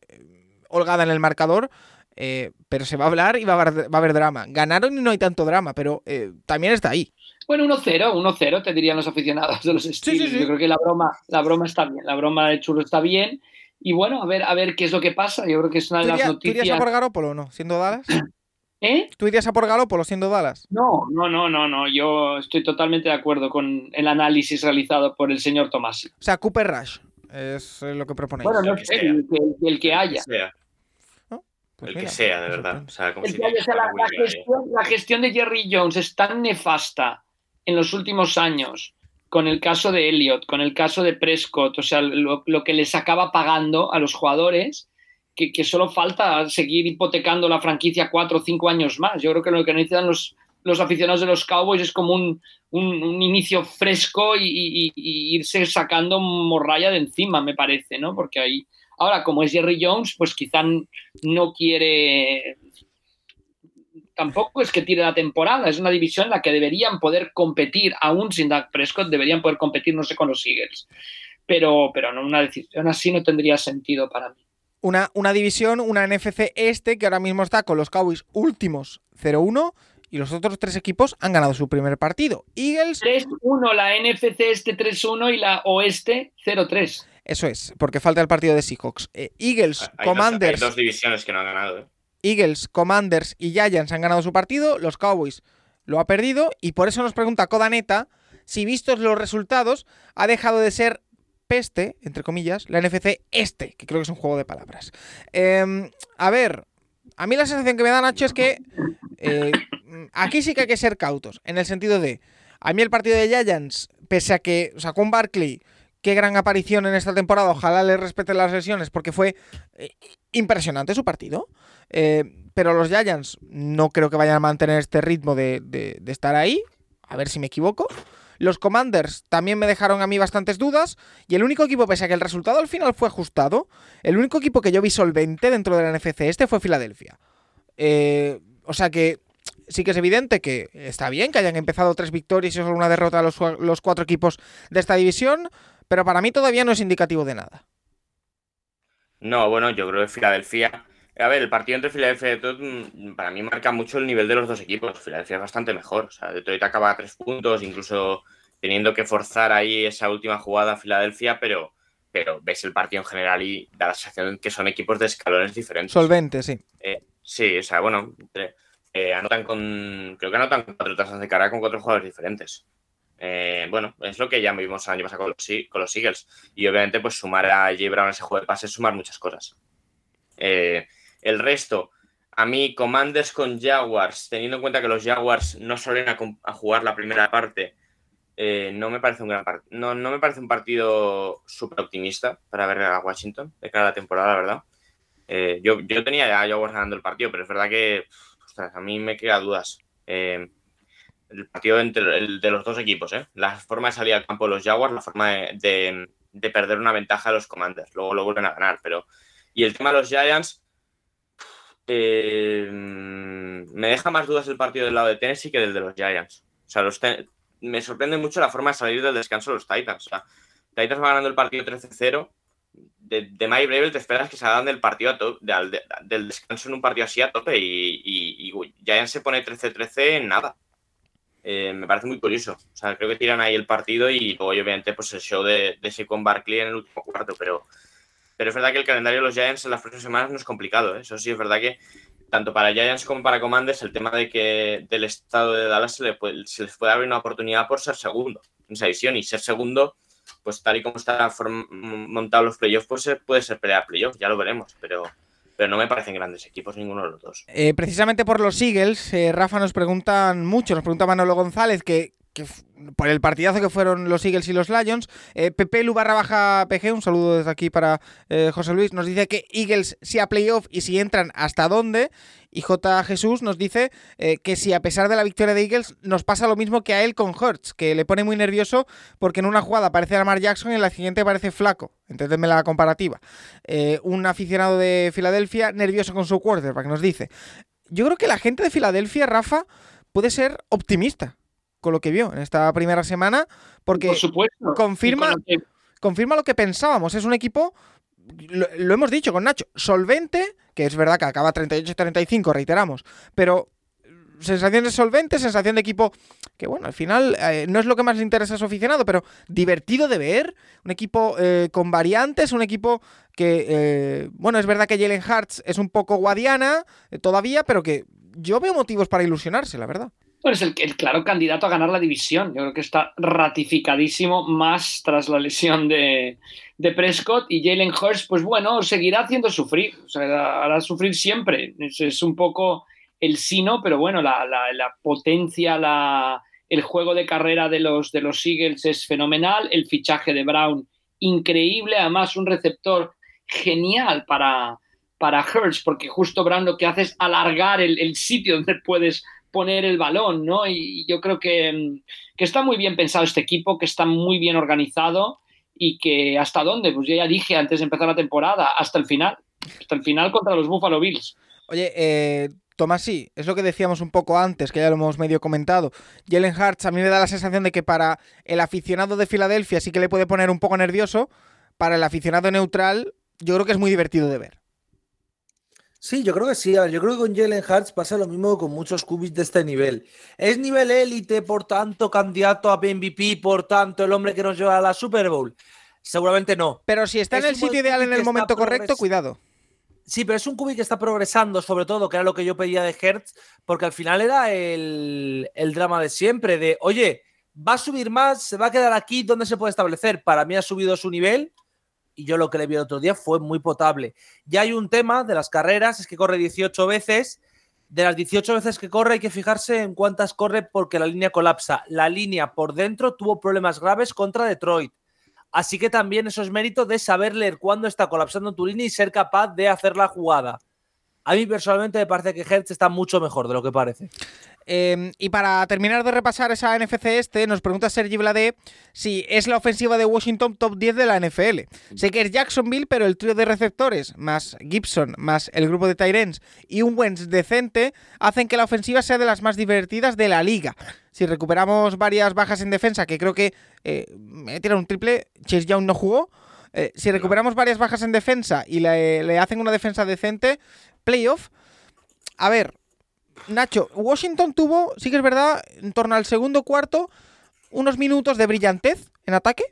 holgada en el marcador. eh, pero se va a hablar y va a, haber, va a haber drama. Ganaron y no hay tanto drama, pero eh, también está ahí.
Bueno, 1-0, 1-0, te dirían los aficionados de los Steelers.
sí.
Yo creo que la broma, la broma está bien, la broma de Chulo está bien. Y bueno, a ver, a ver qué es lo que pasa. Yo creo que es una
¿Tú
de las
irías, tú irías
noticias.
a por Garópolo o no? ¿Siendo Dallas?
¿Eh?
¿Tú irías a por Garópolo siendo Dallas?
No, no, no, no, no. Yo estoy totalmente de acuerdo con el análisis realizado por el señor Tomasi.
O sea, Cooper Rush es eh, lo que proponéis.
Bueno, no sé, el que, el que haya.
sea,
Pues
el
mira,
que sea, de verdad. O sea, como
El
si
que haya, o sea, la, la gestión, la gestión de Jerry Jones es tan nefasta en los últimos años con el caso de Elliot, con el caso de Prescott, o sea, lo, lo que les acaba pagando a los jugadores, que, que solo falta seguir hipotecando la franquicia cuatro o cinco años más. Yo creo que lo que necesitan los, los aficionados de los Cowboys es como un, un- inicio fresco y irse sacando morralla de encima, me parece, ¿no? Porque ahí, ahora, como es Jerry Jones, pues quizá no quiere tampoco es que tire la temporada, es una división en la que deberían poder competir, aún sin Dak Prescott, deberían poder competir, no sé, con los Eagles. Pero, pero no, una decisión así no tendría sentido para mí.
Una, una división, una NFC este, que ahora mismo está con los Cowboys últimos 0-1 y los otros tres equipos han ganado su primer partido. Eagles,
3-1 la NFC este 3-1 y la oeste 0-3.
eso es, porque falta el partido de Seahawks. Eh, Eagles,
Hay dos,
Commanders,
hay dos divisiones que no han ganado. ¿eh?
Eagles, Commanders y Giants han ganado su partido, los Cowboys lo ha perdido y por eso nos pregunta Codaneta si vistos los resultados ha dejado de ser peste, entre comillas, la NFC este, que creo que es un juego de palabras. Eh, a ver, a mí la sensación que me da Nacho es que eh, aquí sí que hay que ser cautos, en el sentido de, a mí el partido de Giants, pese a que sacó un Barkley, qué gran aparición en esta temporada, ojalá le respeten las lesiones porque fue eh, impresionante su partido. Eh, pero los Giants no creo que vayan a mantener este ritmo de estar ahí. A ver si me equivoco. Los Commanders también me dejaron a mí bastantes dudas. Y el único equipo, pese a que el resultado al final fue ajustado, el único equipo que yo vi solvente dentro de la NFC este fue Filadelfia. Eh, o sea que sí que es evidente que está bien que hayan empezado tres victorias y solo una derrota a los, los cuatro equipos de esta división. Pero para mí todavía no es indicativo de nada.
No, bueno, yo creo que Filadelfia. A ver, el partido entre Filadelfia y Detroit mm, para mí marca mucho el nivel de los dos equipos. Filadelfia es bastante mejor. O sea, Detroit acaba a tres puntos, incluso teniendo que forzar ahí esa última jugada a Filadelfia, pero, pero ves el partido en general y da la sensación que son equipos de escalones diferentes.
Solvente, sí.
Eh, sí, o sea, bueno, eh, anotan con. Creo que anotan cuatro tasas de cara con cuatro jugadores diferentes. Eh, bueno, es lo que ya vimos el año pasado con los, con los Eagles. Y obviamente, pues sumar a J. Brown ese juego de pases, sumar muchas cosas. Eh, el resto, a mí, Commanders con Jaguars, teniendo en cuenta que los Jaguars no suelen a, jugar la primera parte, eh, no me parece un gran no, no me parece un partido súper optimista para ver a Washington de cara a la temporada, la verdad. Eh, yo, yo tenía ya a Jaguars ganando el partido, pero es verdad que a mí me queda dudas. Eh, el partido entre el de los dos equipos, ¿eh? la forma de salir al campo de los Jaguars, la forma de, de- de perder una ventaja de los Commanders, luego lo vuelven a ganar, pero y el tema de los Giants eh, me deja más dudas el partido del lado de Tennessee que del de los Giants. O sea, los Ten- me sorprende mucho la forma de salir del descanso de los Titans. O sea, Titans va ganando el partido 13-0. De, de Mike Bravel te esperas que salgan del partido a de- del descanso en un partido así a tope y, y, y Giants se pone 13-13 en nada. Eh, me parece muy curioso. O sea, creo que tiran ahí el partido y luego, obviamente, pues el show de, de Saquon Barkley en el último cuarto. Pero, pero es verdad que el calendario de los Giants en las próximas semanas no es complicado. ¿eh? Eso sí, es verdad que tanto para Giants como para Commanders, el tema de que del estado de Dallas se, le puede- se les puede abrir una oportunidad por ser segundo en esa división. Y ser segundo, pues tal y como están montados los playoffs, pues se- puede ser pelear playoffs, ya lo veremos. Pero, pero no me parecen grandes equipos ninguno de los dos.
Eh, precisamente por los Eagles, eh, Rafa nos preguntan mucho, nos pregunta Manolo González que por el partidazo que fueron los Eagles y los Lions. Eh, Pepe Lu barra baja PG, un saludo desde aquí para eh, José Luis, nos dice que Eagles sí a playoff y si entran, ¿hasta dónde? Y J. Jesús nos dice eh, que si a pesar de la victoria de Eagles nos pasa lo mismo que a él con Hurts, que le pone muy nervioso porque en una jugada aparece Lamar Jackson y en la siguiente parece flaco. Entendedme la comparativa. un aficionado de Filadelfia nervioso con su quarterback, nos dice. Yo creo que la gente de Filadelfia, Rafa, puede ser optimista con lo que vio en esta primera semana, porque confirma, confirma lo que pensábamos. Es un equipo, lo, hemos dicho con Nacho, solvente, que es verdad que acaba 38-35, reiteramos, pero sensación de solvente, sensación de equipo que, bueno, al final eh, no es lo que más le interesa a su aficionado, pero divertido de ver, un equipo eh, con variantes, un equipo que, eh, bueno, es verdad que Jalen Hartz es un poco guadiana todavía, pero que yo veo motivos para ilusionarse, la verdad
es el, claro candidato a ganar la división. Yo creo que está ratificadísimo más tras la lesión de, Prescott y Jalen Hurst, pues bueno, seguirá haciendo sufrir, o sea, hará sufrir siempre. Es, un poco el sino, pero bueno, la, potencia, la, el juego de carrera de los, de los Eagles es fenomenal, el fichaje de Brown increíble, además un receptor genial para, para porque justo Brown lo que hace es alargar el sitio donde puedes poner el balón, ¿no? Y yo creo que, está muy bien pensado este equipo, que está muy bien organizado y que hasta dónde, pues yo ya dije antes de empezar la temporada, hasta el final, hasta el final contra los Buffalo Bills.
Oye, eh, Tomás, sí, es lo que decíamos un poco antes, que ya lo hemos medio comentado. Jalen Hurts a mí me da la sensación de que para el aficionado de Filadelfia sí que le puede poner un poco nervioso, para el aficionado neutral yo creo que es muy divertido de ver.
Sí, yo creo que sí. yo creo que con Jalen Hurts pasa lo mismo con muchos cubis de este nivel. ¿Es nivel élite, por tanto, candidato a MVP, por tanto, el hombre que nos lleva a la Super Bowl? Seguramente no.
Pero si está en el sitio ideal en el momento correcto, cuidado.
Sí, pero es un cubi que está progresando, sobre todo, que era lo que yo pedía de Hertz, porque al final era el, el drama de siempre, de, oye, va a subir más, se va a quedar aquí, ¿dónde se puede establecer? Para mí ha subido su nivel, y yo lo que le vi el otro día fue muy potable. Ya hay un tema de las carreras, es que corre 18 veces. De las 18 veces que corre hay que fijarse en cuántas corre porque la línea colapsa. La línea por dentro tuvo problemas graves contra Detroit. Así que también eso es mérito de saber leer cuándo está colapsando tu línea y ser capaz de hacer la jugada. A mí personalmente me parece que Hertz está mucho mejor de lo que parece.
Em, y para terminar de repasar esa NFC este, nos pregunta Sergi Blade si es la ofensiva de Washington top 10 de la NFL. Sé que es Jacksonville, pero el trío de receptores, más Gibson, más el grupo de Tyrens y un Wentz decente, hacen que la ofensiva sea de las más divertidas de la liga. Si recuperamos varias bajas en defensa, que creo que eh, me tirado un triple, Chase Young no jugó. Eh, si recuperamos varias bajas en defensa y le, le hacen una defensa decente, playoff. A ver, Nacho, Washington tuvo, sí que es verdad, en torno al segundo cuarto, unos minutos de brillantez en ataque,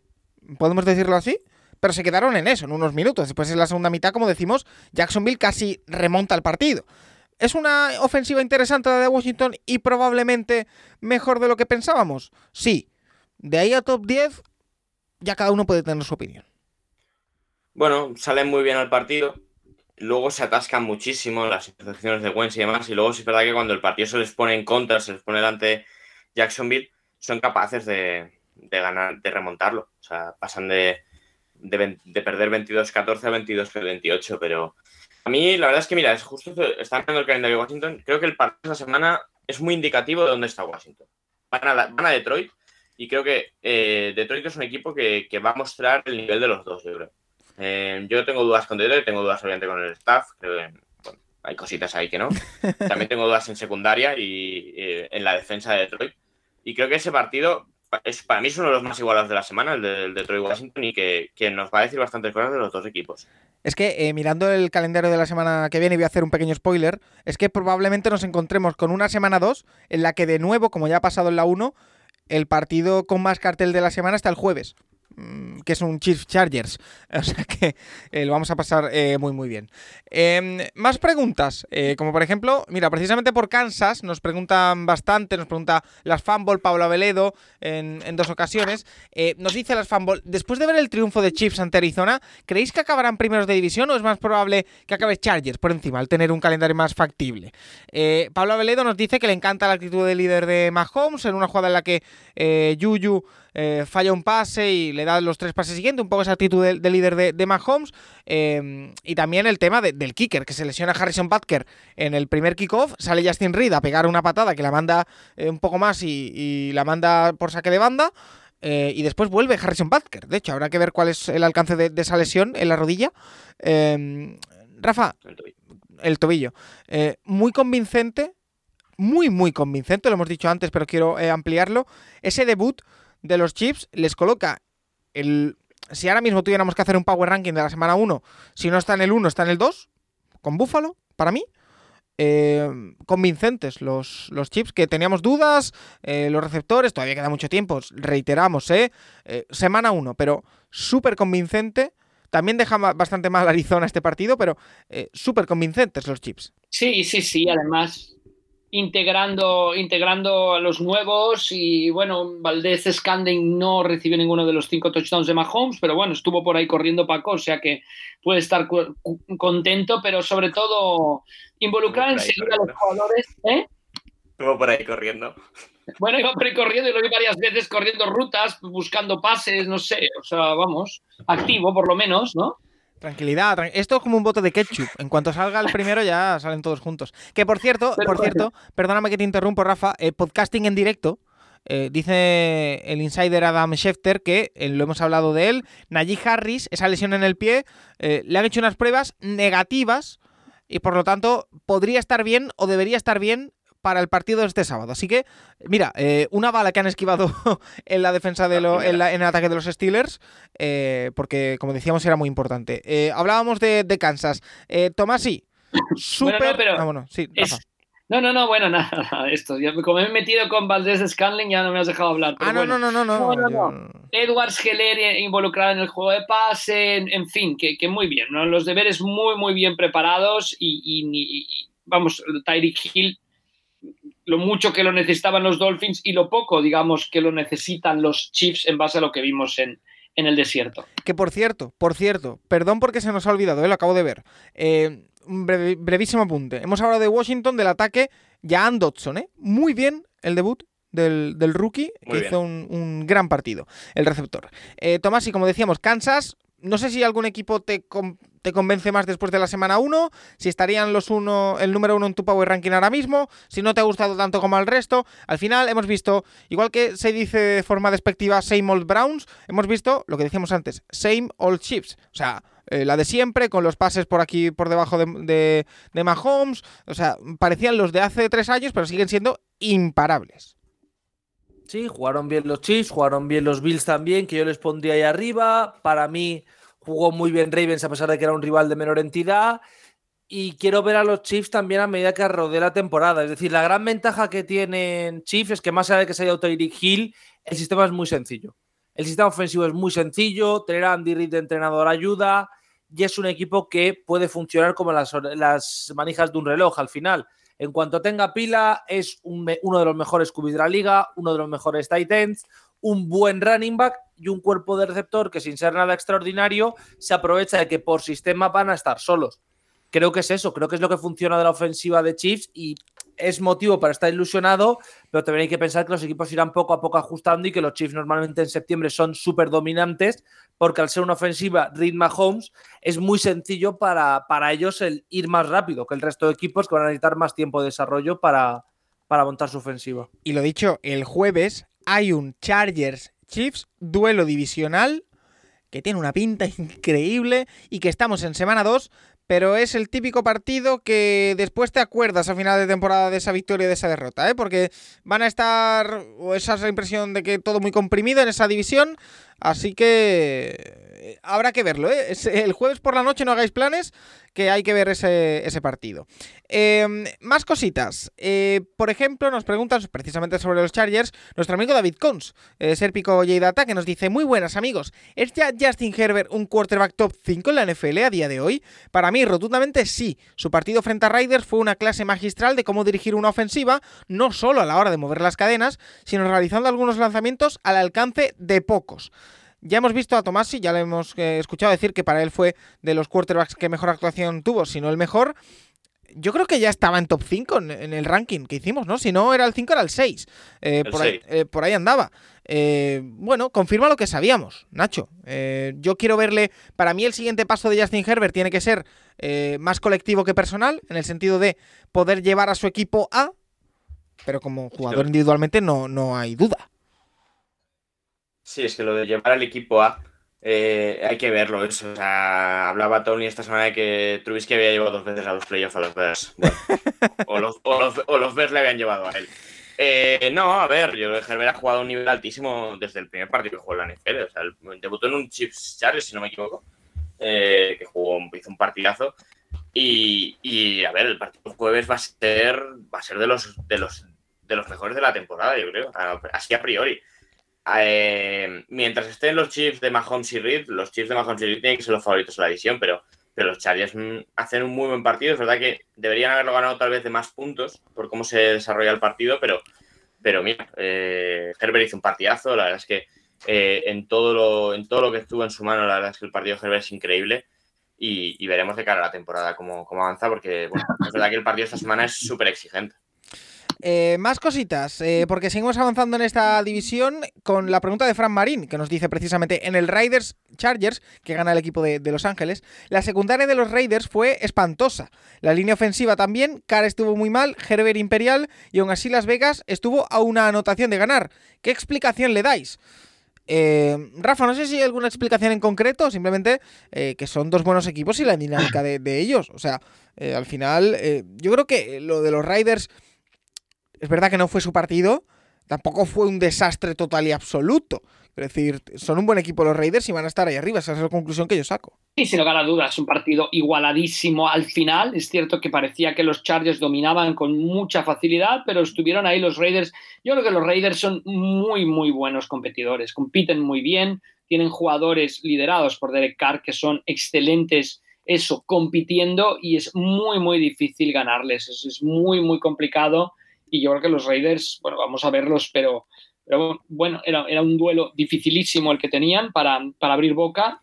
podemos decirlo así, pero se quedaron en eso, en unos minutos. Después en la segunda mitad, como decimos, Jacksonville casi remonta el partido. ¿Es una ofensiva interesante la de Washington y probablemente mejor de lo que pensábamos? Sí. De ahí a top 10, ya cada uno puede tener su opinión.
Bueno, salen muy bien al partido luego se atascan muchísimo las intercepciones de Wentz y demás, y luego es verdad que cuando el partido se les pone en contra, se les pone delante Jacksonville, son capaces de, ganar, de remontarlo. O sea, pasan de, de, perder 22-14 a 22-28, pero a mí la verdad es que, mira, es justo, están viendo el calendario de Washington, creo que el partido de esta semana es muy indicativo de dónde está Washington. Van a, van a Detroit, y creo que eh, Detroit es un equipo que, que va a mostrar el nivel de los dos, yo creo. Eh, yo tengo dudas con Detroit, tengo dudas obviamente con el staff, creo que hay cositas ahí que no. También tengo dudas en secundaria y eh, en la defensa de Detroit. Y creo que ese partido es, para mí es uno de los más igualados de la semana, el del Detroit-Washington, y que, nos va a decir bastantes cosas de los dos equipos.
Es que eh, mirando el calendario de la semana que viene, y voy a hacer un pequeño spoiler, es que probablemente nos encontremos con una semana 2 en la que de nuevo, como ya ha pasado en la 1, el partido con más cartel de la semana está el jueves. Mm, que es un Chiefs Chargers. O sea que eh, lo vamos a pasar eh, muy, muy bien. Em, más preguntas, eh, como por ejemplo, mira, precisamente por Kansas nos preguntan bastante, nos pregunta las fanball Pablo Aveledo en, dos ocasiones. Nos dice las fanball, después de ver el triunfo de Chiefs ante Arizona, ¿creéis que acabarán primeros de división o es más probable que acabe Chargers por encima, al tener un calendario más factible? Pablo Aveledo nos dice que le encanta la actitud del líder de Mahomes en una jugada en la que Yuyu eh, falla un pase y le da los tres pases siguientes, un poco esa actitud del, del líder de, de Mahomes. eh, y también el tema de- del kicker, que se lesiona Harrison Butker en el primer kickoff, sale Justin Reed a pegar una patada que la manda eh, un poco más y, y la manda por saque de banda. y después vuelve Harrison Butker. De hecho, habrá que ver cuál es el alcance de, de esa lesión en la rodilla. Rafa, el tobillo. Muy convincente, muy, muy convincente, lo hemos dicho antes, pero quiero eh, ampliarlo. Ese debut de los Chiefs les coloca el... Si ahora mismo tuviéramos que hacer un power ranking de la semana 1, si no está en el 1, está en el 2, con Buffalo, para mí. Eh, convincentes los, los chips que teníamos dudas, eh, los receptores, todavía queda mucho tiempo, reiteramos, eh, Eh, semana 1, pero súper convincente. También deja bastante mal Arizona este partido, pero súper convincentes los chips.
Sí, sí, sí, además integrando, integrando a los nuevos y bueno, Valdez Scanding no recibió ninguno de los cinco touchdowns de Mahomes, pero bueno, estuvo por ahí corriendo Paco, o sea que puede estar contento, pero sobre todo involucrar enseguida a los jugadores. ¿eh?
Estuvo por ahí corriendo.
Bueno, iba por ahí corriendo y lo vi varias veces corriendo rutas, buscando pases, no sé, o sea, vamos, activo por lo menos, ¿no?
Tranquilidad, tran- esto es como un bote de ketchup. En cuanto salga el primero ya salen todos juntos. Que por cierto, por cierto, perdóname que te interrumpo, Rafa, eh, podcasting en directo. eh, dice el insider Adam Schefter que eh, lo hemos hablado de él. Najee Harris, esa lesión en el pie, eh, le han hecho unas pruebas negativas y por lo tanto podría estar bien o debería estar bien para el partido de este sábado. Así que, mira, eh, una bala que han esquivado en la defensa de lo, en, la- en el ataque de los Steelers, eh, porque como decíamos era muy importante. Eh, hablábamos de, de Kansas. Tomasi, súper...
Bueno, no, pero
ah, bueno, sí,
Es-
Rafa.
No, no, no, bueno, nada, nada, esto. Ya, como me he metido con Valdez Scanling, ya no me has dejado hablar. pero
Ah, no,
bueno.
no, no, no, no,
No, no,
yo-
Edwards Heller eh, involucrado en el juego de pase, en, en fin, que, que muy bien, ¿no? Los deberes muy, muy bien preparados y, y- y- vamos, Tyreek Hill, lo mucho que lo necesitaban los Dolphins y lo poco, digamos, que lo necesitan los Chiefs en base a lo que vimos en, en el desierto.
Que por cierto, por cierto, perdón porque se nos ha olvidado, eh, lo acabo de ver. Eh, un brevísimo apunte. Hemos hablado de Washington, del ataque, Jan Dodson, ¿eh? Muy bien el debut del, del rookie, que
bien.
hizo un, un gran partido, el receptor. Eh, Tomás, y como decíamos, Kansas, no sé si algún equipo te, te convence más después de la semana 1, si estarían los uno, el número uno en tu Power Ranking ahora mismo, si no te ha gustado tanto como al resto. Al final hemos visto, igual que se dice de forma despectiva Same Old Browns, hemos visto lo que decíamos antes, Same Old Chiefs. O sea, eh, la de siempre, con los pases por aquí, por debajo de, de, de Mahomes. O sea, parecían los de hace tres años, pero siguen siendo imparables.
Sí, jugaron bien los Chiefs, jugaron bien los Bills también, que yo les pondría ahí arriba. Para mí jugó muy bien Ravens a pesar de que era un rival de menor entidad. Y quiero ver a los Chiefs también a medida que rodee la temporada. Es decir, la gran ventaja que tienen Chiefs es que más allá de que se haya Tyreek Hill, el sistema es muy sencillo. El sistema ofensivo es muy sencillo, tener a Andy Reid de entrenador ayuda y es un equipo que puede funcionar como las, las manijas de un reloj al final. En cuanto tenga pila, es uno de los mejores QBs de la liga, uno de los mejores tight ends, un buen running back y un cuerpo de receptor que sin ser nada extraordinario se aprovecha de que por sistema van a estar solos. Creo que es eso, creo que es lo que funciona de la ofensiva de Chiefs y es motivo para estar ilusionado, pero también hay que pensar que los equipos irán poco a poco ajustando y que los Chiefs normalmente en septiembre son súper dominantes porque al ser una ofensiva Reed Mahomes es muy sencillo para, para ellos el ir más rápido que el resto de equipos que van a necesitar más tiempo de desarrollo para, para montar su ofensiva.
Y lo dicho, el jueves hay un Chargers Chiefs duelo divisional que tiene una pinta increíble y que estamos en semana 2, pero es el típico partido que después te acuerdas a final de temporada de esa victoria y de esa derrota, ¿eh? porque van a estar, o esa es la impresión de que todo muy comprimido en esa división, así que eh, habrá que verlo. ¿eh? Es- el jueves por la noche no hagáis planes, que hay que ver ese, partido. Eh, más cositas. Eh, por ejemplo, nos preguntan precisamente sobre los Chargers nuestro amigo David Cons, eh, Serpico J-Data, que nos dice: Muy buenas, amigos. ¿Es ya Justin Herbert un quarterback top 5 en la NFL a día de hoy? Para mí, rotundamente sí. Su partido frente a Raiders fue una clase magistral de cómo dirigir una ofensiva, no solo a la hora de mover las cadenas, sino realizando algunos lanzamientos al alcance de pocos. Ya hemos visto a Tomasi, ya le hemos eh, escuchado decir que para él fue de los quarterbacks que mejor actuación tuvo, si no el mejor. Yo creo que ya estaba en top 5 en, en el ranking que hicimos, ¿no? Si no era el 5, era el 6. Eh, por, ahí,
6.
eh, por ahí andaba. Bueno, confirma lo que sabíamos, Nacho. Yo quiero verle. Para mí, el siguiente paso de Justin Herbert tiene que ser más colectivo que personal, en el sentido de poder llevar a su equipo a. Pero como jugador individualmente no, no hay duda.
Sí, es que lo de llevar al equipo A eh, hay que verlo. Eso. O sea, hablaba Tony esta semana de que Trubisky había llevado dos veces a los playoffs a los Bears. Bueno, o, los, o, los, o los Bears le habían llevado a él. Eh, no, a ver, yo creo que Herbert ha jugado a un nivel altísimo desde el primer partido que jugó en la NFL. O sea, debutó en un Chiefs Chargers, si no me equivoco, eh, que jugó, hizo un partidazo. Y, y, a ver, el partido del jueves va a ser, va a ser de los de los de los mejores de la temporada, yo creo. Así a priori. Eh, mientras estén los Chiefs de Mahomes y Reed, los Chiefs de Mahomes y Reed tienen que ser los favoritos de la división, pero, pero los Chargers mm, hacen un muy buen partido. Es verdad que deberían haberlo ganado tal vez de más puntos por cómo se desarrolla el partido, pero, pero mira, eh, Herbert hizo un partidazo. La verdad es que eh, en, todo lo, en todo lo que estuvo en su mano, la verdad es que el partido de Herbert es increíble. Y, veremos de cara a la temporada cómo, cómo avanza, porque bueno, es verdad que el partido esta semana es súper exigente.
Eh, más cositas, eh, porque seguimos avanzando en esta división con la pregunta de Fran Marín, que nos dice precisamente en el Raiders Chargers, que gana el equipo de, de Los Ángeles, la secundaria de los Raiders fue espantosa. La línea ofensiva también, Carr estuvo muy mal, Herbert imperial, y aún así Las Vegas estuvo a una anotación de ganar. ¿Qué explicación le dais? Eh, Rafa, no sé si hay alguna explicación en concreto, simplemente eh, que son dos buenos equipos y la dinámica de, de ellos. O sea, eh, al final, yo creo que lo de los Raiders es verdad que no fue su partido, tampoco fue un desastre total y absoluto. Es decir, son un buen equipo los Raiders y van a estar ahí arriba. Esa es la conclusión que yo saco.
Y sin lugar a dudas, un partido igualadísimo al final. Es cierto que parecía que los Chargers dominaban con mucha facilidad, pero estuvieron ahí los Raiders. Yo creo que los Raiders son muy, muy buenos competidores. Compiten muy bien, tienen jugadores liderados por Derek Carr que son excelentes, eso, compitiendo y es muy, muy difícil ganarles. Es, es muy, muy complicado. Y yo creo que los Raiders, bueno, vamos a verlos, pero, pero bueno, era, era un duelo dificilísimo el que tenían para, para abrir boca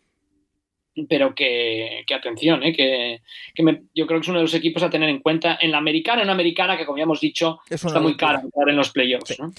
pero que, que atención, ¿eh? que, que me, yo creo que es uno de los equipos a tener en cuenta en la americana, en una americana que como ya hemos dicho
Es
está muy cara entrar en los playoffs.
Sí.
¿no?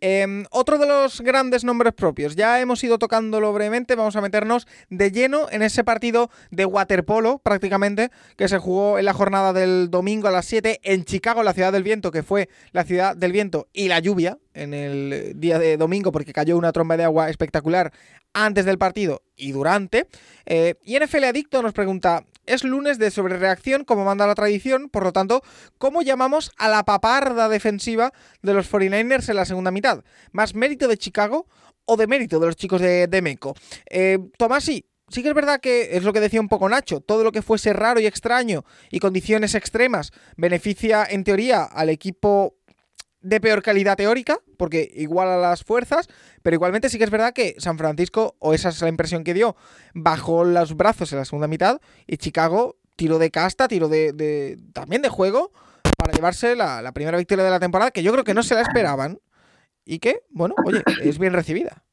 Eh, otro de los grandes nombres propios, ya hemos ido tocándolo brevemente, vamos a meternos de lleno en ese partido de waterpolo prácticamente que se jugó en la jornada del domingo a las 7 en Chicago, la ciudad del viento, que fue la ciudad del viento y la lluvia en el día de domingo porque cayó una tromba de agua espectacular antes del partido y durante. Eh, y NFL Adicto nos pregunta, es lunes de sobrereacción como manda la tradición, por lo tanto, ¿cómo llamamos a la paparda defensiva de los 49ers en la segunda mitad? ¿Más mérito de Chicago o de mérito de los chicos de, de Meco? Eh, Tomás, sí. Sí que es verdad que es lo que decía un poco Nacho, todo lo que fuese raro y extraño y condiciones extremas beneficia en teoría al equipo de peor calidad teórica, porque iguala las fuerzas, pero igualmente sí que es verdad que San Francisco, o esa es la impresión que dio, bajó los brazos en la segunda mitad y Chicago tiró de casta, tiró de, de- también de juego para llevarse la, la primera victoria de la temporada, que yo creo que no se la esperaban y que, bueno, oye, es bien recibida.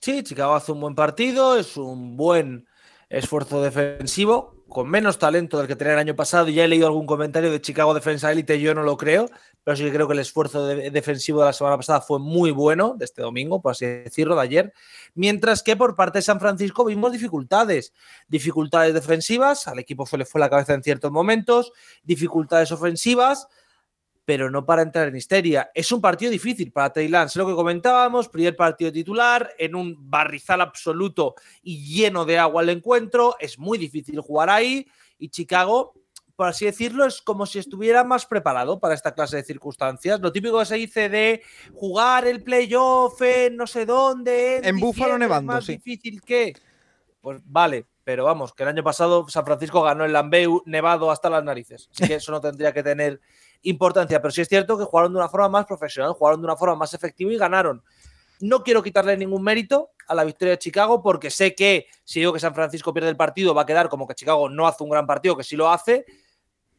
Sí, Chicago hace un buen partido, es un buen esfuerzo defensivo, con menos talento del que tenía el año pasado. Ya he leído algún comentario de Chicago Defensa Elite, yo no lo creo, pero sí que creo que el esfuerzo de- defensivo de la semana pasada fue muy bueno, de este domingo, por así decirlo, de ayer. Mientras que por parte de San Francisco vimos dificultades, dificultades defensivas, al equipo se le fue la cabeza en ciertos momentos, dificultades ofensivas, pero no para entrar en histeria. Es un partido difícil para Trey Lance, lo que comentábamos, primer partido titular, en un barrizal absoluto y lleno de agua el encuentro, es muy difícil jugar ahí y Chicago, por así decirlo, es como si estuviera más preparado para esta clase de circunstancias. Lo típico que se dice de jugar el playoff en no sé dónde.
En Búfalo
diciembre, es
nevando,
más
sí.
difícil que... pues vale, pero vamos, que el año pasado San Francisco ganó el Lambeu nevado hasta las narices. Así que eso no tendría que tener importancia. Pero sí es cierto que jugaron de una forma más profesional, jugaron de una forma más efectiva y ganaron. No quiero quitarle ningún mérito a la victoria de Chicago porque sé que si digo que San Francisco pierde el partido va a quedar como que Chicago no hace un gran partido, que sí lo hace,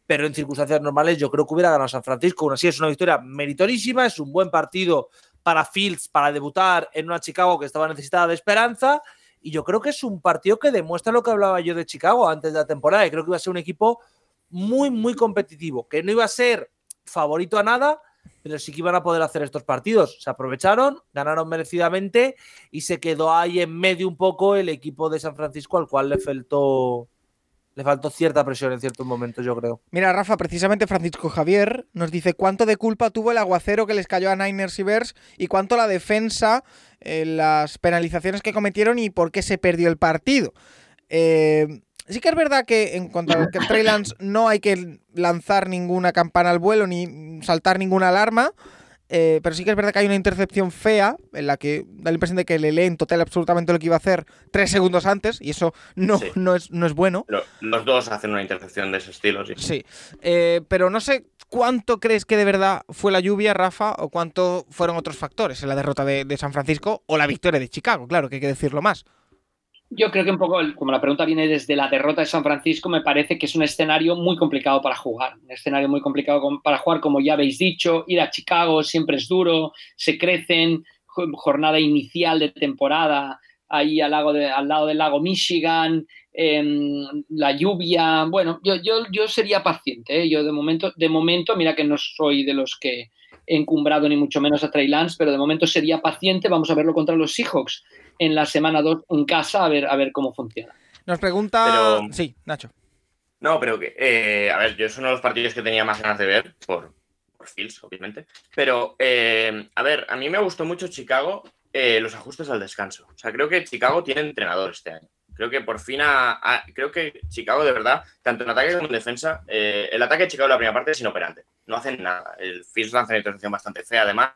pero en circunstancias normales yo creo que hubiera ganado San Francisco. Aún así es una victoria meritorísima, es un buen partido para Fields para debutar en una Chicago que estaba necesitada de esperanza y yo creo que es un partido que demuestra lo que hablaba yo de Chicago antes de la temporada y creo que iba a ser un equipo muy, muy competitivo, que no iba a ser favorito a nada, pero sí que iban a poder hacer estos partidos. Se aprovecharon, ganaron merecidamente y se quedó ahí en medio un poco el equipo de San Francisco al cual le faltó le faltó cierta presión en ciertos momentos, yo creo.
Mira, Rafa, precisamente Francisco Javier nos dice cuánto de culpa tuvo el aguacero que les cayó a Niners y Bears y cuánto la defensa, eh, las penalizaciones que cometieron y por qué se perdió el partido. Eh, sí que es verdad que en cuanto a que Trey Lance no hay que lanzar ninguna campana al vuelo ni saltar ninguna alarma. Eh, pero sí que es verdad que hay una intercepción fea en la que da la impresión de que le lee en total absolutamente lo que iba a hacer tres segundos antes y eso no,
Sí.
no, es, no es bueno.
Lo- los dos hacen una intercepción de ese estilo, sí.
Sí, Eh, pero no sé cuánto crees que de verdad fue la lluvia, Rafa, o cuánto fueron otros factores en la derrota de, de San Francisco o la victoria de Chicago, claro, que hay que decirlo más.
Yo creo que un poco, como la pregunta viene desde la derrota de San Francisco, me parece que es un escenario muy complicado para jugar. Un escenario muy complicado com- para jugar, como ya habéis dicho. Ir a Chicago siempre es duro, se crecen, jo- jornada inicial de temporada, ahí al, lago de- al lado del lago Michigan, em, la lluvia. Bueno, yo, yo, yo sería paciente. ¿eh? Yo de momento, de momento, mira que no soy de los que he encumbrado ni mucho menos a Trey Lance, pero de momento sería paciente. Vamos a verlo contra los Seahawks en la semana 2 en casa a ver, a ver cómo funciona.
Nos pregunta...
Pero-
Sí, Nacho.
No, pero que, eh, a ver, yo es uno de los partidos que tenía más ganas de ver, por, por Fields, obviamente. Pero, eh, a ver, a mí me gustó mucho Chicago eh, los ajustes al descanso. O sea, creo que Chicago tiene entrenador este año. Creo que por fin ha- creo que Chicago, de verdad, tanto en ataque como en defensa, eh, el ataque de Chicago en la primera parte es inoperante. No hacen nada. El Fields lanza una intercepción bastante fea, además,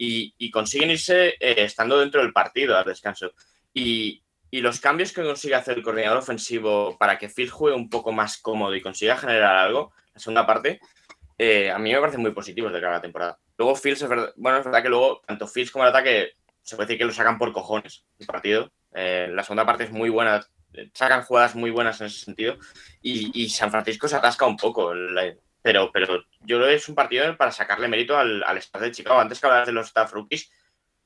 y, y consiguen irse eh, estando dentro del partido al descanso. Y, los cambios que consigue hacer el coordinador ofensivo para que Fields juegue un poco más cómodo y consiga generar algo, la segunda parte, eh, a mí me parecen muy positivos de cara a la temporada. Luego Fields, es verdad, bueno, es verdad que luego tanto Fields como el ataque se puede decir que lo sacan por cojones el partido. Eh, la segunda parte es muy buena, sacan jugadas muy buenas en ese sentido y, San Francisco se atasca un poco. Pero, pero yo creo que es un partido para sacarle mérito al, al staff de Chicago. Antes que hablabas de los staff rookies,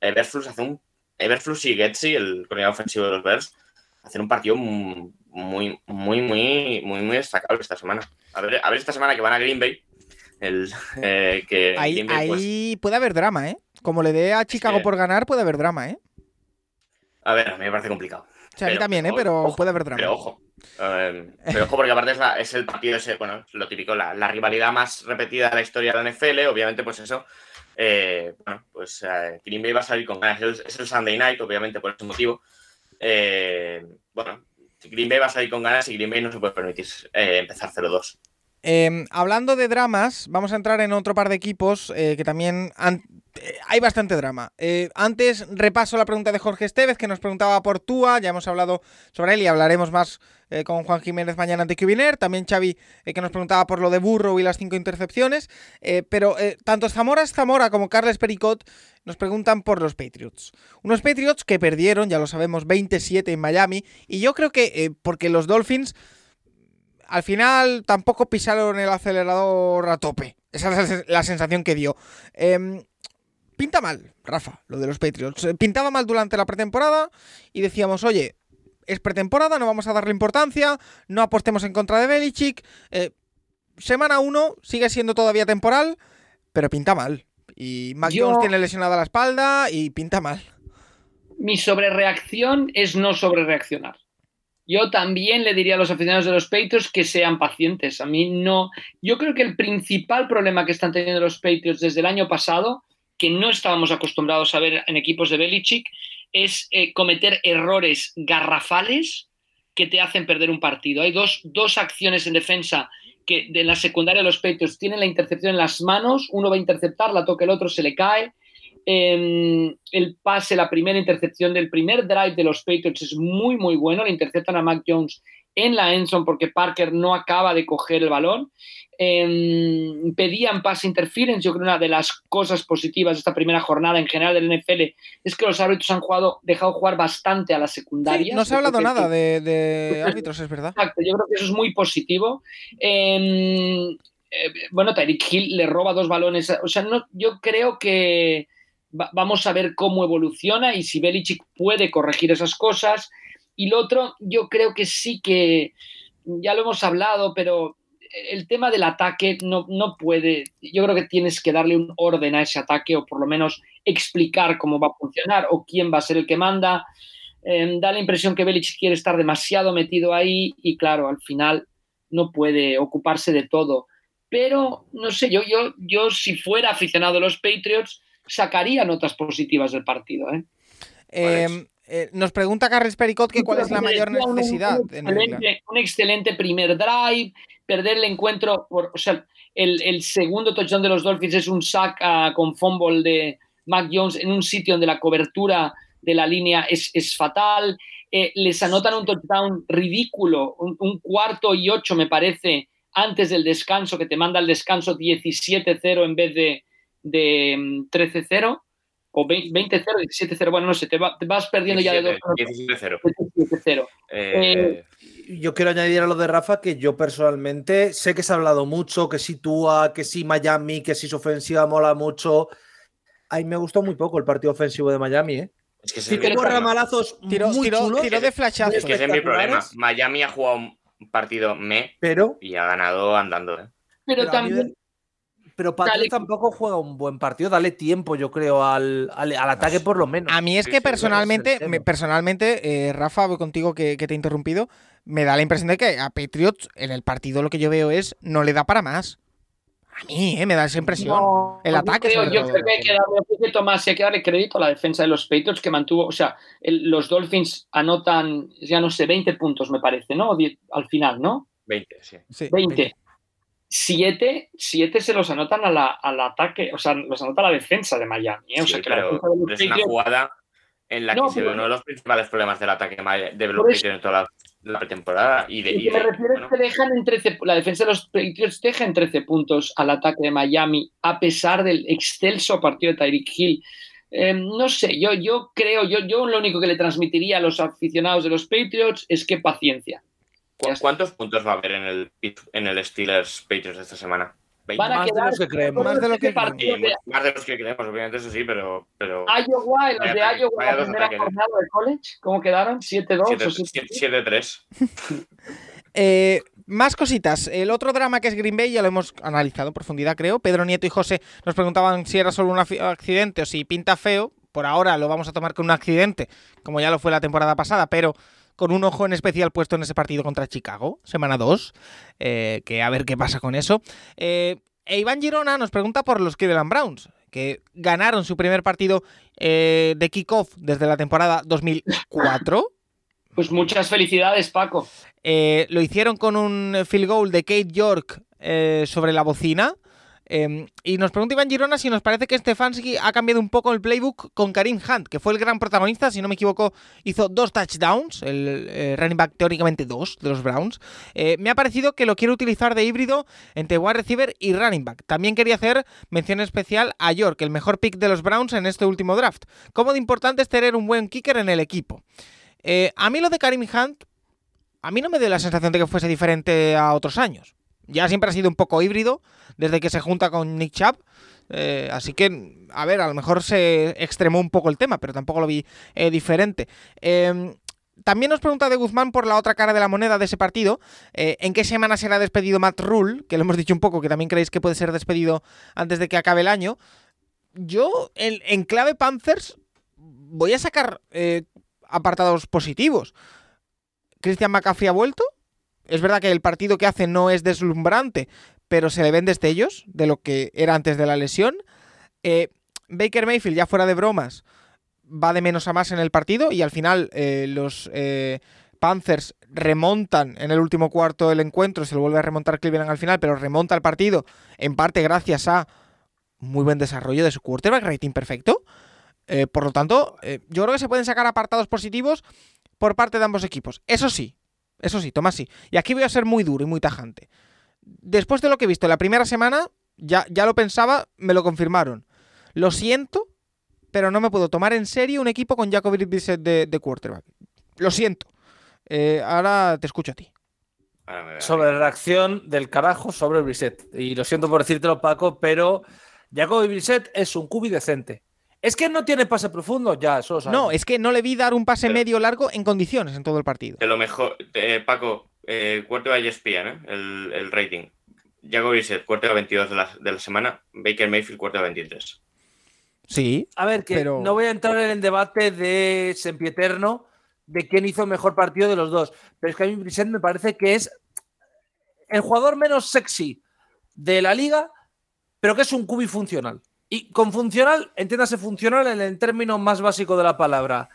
Everflux hace un Everflux y Getsi, el coordinador ofensivo de los Bears, hacen un partido muy, muy, muy, muy, muy, destacable esta semana. A ver, a ver esta semana que van a Green Bay, el, eh, que
Ahí,
Green Bay, pues,
ahí puede haber drama, ¿eh? Como le dé a Chicago
que-
por ganar, puede haber drama, ¿eh?
a ver, a mí me parece complicado.
O sea, a mí
Pero-
también, ¿eh?
pero ojo,
puede haber drama.
Pero ojo. eh, pero ojo, porque aparte es, la- es el partido ese, bueno, lo típico, la, la rivalidad más repetida de la historia de la NFL, obviamente, pues eso. eh, bueno, pues eh, Green Bay va a salir con ganas. Es el, es el Sunday night, obviamente, por ese motivo. Eh, bueno, Green Bay va a salir con ganas y Green Bay no se puede permitir eh, empezar 0-2.
Eh, hablando de dramas, vamos a entrar en otro par de equipos eh, que también han- eh, hay bastante drama. Eh, antes repaso la pregunta de Jorge Estevez que nos preguntaba por Tua, ya hemos hablado sobre él y hablaremos más con Juan Jiménez mañana ante Cubiner. También Xavi que nos preguntaba por lo de Burrow y las cinco intercepciones. Pero tanto Zamora Zamora como Carles Pericot nos preguntan por los Patriots. Unos Patriots que perdieron, ya lo sabemos, 27 en Miami. Y yo creo que porque los Dolphins al final tampoco pisaron el acelerador a tope. Esa es la sensación que dio. Em, pinta mal, Rafa, lo de los Patriots. Eh, Pintaba mal durante la pretemporada y decíamos, oye, es pretemporada, no vamos a darle importancia, no apostemos en contra de Belichick. Eh, semana 1 sigue siendo todavía temporal, pero pinta mal. Y Mac
Yo-
Jones tiene lesionada la espalda y pinta mal.
Mi sobrereacción es no sobrereaccionar. Yo también le diría a los aficionados de los Patriots que sean pacientes. A mí no. Yo creo que el principal problema que están teniendo los Patriots desde el año pasado, que no estábamos acostumbrados a ver en equipos de Belichick, es eh, cometer errores garrafales que te hacen perder un partido. Hay dos, dos acciones en defensa que de la secundaria de los Patriots tienen la intercepción en las manos, uno va a interceptar, la toca el otro, se le cae. Em, el pase, la primera intercepción del primer drive de los Patriots es muy, muy bueno. Le interceptan a Mac Jones en la Enson porque Parker no acaba de coger el balón. Em, pedían pass interference. Yo creo que una de las cosas positivas de esta primera jornada en general del NFL es que los árbitros han jugado, dejado jugar bastante a la secundaria.
no se ha hablado nada de, de, árbitros, es verdad.
Exacto, yo creo que eso es muy positivo. Eh, bueno, Tyreek Hill le roba dos balones. O sea, no, yo creo que vamos a ver cómo evoluciona y si Belichick puede corregir esas cosas. Y lo otro, yo creo que sí que, ya lo hemos hablado, pero el tema del ataque no, no puede, yo creo que tienes que darle un orden a ese ataque o por lo menos explicar cómo va a funcionar o quién va a ser el que manda. Em, da la impresión que Belichick quiere estar demasiado metido ahí y claro, al final no puede ocuparse de todo. Pero no sé, yo, yo, yo si fuera aficionado a los Patriots, sacaría notas positivas del partido. ¿eh?
Em, eh, nos pregunta Carles Pericot que cuál es la mayor necesidad.
Un, excelente, un excelente, primer drive, perder el encuentro, por, o sea, el, el, segundo touchdown de los Dolphins es un sack uh, con fumble de Mac Jones en un sitio donde la cobertura de la línea es, es fatal. Eh, les anotan un touchdown ridículo, un, un, cuarto y ocho me parece, antes del descanso, que te manda al descanso 17-0 en vez de, de 13-0 mm, o 20-0, 17-0, bueno, no sé, te, va, te vas perdiendo 17, ya de dos. 17-0.
Eh, yo quiero añadir a lo de Rafa que yo personalmente sé que se ha hablado mucho, que si Tua, que si Miami, que si su ofensiva mola mucho. A mí me gustó muy poco el partido ofensivo de Miami, ¿eh?
Es que
sí, tuvo ramalazos
tiró,
muy
tiró,
chulos.
tiró de flachazo.
Es que ese es mi problema. Miami ha jugado un partido me
pero,
y ha ganado andando, ¿eh?
Pero,
pero
también.
Pero Patrick tampoco juega un buen partido. Dale tiempo, yo creo, al, al, al ataque por lo menos.
A mí es que
sí,
personalmente, me- personalmente, eh, Rafa, voy contigo que, que te he interrumpido, me da la impresión de que a Patriots en el partido lo que yo veo es no le da para más. A mí, eh, me da esa impresión.
No,
el ataque,
creo- yo creo que hay que darle, yo creo que, Tomás, hay que darle crédito a la defensa de los Patriots que mantuvo, o sea, el- los Dolphins anotan, ya no sé, 20 puntos me parece, ¿no? O 10 al final, ¿no?
20, sí.
Sí,
20. 7, se los anotan a la- al ataque, o sea, los anota la defensa de Miami. ¿eh? O sea, que
pero, es una jugada en la
No,
que se ve uno de los principales problemas del ataque de los Patriots en toda la, la pretemporada. Y de,
Lo
y
que me
de-
refiero
bueno,
es que dejan en 13, la defensa de los Patriots deja en 13 puntos al ataque de Miami, a pesar del excelso partido de Tyreek Hill. Eh, no sé, yo, yo creo, yo, yo lo único que le transmitiría a los aficionados de los Patriots es que paciencia.
¿Cu-. ¿Cuántos puntos va a haber en el, Pit- en el Steelers Patriots esta semana? 20.
Van a
Más de
quedar
los que creemos.
Más de lo que
Sí,
partido de
más de los que creemos, obviamente, eso sí, pero. pero
Iowa, los de Iowa, la
dos
primera jornada de college, ¿cómo quedaron? ¿7-2 o 7
7-3.
Eh, más cositas. El otro drama que es Green Bay ya lo hemos analizado en profundidad, creo. Pedro Nieto y José nos preguntaban si era solo un accidente o si pinta feo. Por ahora lo vamos a tomar con un accidente, como ya lo fue la temporada pasada, pero con un ojo en especial puesto en ese partido contra Chicago, semana 2, eh, que a ver qué pasa con eso. Eh, e Iván Girona nos pregunta por los Cleveland Browns, que ganaron su primer partido eh, de kickoff desde la temporada 2004.
Pues muchas felicidades, Paco.
Eh, lo hicieron con un field goal de Kate York sobre la bocina. Eh, y nos pregunta Iván Girona si nos parece que Stefanski ha cambiado un poco el playbook con Karim Hunt, que fue el gran protagonista, si no me equivoco, hizo dos touchdowns, el eh, running back teóricamente dos de los Browns. Eh, me ha parecido que lo quiere utilizar de híbrido entre wide receiver y running back. También quería hacer mención especial a York, el mejor pick de los Browns en este último draft. Cómo de importante es tener un buen kicker en el equipo. Eh, a mí lo de Karim Hunt a mí no me dio la sensación de que fuese diferente a otros años. Ya siempre ha sido un poco híbrido desde que se junta con Nick Chubb. Eh, así que, a ver, a lo mejor se extremó un poco el tema, pero tampoco lo vi eh, diferente. Eh, también nos pregunta de Guzmán por la otra cara de la moneda de ese partido. eh, ¿En qué semana será despedido Matt Rule? Que lo hemos dicho un poco, que también creéis que puede ser despedido antes de que acabe el año. Yo, en, clave Panthers, voy a sacar apartados positivos. Christian McCaffrey ha vuelto. Es verdad que el partido que hace no es deslumbrante, pero se le ven destellos de lo que era antes de la lesión. Eh, Baker Mayfield, ya fuera de bromas, va de menos a más en el partido y al final eh, los eh, Panthers remontan en el último cuarto del encuentro, se lo vuelve a remontar Cleveland al final, pero remonta el partido en parte gracias a muy buen desarrollo de su quarterback, rating perfecto. Por lo tanto, yo creo que se pueden sacar apartados positivos por parte de ambos equipos. Eso sí, eso sí, Tomás sí. Y aquí voy a ser muy duro y muy tajante. Después de lo que he visto la primera semana, ya, ya lo pensaba, me lo confirmaron. Lo siento, pero no me puedo tomar en serio un equipo con Jacoby Brissett de, de quarterback. Lo siento. Eh, ahora te escucho a ti.
Sobre reacción del carajo sobre Brissett. Y lo siento por decírtelo, Paco, pero Jacoby Brissett es un cubi decente. Es que no tiene pase profundo, ya, sabemos.
No, es que no le vi dar un pase
Pero-
medio largo en condiciones en todo el partido.
De lo mejor, eh, Paco, eh, quarterback ESPN, ¿eh? el, el rating. Jacob Brissett, 22 de la, de la semana. Baker Mayfield, quarterback 23.
Sí.
A ver, que
Pero-
no voy a entrar en el debate de sempieterno de quién hizo mejor partido de los dos. Pero es que a mí Brissett me parece que es el jugador menos sexy de la liga, pero que es un cubi funcional. Y con funcional, entiéndase funcional en el término más básico de la palabra.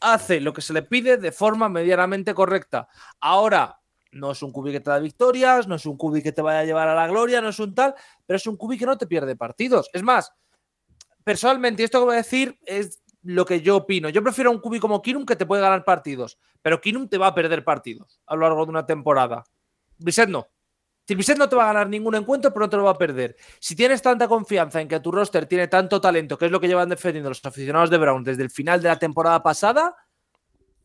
Hace lo que se le pide de forma medianamente correcta. Ahora, no es un cubi que te da victorias, no es un cubi que te vaya a llevar a la gloria, no es un tal, pero es un cubi que no te pierde partidos. Es más, personalmente, esto que voy a decir es lo que yo opino. Yo prefiero un cubi como Kinum que te puede ganar partidos, pero Kinum te va a perder partidos a lo largo de una temporada. Brissett no. Si Brissett no te va a ganar ningún encuentro, pero no te lo va a perder. Si tienes tanta confianza en que tu roster tiene tanto talento, que es lo que llevan defendiendo los aficionados de Brown desde el final de la temporada pasada,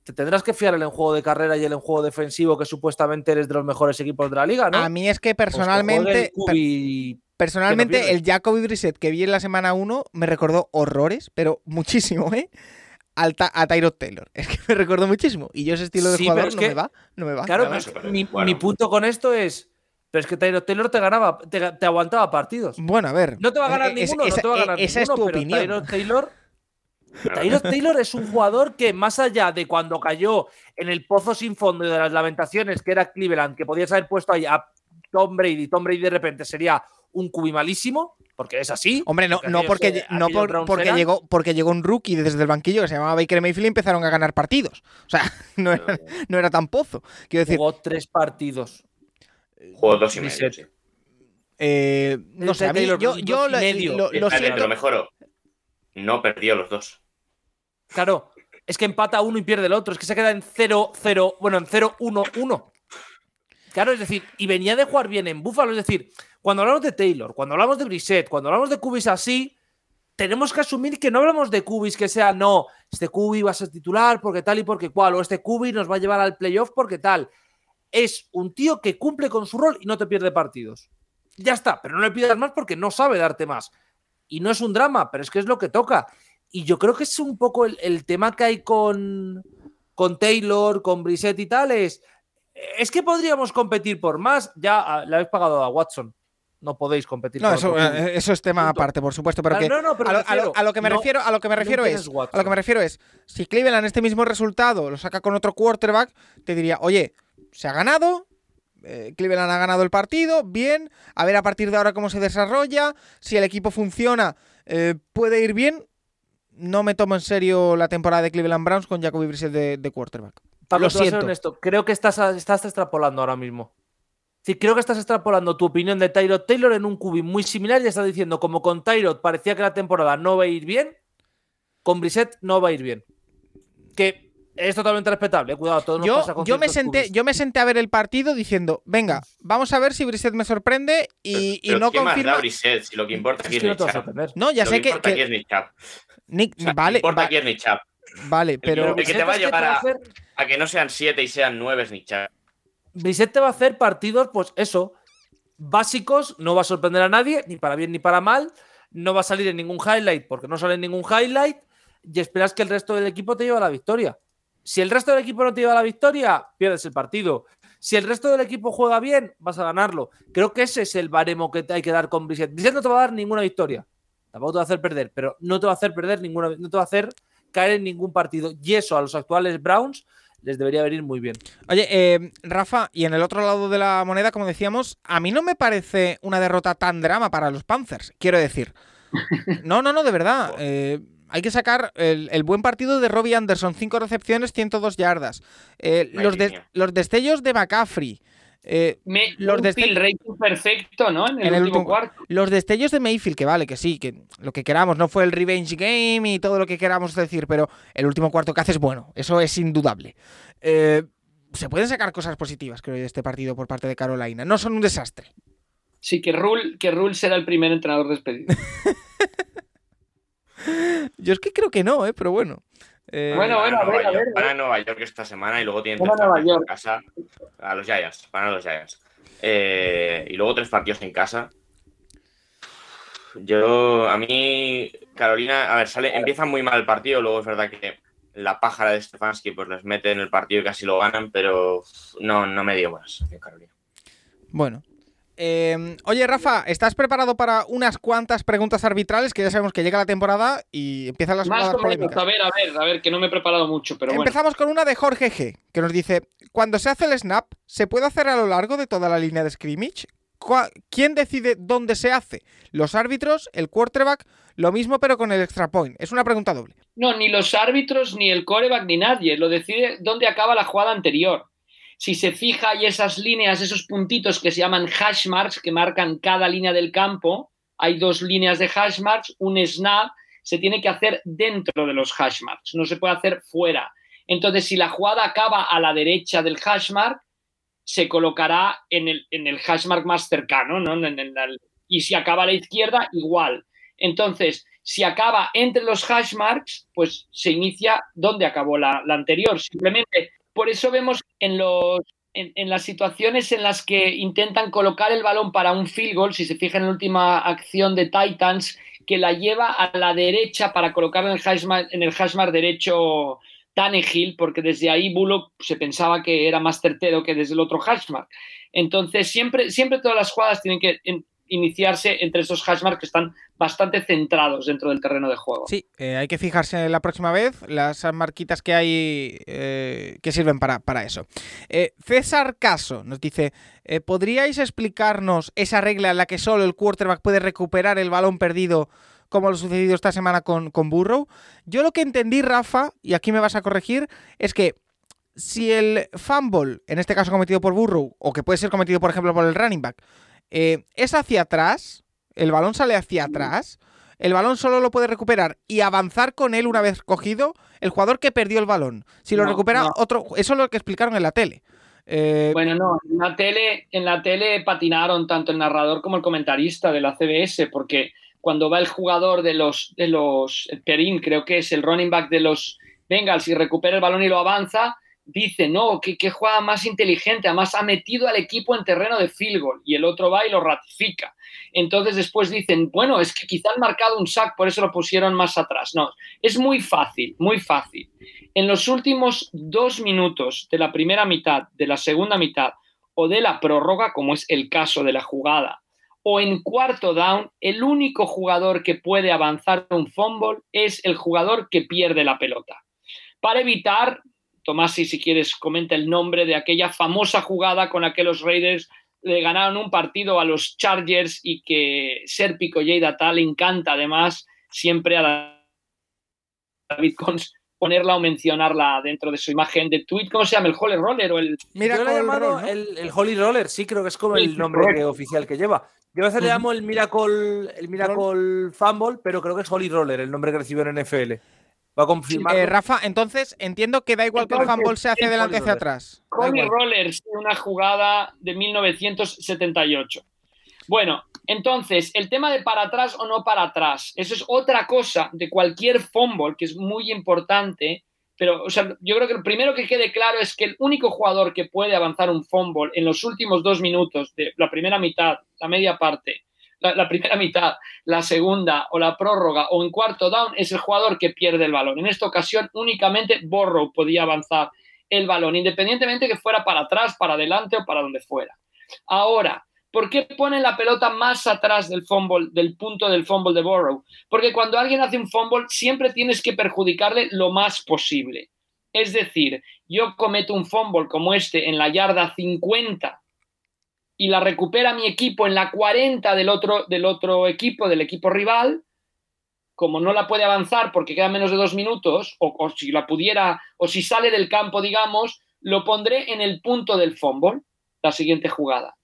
te tendrás que fiar en el juego de carrera y en el juego defensivo, que supuestamente eres de los mejores equipos de la liga, ¿no?
A mí es que
Pues que
personalmente, personalmente el Jacoby Brissett que vi en la semana 1 me recordó horrores, pero muchísimo, ¿eh? Al ta- a Tyrod Taylor. Es que me recordó muchísimo. Y yo ese estilo de
Sí,
jugador
es
no
que-
me va. No me va.
Claro, pero es mi,
bueno.
mi punto con esto es. Pero es que Taylor Taylor te ganaba, te, te aguantaba partidos.
Bueno, a ver.
No te va a ganar
Es-
ninguno,
esa,
no te va a ganar
esa es
ninguno,
tu
pero
opinión.
Tyrod Taylor, Tyrod Taylor es un jugador que, más allá de cuando cayó en el pozo sin fondo y de las lamentaciones que era Cleveland, que podías haber puesto ahí a Tom Brady, Tom Brady de repente sería un cubi malísimo, porque es así.
Hombre, no,
porque
no porque,
eh,
no por- porque, llegó, porque llegó un rookie desde el banquillo que se llamaba Baker Mayfield y empezaron a ganar partidos. O sea, no era, no era tan pozo. Quiero decir,
Jugó tres partidos.
Juego dos y medio, sí.
eh, no sé, a mí, yo, yo
y
lo,
medio.
lo- lo
Espérate,
siento.
Te lo mejoro. No perdió los dos.
Claro, es que empata uno y pierde el otro. Es que se queda en 0-0, bueno, en 0-1-1. Claro, es decir, y venía de jugar bien en Buffalo. Es decir, cuando hablamos de Taylor, cuando hablamos de Brissett, cuando hablamos de cubis así, tenemos que asumir que no hablamos de cubis que sea, no, este cubi va a ser titular porque tal y porque cual, o este cubi nos va a llevar al playoff porque tal. Es un tío que cumple con su rol y no te pierde partidos. Ya está, pero no le pidas más porque no sabe darte más. Y no es un drama, pero es que es lo que toca. Y yo creo que es un poco el, el tema que hay con, con Taylor, con Brissett y tal, es, es que podríamos competir por más. Ya ah, le habéis pagado a Watson. No podéis competir
No, eso, eh, eso es tema
Punto.
aparte, por supuesto, pero que
no, no, pero
a, lo,
me
a lo-
refiero,
a lo que me
no-
refiero, a lo que me
no
refiero
tienes
es, a lo que me refiero es, si Cleveland este mismo resultado lo saca con otro quarterback, te diría, oye, se ha ganado, eh, Cleveland ha ganado el partido, bien, a ver a partir de ahora cómo se desarrolla, si el equipo funciona, eh, puede ir bien. No me tomo en serio la temporada de Cleveland Browns con Jacoby Brissett de, de quarterback. Lo siento.
honesto, creo que estás, estás extrapolando ahora mismo. Sí, creo que estás extrapolando tu opinión de Tyrod Taylor en un cubi muy similar y estás diciendo, como con Tyrod parecía que la temporada no va a ir bien, con Brissett no va a ir bien. Que es totalmente respetable, eh, cuidado, todo nos
Yo,
pasa con
yo, me senté,
cubis.
yo me senté a ver el partido diciendo, venga, vamos a ver si Brissett me sorprende y, y
Pero
no
¿qué más da
confirma.
Brissett si lo que importa aquí
Es
es
que no sorprender.
No, ya
Lo
sé
que
que,
importa aquí
que-
es Nick O sea,
vale,
importa
va-
aquí es Nick Chubb.
vale, pero
El que te va a
es que
llevar
va
a-
hacer-
A que no sean siete y sean nueve es Nick Chubb.
Brissett te va a hacer partidos, pues eso, básicos, no va a sorprender a nadie, ni para bien ni para mal, no va a salir en ningún highlight porque no sale en ningún highlight y esperas que el resto del equipo te lleve a la victoria. Si el resto del equipo no te lleva la victoria, pierdes el partido. Si el resto del equipo juega bien, vas a ganarlo. Creo que ese es el baremo que te hay que dar con Brissett. Brissett no te va a dar ninguna victoria. Tampoco te va a hacer perder, pero no te va a hacer perder ninguna, no te va a hacer caer en ningún partido. Y eso a los actuales Browns les debería venir muy bien.
Oye, eh, Rafa, y en el otro lado de la moneda, como decíamos, a mí no me parece una derrota tan drama para los Panthers, quiero decir. No, no, no, de verdad. eh, hay que sacar el, el buen partido de Robbie Anderson, 5 recepciones, 102 yardas. Eh, los, de-
mía.
los destellos de McCaffrey. Eh,
Me,
Los
un
deste-
field rating perfecto, ¿no? En el,
En el
último
último-
cuarto.
los destellos de Mayfield, que vale, que sí, que lo que queramos, no fue el revenge game y todo lo que queramos decir, pero el último cuarto que hace es bueno, eso es indudable. Eh, se pueden sacar cosas positivas, creo, de este partido por parte de Carolina. No son un desastre.
Sí, que Rule, que Rule será el primer entrenador despedido.
Yo es que creo que no, ¿eh? pero bueno. Eh,
Bueno,
a
bueno, a
Nueva
ver, a
York-
ver,
Van a Nueva York esta semana y luego tienen tres partidos en casa. A los Giants, van a los Giants. Eh, y luego tres partidos en casa. Yo, a mí, Carolina, a ver, sale, empieza muy mal el partido, luego es verdad que la pájara de Stefanski pues les mete en el partido y casi lo ganan, pero no, no me dio sensación Carolina.
Bueno. Eh, oye, Rafa, ¿estás preparado para unas cuantas preguntas arbitrales? Que ya sabemos que llega la temporada y empiezan las
Más o menos,
polémicas.
a ver, a ver, a ver, que no me he preparado mucho, pero bueno.
Empezamos con una de Jorge G, que nos dice, cuando se hace el snap, ¿se puede hacer a lo largo de toda la línea de scrimmage? ¿Cuá- ¿Quién decide dónde se hace? ¿Los árbitros? ¿El quarterback? Lo mismo pero con el extra point. Es una pregunta doble.
No, ni los árbitros, ni el coreback, ni nadie. Lo decide dónde acaba la jugada anterior. Si se fija hay esas líneas, esos puntitos que se llaman hash marks, que marcan cada línea del campo, hay dos líneas de hash marks, un snap se tiene que hacer dentro de los hash marks, no se puede hacer fuera. Entonces, si la jugada acaba a la derecha del hash mark, se colocará en el, en el hash mark más cercano, ¿no? Y si acaba a la izquierda, igual. Entonces, si acaba entre los hash marks, pues se inicia donde acabó la anterior. Simplemente, por eso vemos en, los, en, las situaciones en las que intentan colocar el balón para un field goal, si se fijan en la última acción de Titans, que la lleva a la derecha para colocarla en el hash mark, en el hash mark derecho Tannehill, porque desde ahí Bullock se pensaba que era más certero que desde el otro hashmark. Entonces, siempre, siempre todas las jugadas tienen que iniciarse entre esos hashmarks que están bastante centrados dentro del terreno de juego.
Sí, eh, hay que fijarse la próxima vez las marquitas que hay eh, que sirven para, para eso. Eh, César Caso nos dice, ¿podríais explicarnos esa regla en la que solo el quarterback puede recuperar el balón perdido como lo sucedido esta semana con, con Burrow? Yo lo que entendí, Rafa, y aquí me vas a corregir, es que si el fumble, en este caso cometido por Burrow, o que puede ser cometido, por ejemplo, por el running back, eh, es hacia atrás, el balón sale hacia atrás, el balón solo lo puede recuperar y avanzar con él una vez cogido el jugador que perdió el balón. Si lo
No,
recupera
no.
otro, eso es lo que explicaron en la tele. Eh,
Bueno, no, en la tele, en la tele patinaron tanto el narrador como el comentarista de la CBS, porque cuando va el jugador de los, de los, Perín, creo que es el running back de los Bengals y recupera el balón y lo avanza, dice, no, qué, qué jugada más inteligente, además ha metido al equipo en terreno de field goal y el otro va y lo ratifica. Entonces después dicen, bueno, es que quizá han marcado un sack, por eso lo pusieron más atrás. No, es muy fácil, muy fácil. En los últimos dos minutos de la primera mitad, de la segunda mitad o de la prórroga, como es el caso de la jugada, o en cuarto down, el único jugador que puede avanzar un fumble es el jugador que pierde la pelota. Para evitar, Tomás, si, si quieres, comenta el nombre de aquella famosa jugada con la que los Raiders le ganaron un partido a los Chargers y que Serpico y Data le encanta además siempre a David Cons ponerla o mencionarla dentro de su imagen de tweet. ¿Cómo se llama? ¿El Holy Roller o el...?
mira
Yo lo he llamado el, el Holy Roller, sí, creo que es como el nombre oficial que lleva. Yo a veces le llamo el Miracle, el Miracle Fumble, pero creo que es Holy Roller el nombre que recibió en NFL. Va a confirmar.
Eh, Rafa, entonces entiendo que da igual que el fumble sea hacia adelante o hacia atrás. Igual.
Rollers, una jugada de 1978. Bueno, entonces, el tema de para atrás o no para atrás, eso es otra cosa de cualquier fumble que es muy importante, pero o sea, yo creo que lo primero que quede claro es que el único jugador que puede avanzar un fumble en los últimos dos minutos de la primera mitad, la media parte, la, primera mitad, la segunda o la prórroga o en cuarto down es el jugador que pierde el balón. En esta ocasión únicamente Borrow podía avanzar el balón, independientemente que fuera para atrás, para adelante o para donde fuera. Ahora, ¿por qué ponen la pelota más atrás del fumble, del punto del fumble de Borrow? Porque cuando alguien hace un fumble, siempre tienes que perjudicarle lo más posible. Es decir, yo cometo un fumble como este en la yarda 50 y la recupera mi equipo en la 40 del otro, del otro equipo, del equipo rival, como no la puede avanzar porque queda menos de dos minutos, o, si la pudiera, o si sale del campo, digamos, lo pondré en el punto del fumble. la siguiente jugada.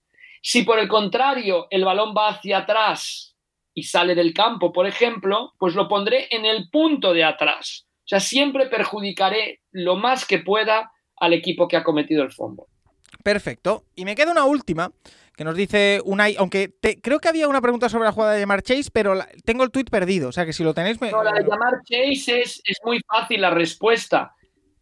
Si por el contrario el balón va hacia atrás y sale del campo, por ejemplo, pues lo pondré en el punto de atrás. O sea, siempre perjudicaré lo más que pueda al equipo que ha cometido el fumble.
Perfecto. Y me queda una última que nos dice Unai, aunque te, creo que había una pregunta sobre la jugada de llamar Chase, pero la- tengo el tweet perdido, o sea que si lo tenéis... Me...
No, la de llamar Chase es, es muy fácil la respuesta.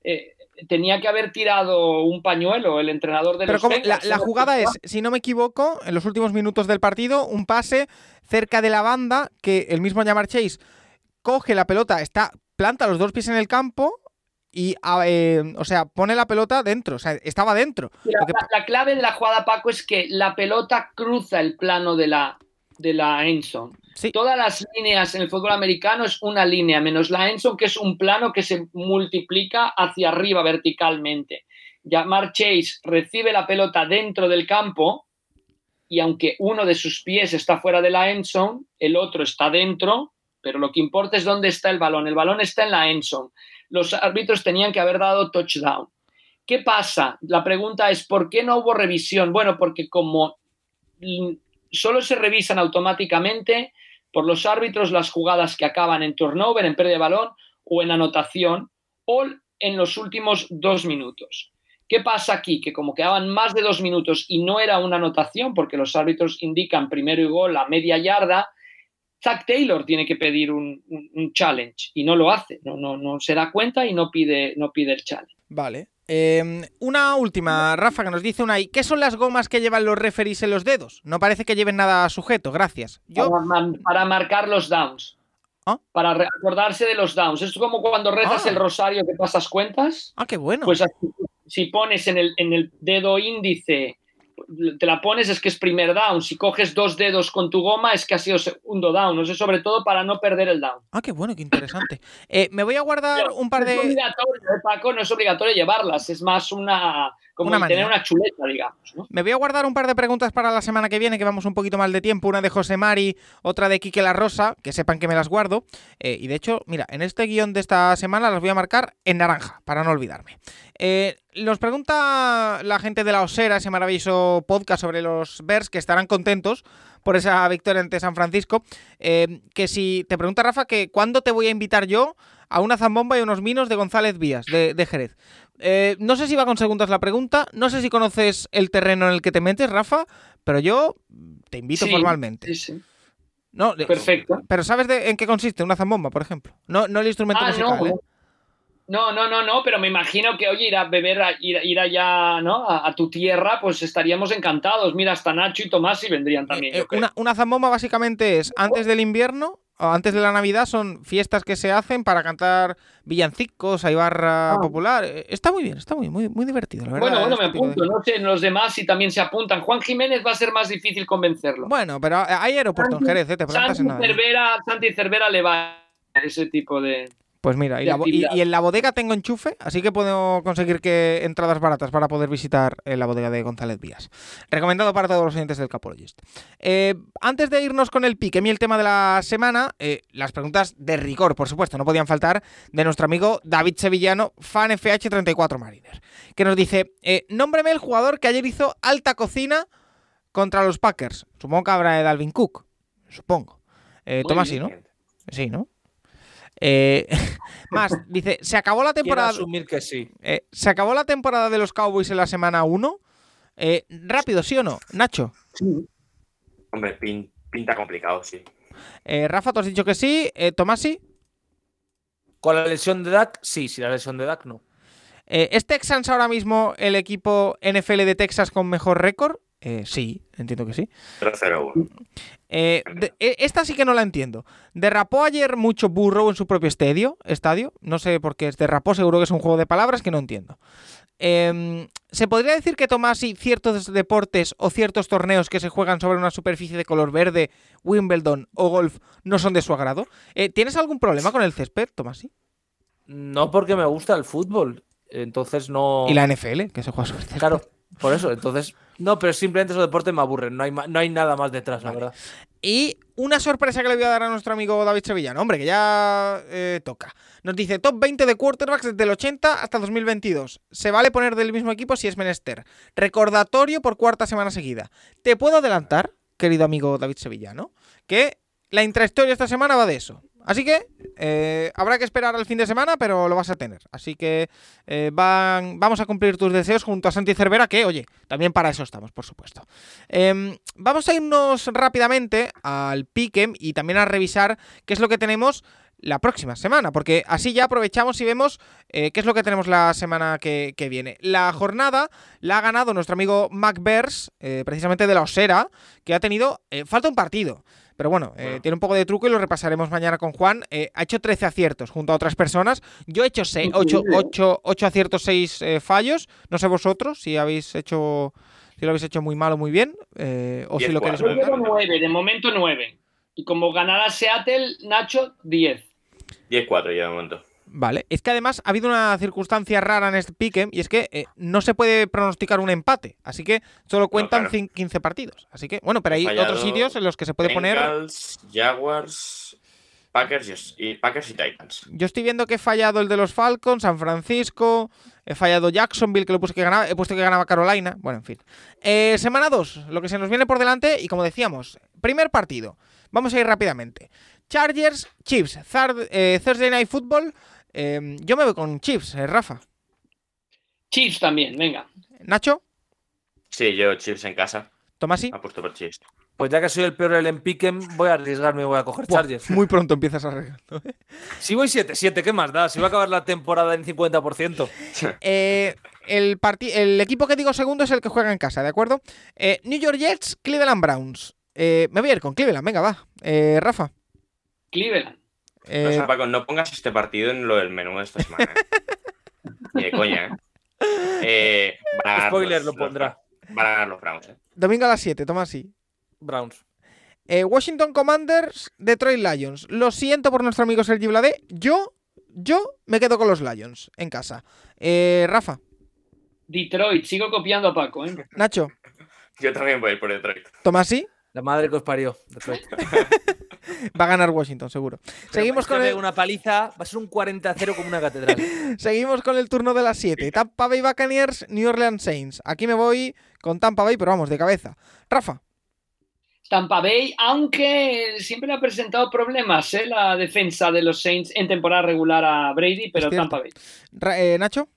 Eh, tenía que haber tirado un pañuelo el entrenador de
Pero
los
como, la, la jugada es, si no me equivoco, en los últimos minutos del partido, un pase cerca de la banda que el mismo Llamar Chase coge la pelota, está planta los dos pies en el campo y, eh, o sea, pone la pelota dentro, o sea, estaba dentro.
La,
Lo que-
la- la clave de la jugada, Paco, es que la pelota cruza el plano de la, de la.
Sí.
Todas las líneas en el fútbol americano es una línea, menos la endzone, que es un plano que se multiplica hacia arriba verticalmente. Llamar Chase recibe la pelota dentro del campo y aunque uno de sus pies está fuera de la endzone, el otro está dentro, pero lo que importa es dónde está el balón. El balón está en la endzone. Los árbitros tenían que haber dado touchdown. ¿Qué pasa? La pregunta es, ¿por qué no hubo revisión? Bueno, porque como solo se revisan automáticamente por los árbitros las jugadas que acaban en turnover, en pérdida de balón o en anotación o en los últimos dos minutos. ¿Qué pasa aquí? Que como quedaban más de dos minutos y no era una anotación, porque los árbitros indican primero y gol a media yarda, Zach Taylor tiene que pedir un, un- un challenge y no lo hace, no, no, no se da cuenta y no pide, no pide el challenge.
Vale. Eh, una última, Rafa, que nos dice una ¿Qué son las gomas que llevan los referees en los dedos? No parece que lleven nada sujeto, gracias. Yo,
Para, marcar los downs.
Ah.
Para re- acordarse de los downs. Es como cuando rezas
Ah.
el rosario que pasas cuentas.
ah, qué bueno.
Pues así, si pones en el, en el dedo índice, te la pones es que es primer down. Si coges dos dedos con tu goma es que ha sido segundo down. No sé, sobre todo para no perder el down.
Ah, qué bueno, qué interesante. Eh, me voy a guardar un par
No es
de...
obligatorio, ¿eh, Paco, no es obligatorio llevarlas. Es más una. como
Una
tener una chuleta, digamos. ¿no?
Me voy a guardar un par de preguntas para la semana que viene, que vamos un poquito mal de tiempo. Una de José Mari, otra de Quique La Rosa, que sepan que me las guardo. Eh, y de hecho, mira, en este guion de esta semana las voy a marcar en naranja, para no olvidarme. Eh, nos pregunta la gente de la Osera, ese maravilloso podcast sobre los Bears, que estarán contentos por esa victoria ante San Francisco. eh, que si te pregunta Rafa, que cuándo te voy a invitar yo a una zambomba y unos vinos de González Vías, de, de Jerez. Eh, no sé si va con segundas la pregunta, no sé si conoces el terreno en el que te metes, Rafa, pero yo te invito
Sí,
formalmente.
sí, sí.
No,
Perfecto.
Pero ¿sabes de, en qué consiste una zambomba, por ejemplo? No, no el instrumento
Ah,
musical,
no.
¿Eh?
No, no, no, no, pero me imagino que, oye, ir a beber, a- ir, ir allá, ¿no? A, a tu tierra, pues estaríamos encantados. Mira, hasta Nacho y Tomás y vendrían también.
Eh,
yo creo.
una, una zambomba básicamente es antes del invierno o antes de la Navidad son fiestas que se hacen para cantar villancicos, hay barra
Ah.
popular. Eh, Está muy bien, está muy, muy, muy divertido, la verdad.
Bueno, bueno,
este
me
de-
apunto. No sé, los demás si también se apuntan. Juan Jiménez va a ser más difícil convencerlo.
Bueno, pero hay aeropuerto en Jerez, ¿eh? te
Santi
nada.
Cervera, Santi Cervera le va a ese tipo de.
Pues mira, y, la en la bodega tengo enchufe, así que puedo conseguir que entradas baratas para poder visitar eh, la bodega de González Vías. Recomendado para todos los oyentes del Capologist. Eh, antes de irnos con el pique, mi el tema de la semana, eh, las preguntas de rigor, por supuesto, no podían faltar, de nuestro amigo David Sevillano, fan FH34 Mariner, que nos dice, eh, nómbreme el jugador que ayer hizo alta cocina contra los Packers. Supongo que habrá de Dalvin Cook, supongo. Eh, Tomás, sí, ¿no? Sí, ¿no? Eh, más, dice, se acabó la
Quiero
temporada.
asumir que sí.
eh, se acabó la temporada de los Cowboys en la semana 1. Eh, rápido, ¿sí o no? Nacho.
Hombre, pin- pinta complicado, sí.
Eh, Rafa, tú has dicho que sí. Eh, Tomás, sí.
Con la lesión de Dak, sí, sin la lesión de Dak, no.
Eh, ¿Es Texans ahora mismo el equipo NFL de Texas con mejor récord? Eh, sí, entiendo que sí.
0-0-1.
Eh, de- eh, esta sí que no la entiendo. ¿Derrapó ayer mucho Burrow en su propio estadio? estadio? No sé por qué es derrapó, seguro que es un juego de palabras que no entiendo. Em, ¿Se podría decir que Tomasi ciertos deportes o ciertos torneos que se juegan sobre una superficie de color verde, Wimbledon o golf, no son de su agrado? Eh, ¿Tienes algún problema con el césped, Tomasi?
No porque me gusta el fútbol. Entonces no.
Y la NFL, que se juega sobre césped.
Claro, por eso. Entonces. No, pero simplemente esos deportes me aburren. No hay, no hay nada más detrás, la verdad.
Y una sorpresa que le voy a dar a nuestro amigo David Sevillano, hombre, que ya eh, toca. Nos dice top 20 de quarterbacks desde el 80 hasta 2022. Se vale poner del mismo equipo si es menester. Recordatorio por cuarta semana seguida. Te puedo adelantar, querido amigo David Sevillano, que la intrahistoria esta semana va de eso. Así que eh, habrá que esperar al fin de semana, pero lo vas a tener. Así que eh, van, vamos a cumplir tus deseos junto a Santi Cervera, que, oye, también para eso estamos, por supuesto. Em, vamos a irnos rápidamente al Piquem y también a revisar qué es lo que tenemos la próxima semana, porque así ya aprovechamos y vemos eh, qué es lo que tenemos la semana que, viene. La jornada la ha ganado nuestro amigo Mac Bears, eh, precisamente de la Osera, que ha tenido, falta un partido, pero bueno, eh, tiene un poco de truco y lo repasaremos mañana con Juan. Eh, ha hecho 13 aciertos junto a otras personas. Yo he hecho 8,
Increíble.
aciertos, 6 fallos. No sé vosotros si habéis hecho si lo habéis hecho muy mal o muy bien. eh, o si lo queréis.
Yo
comentar.
llevo nueve, de momento nueve. Y como ganará Seattle, Nacho, 10.
10-4 ya de momento.
Vale, es que además ha habido una circunstancia rara en este pique y es que eh, no se puede pronosticar un empate, así que solo cuentan
claro.
cin- 15 partidos. Así que, bueno, pero hay
Fallado
otros sitios en los que se puede poner.
Bengals, Jaguars, Packers y, Packers y Titans.
Yo estoy viendo que he fallado el de los Falcons, San Francisco, he fallado Jacksonville, que lo puse que ganaba, he puesto que ganaba Carolina. Bueno, en fin. Eh, semana 2, lo que se nos viene por delante, y como decíamos, primer partido. Vamos a ir rápidamente. Chargers, Chiefs, eh, Thursday Night Football. Eh, yo me voy con Chiefs, eh, Rafa.
Chiefs también, venga.
Nacho,
Sí, yo Chiefs en casa.
Tomasi.
Apuesto por Chiefs.
Pues ya que soy el peor del en Piquen, voy a arriesgarme y voy a coger
Buah,
Chargers.
muy pronto empiezas a regar.
Si voy 7-7, ¿qué más da? Si va a acabar la temporada en 50%.
Eh, el, el equipo que digo segundo es el que juega en casa, ¿de acuerdo? Eh, New York Jets, Cleveland Browns. Eh, me voy a ir con Cleveland, venga, va. Eh, Rafa.
Cleveland.
No,
eh,
o sea, Paco, no pongas este partido en lo del menú de esta semana. ¿eh? Ni de coña, ¿eh? Eh, van a ganar
Spoiler
los-
lo
los-
pondrá.
Van a ganar los Browns, ¿eh?
domingo a las 7, toma así.
Browns.
Eh, Washington Commanders, Detroit Lions. Lo siento por nuestro amigo Sergi Blade. Yo, yo me quedo con los Lions en casa. Eh, Rafa,
Detroit, sigo copiando a Paco, ¿eh?
Nacho,
Yo también voy a ir por Detroit.
Tomasi.
La madre que os parió.
Va a ganar Washington, seguro. Seguimos con, el,
una paliza, va a ser un 40-0 como una catedral.
seguimos con el turno de las 7. Tampa Bay Buccaneers, New Orleans Saints. Aquí me voy con Tampa Bay, pero vamos, de cabeza. Rafa,
Tampa Bay, aunque siempre le ha presentado problemas ¿eh? la defensa de los Saints en temporada regular a Brady, pero. Tampa Bay.
Ra- eh, Nacho,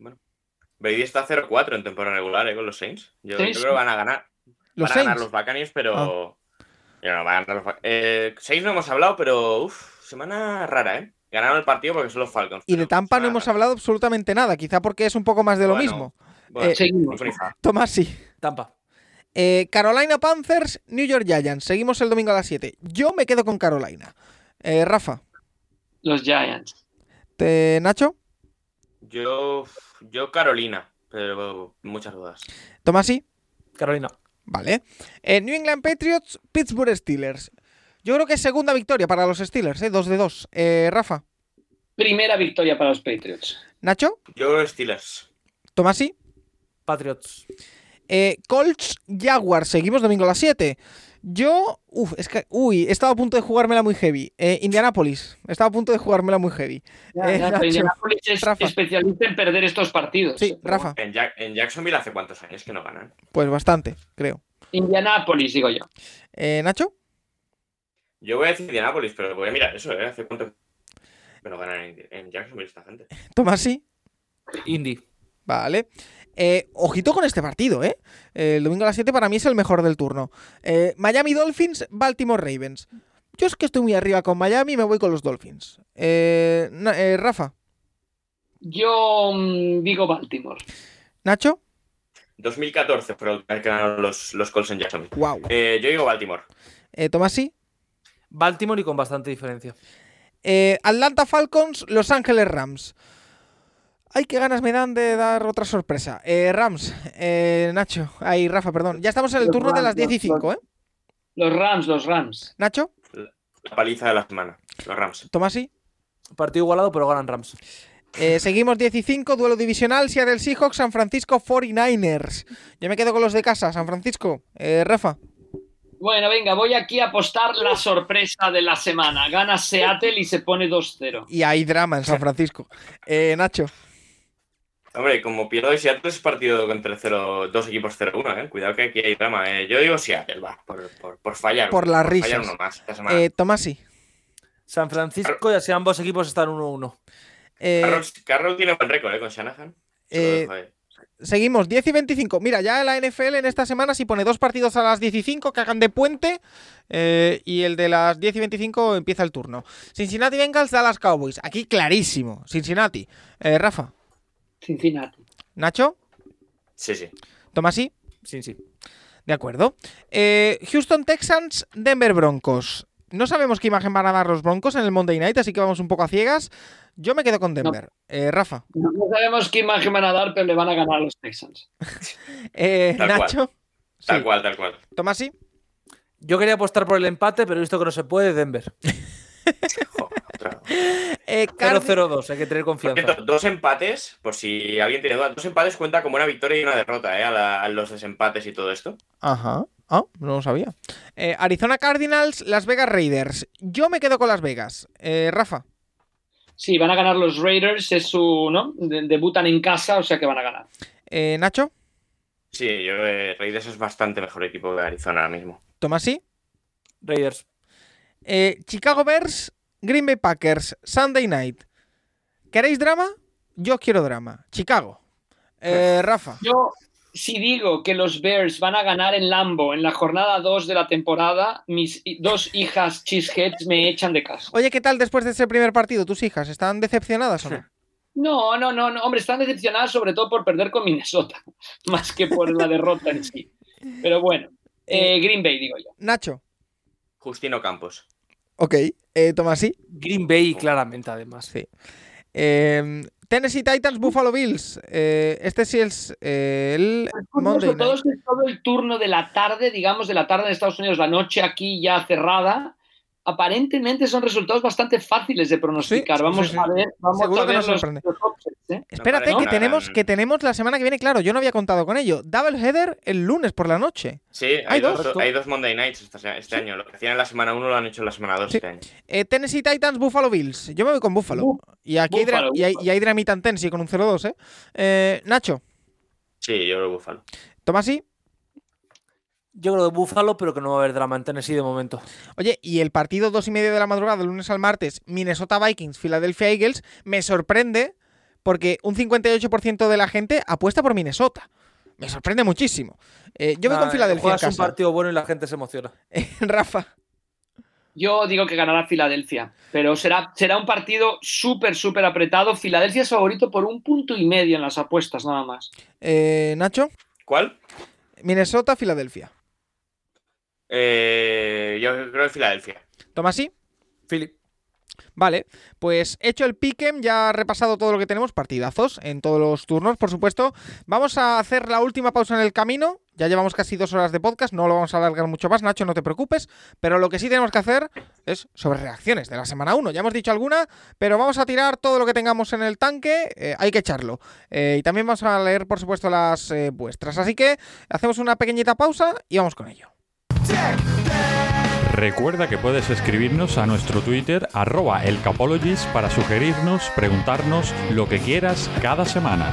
Brady está 0-4 en temporada regular, ¿eh? Con los Saints. Yo, creo que van a ganar.
los
van a ganar los Buccaneers, pero. Yo no, eh, Saints no hemos hablado, pero. Uf, semana rara, ¿eh? Ganaron el partido porque son los Falcons.
Y de Tampa no hemos
rara.
hablado absolutamente nada, quizá porque es un poco más de lo
Bueno,
mismo.
Bueno,
Eh,
Seguimos.
fa.
Tomasi.
Tampa.
Eh, Carolina Panthers, New York Giants. Seguimos el domingo a las 7. Yo me quedo con Carolina. Eh, Rafa,
Los Giants.
¿te- Nacho,
Yo. Yo Carolina, pero muchas dudas.
Tomasi.
Carolina.
Vale. Eh, New England Patriots, Pittsburgh Steelers. Yo creo que es segunda victoria para los Steelers, ¿eh? 2 de 2. Eh, Rafa,
Primera victoria para los Patriots.
Nacho,
Yo Steelers.
Tomasi.
Patriots.
Eh, Colts, Jaguars. Seguimos domingo a las 7. Yo, uf, es que, uy, he estado a punto de jugármela muy heavy. Eh, Indianapolis, he estado a punto de jugármela muy heavy. Eh,
Ya,
Nacho,
pero Indianapolis es
Rafa.
especialista en perder estos partidos.
Sí, Rafa,
En, Jack- en Jacksonville hace cuántos años que no ganan.
pues bastante, creo.
Indianapolis, digo yo.
Eh, Nacho,
Yo voy a decir Indianapolis, pero voy a mirar eso, ¿eh? Hace cuánto que no ganan en, en Jacksonville esta gente.
Tomasi.
Indy.
Vale. Eh, ojito con este partido, ¿eh? El domingo a las 7 para mí es el mejor del turno. Eh, Miami Dolphins, Baltimore Ravens. Yo es que estoy muy arriba con Miami y me voy con los Dolphins. Eh, eh, Rafa,
Yo mm, digo Baltimore.
Nacho,
2014 fue vez que ganaron los, los Colts en Jacksonville.
wow.
Eh, yo digo Baltimore.
Eh, Tomasi,
Baltimore y con bastante diferencia.
Eh, Atlanta Falcons, Los Ángeles Rams. Ay, qué ganas me dan de dar otra sorpresa. Eh, Rams, eh, Nacho, ay, Rafa, perdón. Ya estamos en el
Los
turno de las
Rams,
10 y
los-
5, ¿eh?
Los Rams, los Rams.
Nacho,
La paliza de la semana. Los Rams.
Tomasi.
Partido igualado, pero ganan Rams.
Eh, seguimos 10 y 5, duelo divisional, Seattle Seahawks, San Francisco 49ers. Yo me quedo con los de casa, San Francisco. Eh, Rafa,
Bueno, venga, voy aquí a apostar la sorpresa de la semana. Gana Seattle y se pone 2-0.
Y hay drama en San Francisco. Eh, Nacho.
Hombre, como pierdo de Seattle es partido el 0, dos equipos 0-1, ¿eh? Cuidado que aquí hay drama. ¿eh? Yo digo Seattle, va, por, por, por fallar.
Por las
fallar
risas.
uno más esta semana.
Eh, Tomasi.
San Francisco y así ambos equipos están 1-1.
Eh,
Carroll, Carroll tiene buen récord, ¿eh? Con Shanahan.
Eh. Seguimos, 10 y 25. Mira, ya la NFL en esta semana si pone dos partidos a las 15 que hagan de puente eh, y el de las 10 y 25 empieza el turno. Cincinnati Bengals, Dallas Cowboys. Aquí clarísimo. Cincinnati. Eh, Rafa.
Cincinnati.
Nacho.
Sí, sí.
Tomasi.
Sí, sí.
De acuerdo. Eh, Houston Texans, Denver Broncos. No sabemos qué imagen van a dar los Broncos en el Monday Night, así que vamos un poco a ciegas. Yo me quedo con Denver. Eh, Rafa.
No sabemos qué imagen van a dar, pero le van a ganar a los Texans.
Eh,
Tal cual.
Nacho.
Tal
Sí.
cual, tal cual.
Tomasi.
Yo quería apostar por el empate, pero he visto que no se puede, Denver.
Otra.
Eh, Card-
0-0-2, hay que tener confianza.
cierto, dos empates, por si alguien tiene duda, dos empates cuenta como una victoria y una derrota, ¿eh? A, la- a los desempates y todo esto.
Ajá. Ah, no lo sabía. Eh, Arizona Cardinals, Las Vegas Raiders. Yo me quedo con Las Vegas. Eh, Rafa.
Sí, van a ganar los Raiders, es su, ¿no? De- debutan en casa, o sea que van a ganar.
Eh, Nacho.
Sí, yo, eh, Raiders es bastante mejor equipo que Arizona ahora mismo.
Tomasi.
Raiders.
Eh, Chicago Bears, Green Bay Packers, Sunday Night. ¿Queréis drama? Yo quiero drama. Chicago. Eh, Rafa.
Yo, si digo que los Bears van a ganar en Lambo en la jornada 2 de la temporada, mis dos hijas cheeseheads me echan de casa.
Oye, ¿qué tal después de ese primer partido? ¿Tus hijas están decepcionadas o no?
No, no, no, no, hombre, están decepcionadas sobre todo por perder con Minnesota, más que por la derrota en sí. Pero bueno, eh, Green Bay, digo yo.
Nacho.
Justino Campos.
Ok. Eh, Tomasi.
Green Bay, claramente, además.
Sí. Eh, Tennessee Titans, Buffalo Bills. Eh, este sí es eh, el Monday
Sobre todo es todo el turno de la tarde, digamos, de la tarde en Estados Unidos, la noche aquí ya cerrada, aparentemente son resultados bastante fáciles de pronosticar.
Sí,
vamos
sí, sí.
a ver, vamos
Seguro
a
que
ver
nos
los,
sorprende.
los upsets, ¿eh?
Espérate,
parece
que tenemos, que tenemos la semana que viene, claro, yo no había contado con ello. Double header el lunes por la noche.
Sí,
Hay
hay,
dos.
dos, hay dos Monday Nights este, este año. Lo que hacían en la semana 1 lo han hecho en la semana 2
Sí.
este año.
Eh, Tennessee Titans, Buffalo Bills. Yo me voy con Buffalo.
Bu-
Y aquí
Buffalo,
y hay,
Buffalo.
y hay Tennessee con un 0-2, ¿eh? Eh, Nacho,
Sí, yo lo búfalo.
Tomasi.
Yo creo que Buffalo, pero que no va a haber drama en Tennessee de momento.
Oye, y el partido dos y media de la madrugada, del lunes al martes, Minnesota Vikings, Philadelphia Eagles, me sorprende porque un 58% de la gente apuesta por Minnesota. Me sorprende muchísimo. Eh, yo voy
Nah,
con Filadelfia en
Juegas un partido bueno y la gente se emociona.
Rafa.
Yo digo que ganará Filadelfia, pero será, será un partido súper, súper apretado. Filadelfia es favorito por un punto y medio en las apuestas, nada más.
Eh, Nacho.
¿Cuál?
Minnesota, Filadelfia.
Eh, yo creo que Filadelfia.
Tomasi.
Philip.
Vale, pues hecho el piquem, ya repasado todo lo que tenemos, partidazos en todos los turnos, por supuesto. Vamos a hacer la última pausa en el camino. Ya llevamos casi dos horas de podcast, no lo vamos a alargar mucho más, Nacho, no te preocupes. Pero lo que sí tenemos que hacer es sobre reacciones de la semana 1. Ya hemos dicho alguna, pero vamos a tirar todo lo que tengamos en el tanque, eh, hay que echarlo. Eh, y también vamos a leer, por supuesto, las eh, vuestras. Así que hacemos una pequeñita pausa y vamos con ello.
Recuerda que puedes escribirnos a nuestro Twitter arroba para sugerirnos, preguntarnos lo que quieras cada semana.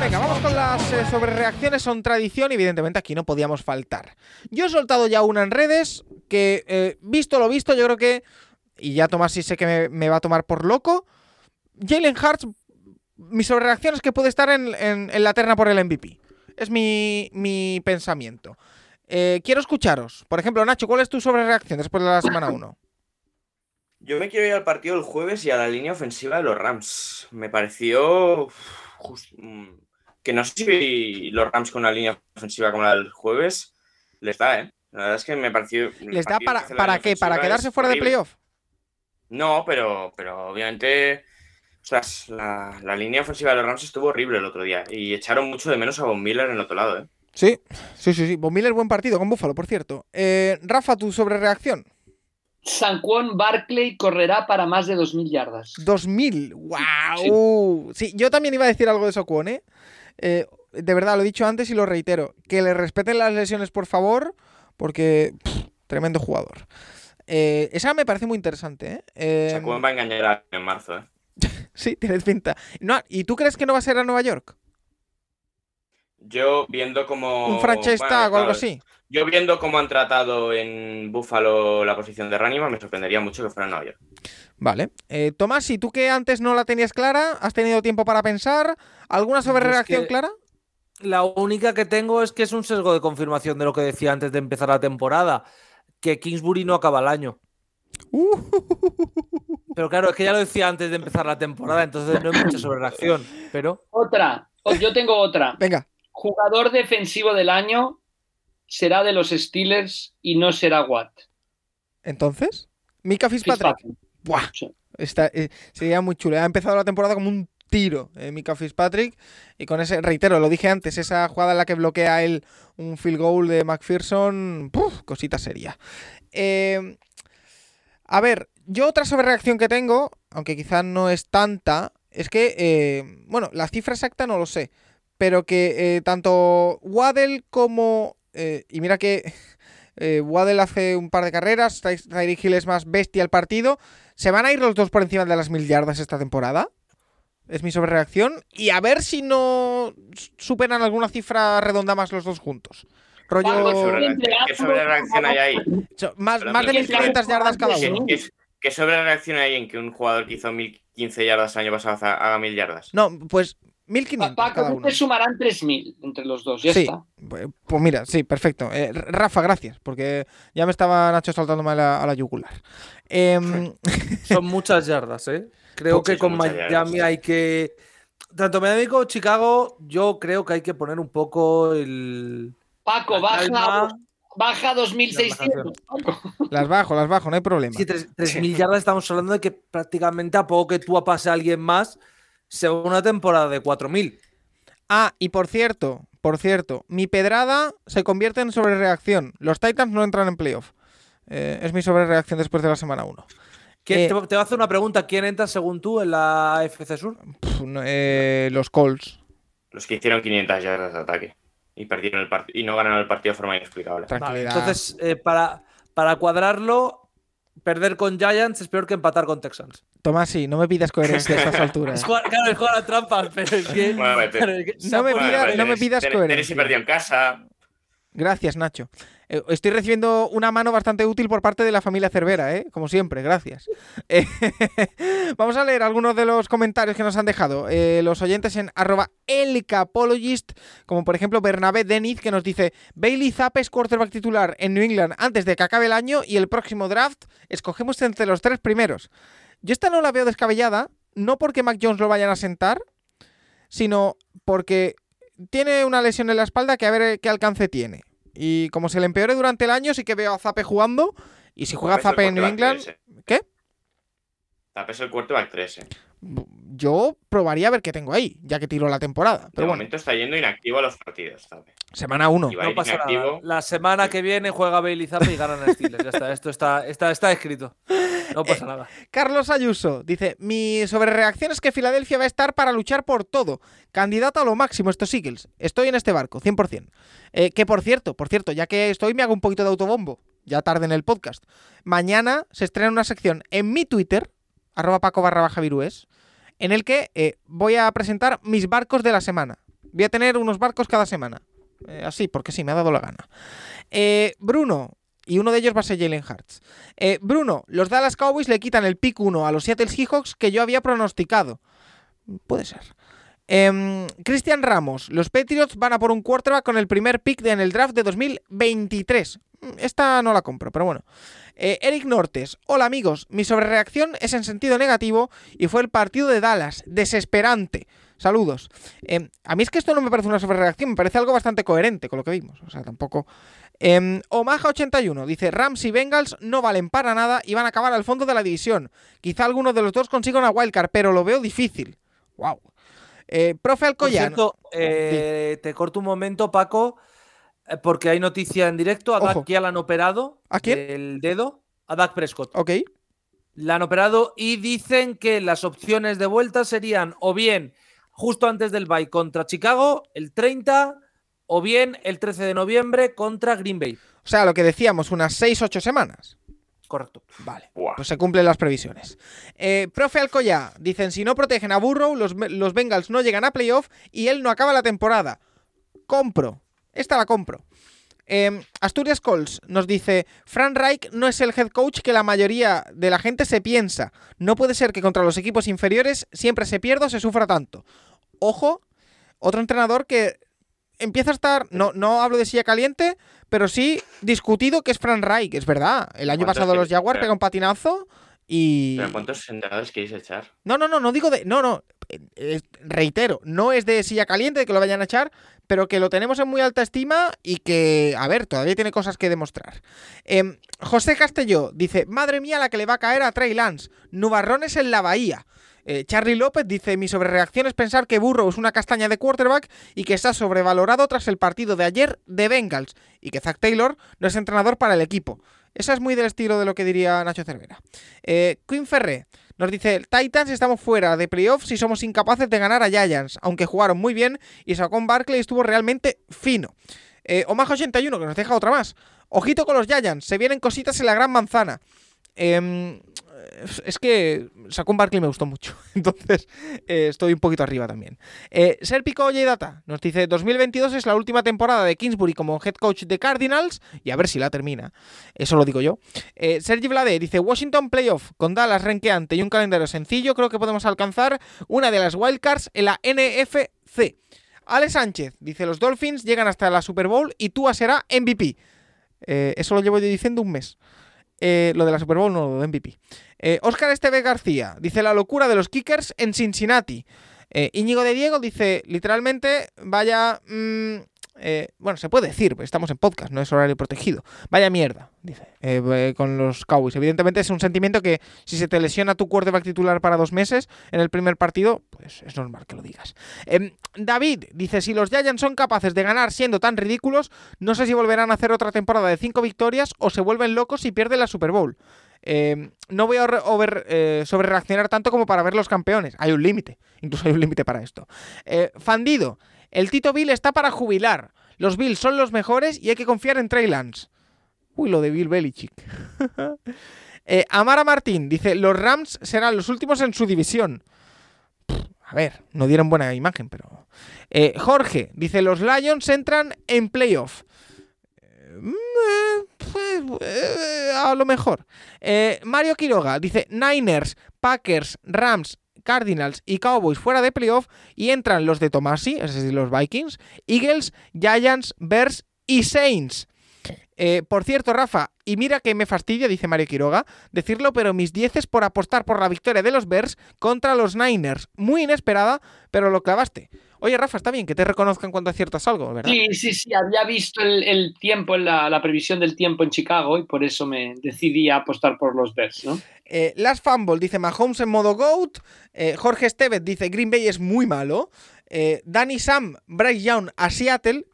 Venga, vamos con las eh, sobre reacciones, son tradición evidentemente aquí no podíamos faltar. Yo he soltado ya una en redes que, eh, visto lo visto, yo creo que, y ya Tomás sí sé que me, me va a tomar por loco, Jalen Hurts, mi sobre reacción es que puede estar en, en- en la terna por el MVP. Es mi, mi pensamiento. Eh, quiero escucharos. Por ejemplo, Nacho, ¿cuál es tu sobre reacción después de la semana 1?
Yo me quiero ir al partido del jueves y a la línea ofensiva de los Rams. Me pareció mm, que no sé si los Rams con una línea ofensiva como la del jueves les da, ¿eh? La verdad es que me pareció... el
¿Les da para, para qué? ¿Para quedarse fuera de playoff?
No, pero, pero obviamente... ostras, la, la línea ofensiva de los Rams estuvo horrible el otro día y echaron mucho de menos a Von Miller en el otro lado, ¿eh?
Sí, sí, sí, sí. Von Miller, buen partido con Búfalo, por cierto. Eh, Rafa, tu sobre reacción.
Saquon Barkley correrá para más de 2.000 yardas.
2000, wow. Sí. yo también iba a decir algo de Saquon, ¿eh? ¿eh? De verdad, lo he dicho antes y lo reitero. Que le respeten las lesiones, por favor, porque tremendo jugador. Eh, esa me parece muy interesante, ¿eh? eh
va a engañar en marzo, ¿eh?
sí, tienes pinta. No, ¿Y tú crees que no va a ser a Nueva York?
Yo viendo como...
Un franchise tag o algo así.
Yo viendo cómo han tratado en Buffalo la posición de Ranima, me sorprendería mucho que fuera a Nueva York.
Vale. Eh, Tomás, si tú que antes no la tenías clara, has tenido tiempo para pensar, ¿alguna sobrereacción clara?
La única que tengo es que es un sesgo de confirmación de lo que decía antes de empezar la temporada, que Kingsbury no acaba el año. Pero claro, es que ya lo decía antes de empezar la temporada, entonces no hay mucha sobrereacción. Pero...
Otra, yo tengo otra.
Venga
jugador defensivo del año será de los Steelers y no será Watt.
¿Entonces? Mika Fitzpatrick. Buah, eh, sería muy chulo. Ha empezado la temporada como un tiro eh, Mika Fitzpatrick y con ese, reitero, lo dije antes, esa jugada en la que bloquea él un field goal de McPherson, cosita seria. Em, a ver, yo otra sobrereacción que tengo, aunque quizás no es tanta, es que, eh, bueno, la cifra exacta no lo sé, pero que eh, tanto Waddell como... Eh, y mira que eh, Waddell hace un par de carreras, Tyreek Hill es más bestia el partido. ¿Se van a ir los dos por encima de las mil yardas esta temporada? Es mi sobrereacción. Y a ver si no superan alguna cifra redonda más los dos juntos.
Rollo... ¿Qué sobrereacción hay ahí?
más, más de 1500 yardas cada uno.
¿Qué, qué sobrereacción hay en que un jugador que hizo 1015 yardas el año pasado haga 1000 yardas?
No, pues 1500.
Paco, te sumarán 3000 entre los dos, ya está.
Pues, pues mira, sí, perfecto. Eh, Rafa, gracias, porque ya me estaba Nacho saltando a la, a la yugular. Em,
son muchas yardas, ¿eh? Creo que con Miami hay que. Tanto Miami como Chicago, yo creo que hay que poner un poco el.
Paco, baja. Baja 2600.
Las bajo, las bajo, no hay problema.
Sí, 3000 yardas estamos hablando de que prácticamente a poco que tú pase a alguien más, una temporada de 4.000.
Ah, y por cierto, por cierto, mi pedrada se convierte en sobrereacción. Los Titans no entran en playoff. Eh, es mi sobrereacción después de la semana 1.
Eh, te, voy a hacer una pregunta. ¿Quién entra según tú en la FC Sur?
Eh, los Colts.
Los que hicieron 500 yardas de ataque y perdieron el y no ganaron el partido de forma inexplicable.
entonces, para, para cuadrarlo, perder con Giants es peor que empatar con Texans.
Tomás, sí, no me pidas coherencia a estas alturas.
claro, es jugar a trampas, pero es que. no,
me, no me pidas coherencia.
perdió en casa.
Gracias, Nacho. Eh, estoy recibiendo una mano bastante útil por parte de la familia Cervera, ¿eh? como siempre, gracias. Eh, vamos a leer algunos de los comentarios que nos han dejado eh, los oyentes en arroba elcapologist, como por ejemplo Bernabé Deniz, que nos dice, Bailey Zapes quarterback titular en New England antes de que acabe el año y el próximo draft escogemos entre los tres primeros. Yo esta no la veo descabellada, no porque Mac Jones lo vayan a sentar, sino porque tiene una lesión en la espalda que a ver qué alcance tiene. Y como se le empeore durante el año, sí que veo a Zape jugando. Y si juega Zape en New England. ¿Qué?
Zape es el quarterback 13.
Yo probaría a ver qué tengo ahí, ya que tiro la temporada. Pero
de
momento
está yendo inactivo a los partidos.
Semana 1.
No pasa nada. La semana que viene juega Bailey Zape y ganan a Steelers. ya está, esto está, está, está escrito. No pasa nada.
Carlos Ayuso dice: Mi sobrereacción es que Filadelfia va a estar para luchar por todo. Candidato a lo máximo estos Eagles. Estoy en este barco, 100%. Eh, que por cierto, por cierto, ya que estoy, me hago un poquito de autobombo. Ya tarde en el podcast. Mañana se estrena una sección en mi Twitter, arroba paco barra baja virúes, en el que eh, voy a presentar mis barcos de la semana. Voy a tener unos barcos cada semana. Eh, así, porque sí, me ha dado la gana. Bruno, y uno de ellos va a ser Jalen Hurts. Bruno, los Dallas Cowboys le quitan el pick 1 a los Seattle Seahawks que yo había pronosticado. Puede ser. Em, Cristian Ramos, los Patriots van a por un quarterback con el primer pick en el draft de 2023. Mm, esta no la compro, pero bueno. Eh, Eric Nortes, hola amigos, mi sobrereacción es en sentido negativo y fue el partido de Dallas, desesperante. Saludos. Em, a mí es que esto no me parece una sobrereacción, me parece algo bastante coherente con lo que vimos. O sea, tampoco. Eh, Omaha81 dice: Rams y Bengals no valen para nada y van a acabar al fondo de la división. Quizá alguno de los dos consiga una wildcard, pero lo veo difícil. Wow. Eh, profe Alcoyano.
Cierto, eh, te corto un momento, Paco, porque hay noticia en directo. A Daki la han operado.
¿A quién?
El dedo. a Dak Prescott.
Ok.
La han operado y dicen que las opciones de vuelta serían o bien justo antes del bye contra Chicago, el 30, o bien el 13 de noviembre contra Green Bay.
O sea, lo que decíamos, unas 6-8 semanas.
Correcto.
Vale.
Buah.
Pues se cumplen las previsiones. Eh, profe Alcoyá, dicen, si no protegen a Burrow, los, los Bengals no llegan a playoff y él no acaba la temporada. Compro. Esta la compro. Eh, Asturias Colts nos dice, Frank Reich no es el head coach que la mayoría de la gente se piensa. No puede ser que contra los equipos inferiores siempre se pierda o se sufra tanto. Ojo, otro entrenador que empieza a estar, no, no hablo de silla caliente, pero sí discutido que es Frank Reich, es verdad. El año
¿Cuántos
pasado los Jaguars pegó un patinazo y...
¿Pero cuántos entrenadores queréis echar?
No, no, no, no digo de. No, no. eh, reitero, no es de silla caliente de que lo vayan a echar, pero que lo tenemos en muy alta estima y que, a ver, todavía tiene cosas que demostrar. Em, José Castelló dice: Madre mía, la que le va a caer a Trey Lance. Nubarrones en la bahía. Eh, Charlie López dice: Mi sobrereacción es pensar que Burrow es una castaña de quarterback y que está sobrevalorado tras el partido de ayer de Bengals y que Zach Taylor no es entrenador para el equipo. Esa es muy del estilo de lo que diría Nacho Cervera. Eh, Quinn Ferré nos dice, Titans estamos fuera de playoffs y somos incapaces de ganar a Giants, aunque jugaron muy bien y Saquon Barkley estuvo realmente fino. Eh, Omaha81, que nos deja otra más. Ojito con los Giants, se vienen cositas en la gran manzana. Em, es que Saquon Barkley me gustó mucho, entonces eh, estoy un poquito arriba también. Eh, Serpico Oye Data nos dice, 2022 es la última temporada de Kingsbury como head coach de Cardinals y a ver si la termina. Eso lo digo yo. Eh, Sergi Vlade dice Washington Playoff con Dallas renqueante y un calendario sencillo. Creo que podemos alcanzar una de las wildcards en la NFC. Ale Sánchez dice los Dolphins llegan hasta la Super Bowl y Tua será MVP. Eh, eso lo llevo yo diciendo un mes. Eh, lo de la Super Bowl no, lo de MVP. Eh, Óscar Esteve García dice la locura de los kickers en Cincinnati. Eh, Íñigo de Diego dice literalmente vaya... mm, eh, bueno, se puede decir, estamos en podcast, no es horario protegido. Vaya mierda, dice, eh, con los Cowboys. Evidentemente es un sentimiento que si se te lesiona tu quarterback titular para dos meses en el primer partido, pues es normal que lo digas. Em, David dice, si los Giants son capaces de ganar siendo tan ridículos, no sé si volverán a hacer otra temporada de cinco victorias o se vuelven locos y pierden la Super Bowl. Eh, no voy a over, eh, sobrereaccionar tanto como para ver los campeones. Hay un límite, incluso hay un límite para esto. Fandido, el Tito Bill está para jubilar. Los Bills son los mejores y hay que confiar en Trey Lance. Uy, lo de Bill Belichick. Eh, Amara Martín dice: Los Rams serán los últimos en su división. A ver, no dieron buena imagen, pero. Eh, Jorge dice: Los Lions entran en playoff. Eh, mm, pues, a lo mejor. Mario Quiroga dice: Niners, Packers, Rams, Cardinals y Cowboys fuera de playoff y entran los de Tomasi, es decir, los Vikings, Eagles, Giants, Bears y Saints. Eh, por cierto, Rafa, y mira que me fastidia, dice Mario Quiroga, decirlo, pero mis 10 es por apostar por la victoria de los Bears contra los Niners. Muy inesperada, pero lo clavaste. Oye, Rafa, está bien que te reconozcan cuando aciertas algo, ¿verdad?
Sí, sí, sí, había visto el, el tiempo, la, la previsión del tiempo en Chicago y por eso me decidí a apostar por los Bears, ¿no?
Eh, Last Fumble dice Mahomes en modo GOAT. Eh, Jorge Estevez dice Green Bay es muy malo. Eh, Danny Sam, Bryce Young a Seattle.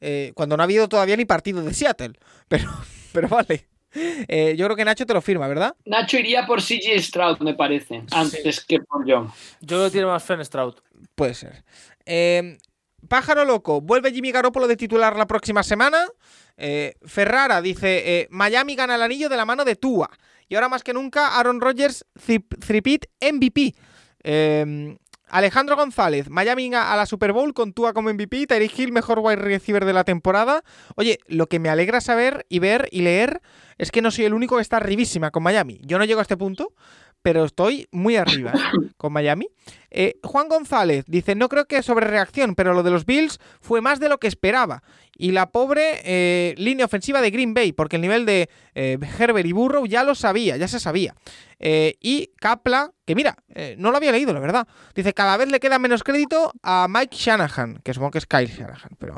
eh, cuando no ha habido todavía ni partido de Seattle. Pero, pero vale. Eh, yo creo que Nacho te lo firma, ¿verdad?
Nacho iría por CJ Stroud, me parece, antes que por Young.
Yo que tiene más fe en Stroud.
Puede ser. Eh, Pájaro Loco, ¿vuelve Jimmy Garoppolo de titular la próxima semana? Eh, Ferrara dice, eh, Miami gana el anillo de la mano de Tua. Y ahora más que nunca, Aaron Rodgers, Thripit MVP. Eh, Alejandro González, Miami a la Super Bowl con Tua como MVP, Tyreek Hill mejor wide receiver de la temporada. Oye, lo que me alegra saber y ver y leer es que no soy el único que está arribísima con Miami. Yo no llego a este punto, pero estoy muy arriba con Miami. Eh, Juan González dice, no creo que sobre reacción, pero lo de los Bills fue más de lo que esperaba. Y la pobre eh, línea ofensiva de Green Bay, porque el nivel de eh, Herbert y Burrow ya lo sabía, ya se sabía. Y Kapla, que mira, no lo había leído, la verdad. Dice, cada vez le queda menos crédito a Mike Shanahan, que supongo que es Kyle Shanahan, pero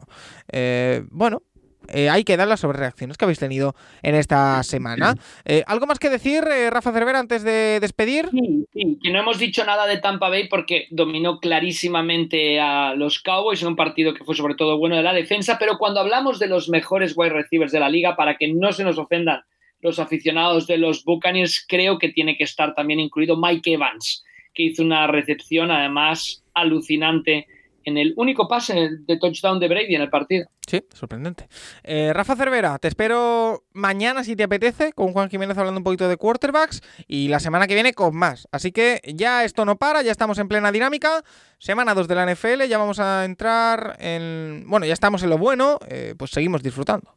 bueno. Eh, hay que dar las sobrereacciones que habéis tenido en esta semana. Eh, ¿Algo más que decir, eh, Rafa Cervera, antes de despedir?
Sí, sí, que no hemos dicho nada de Tampa Bay porque dominó clarísimamente a los Cowboys en un partido que fue sobre todo bueno de la defensa, pero cuando hablamos de los mejores wide receivers de la liga, para que no se nos ofendan los aficionados de los Buccaneers, creo que tiene que estar también incluido Mike Evans, que hizo una recepción además alucinante en el único pase de touchdown de Brady en el partido.
Sí, sorprendente. Eh, Rafa Cervera, te espero mañana si te apetece, con Juan Jiménez hablando un poquito de quarterbacks y la semana que viene con más. Así que ya esto no para, ya estamos en plena dinámica. Semana 2 de la NFL, ya vamos a entrar en... Bueno, ya estamos en lo bueno, eh, pues seguimos disfrutando.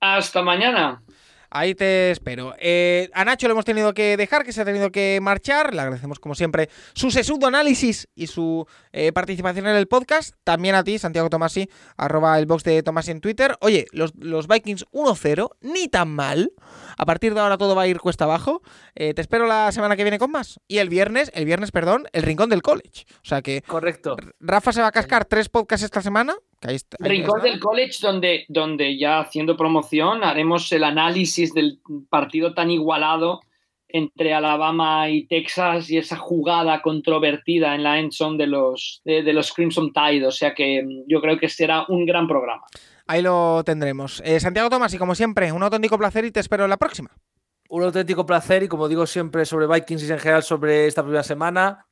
Hasta mañana.
Ahí te espero. Eh, a Nacho le hemos tenido que dejar, que se ha tenido que marchar. Le agradecemos, como siempre, su sesudo análisis y su eh, participación en el podcast. También a ti, Santiago Tomasi, arroba el box de Tomasi en Twitter. Oye, los, los Vikings 1-0, ni tan mal. A partir de ahora todo va a ir cuesta abajo. Eh, te espero la semana que viene con más. Y el viernes, el viernes, perdón, el rincón del college. O sea que.
Correcto.
Rafa se va a cascar tres podcasts esta semana. Que ahí está- ahí
Rincón
está.
del College, donde, donde ya haciendo promoción haremos el análisis del partido tan igualado entre Alabama y Texas y esa jugada controvertida en la endzone de los, de, de los Crimson Tide. O sea que mm, yo creo que será un gran programa.
Ahí lo tendremos. Eh, Santiago Tomás, y como siempre, un auténtico placer y te espero en la próxima.
Un auténtico placer y como digo siempre sobre Vikings y en general sobre esta primera semana,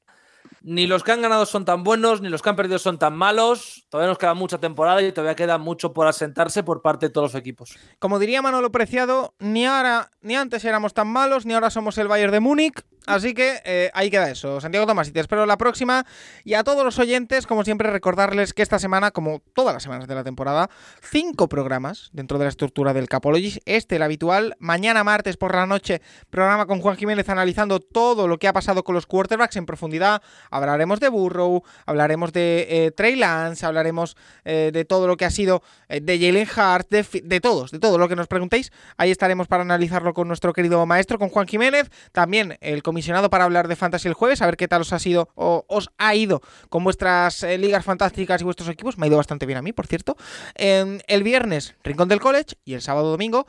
ni los que han ganado son tan buenos, ni los que han perdido son tan malos. Todavía nos queda mucha temporada y todavía queda mucho por asentarse por parte de todos los equipos.
Como diría Manolo Preciado, ni ahora ni antes éramos tan malos, ni ahora somos el Bayern de Múnich. Así que eh, ahí queda eso. Santiago Tomás, y te espero la próxima. Y a todos los oyentes, como siempre, recordarles que esta semana, como todas las semanas de la temporada, cinco programas dentro de la estructura del Capologis. Este, el habitual. Mañana martes por la noche, programa con Juan Jiménez analizando todo lo que ha pasado con los quarterbacks en profundidad. Hablaremos de Burrow, hablaremos de eh, Trey Lance, hablaremos eh, de todo lo que ha sido eh, de Jalen Hart, de, de todos, de todo lo que nos preguntéis. Ahí estaremos para analizarlo con nuestro querido maestro, con Juan Jiménez. También el comisionado para hablar de Fantasy el jueves, a ver qué tal os ha sido o os ha ido con vuestras eh, ligas fantásticas y vuestros equipos. Me ha ido bastante bien a mí, por cierto. Eh, el viernes, Rincón del College y el sábado domingo,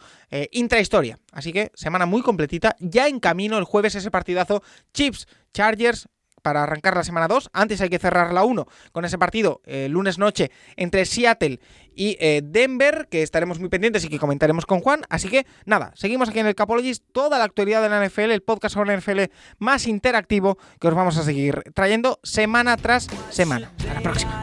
Intrahistoria. Así que semana muy completita. Ya en camino el jueves ese partidazo Chips Chargers para arrancar la semana 2. Antes hay que cerrar la 1 con ese partido eh, lunes noche entre Seattle y eh, Denver, que estaremos muy pendientes y que comentaremos con Juan. Así que nada, seguimos aquí en el Capologist, toda la actualidad de la NFL, el podcast sobre la NFL más interactivo que os vamos a seguir trayendo semana tras semana. A la próxima.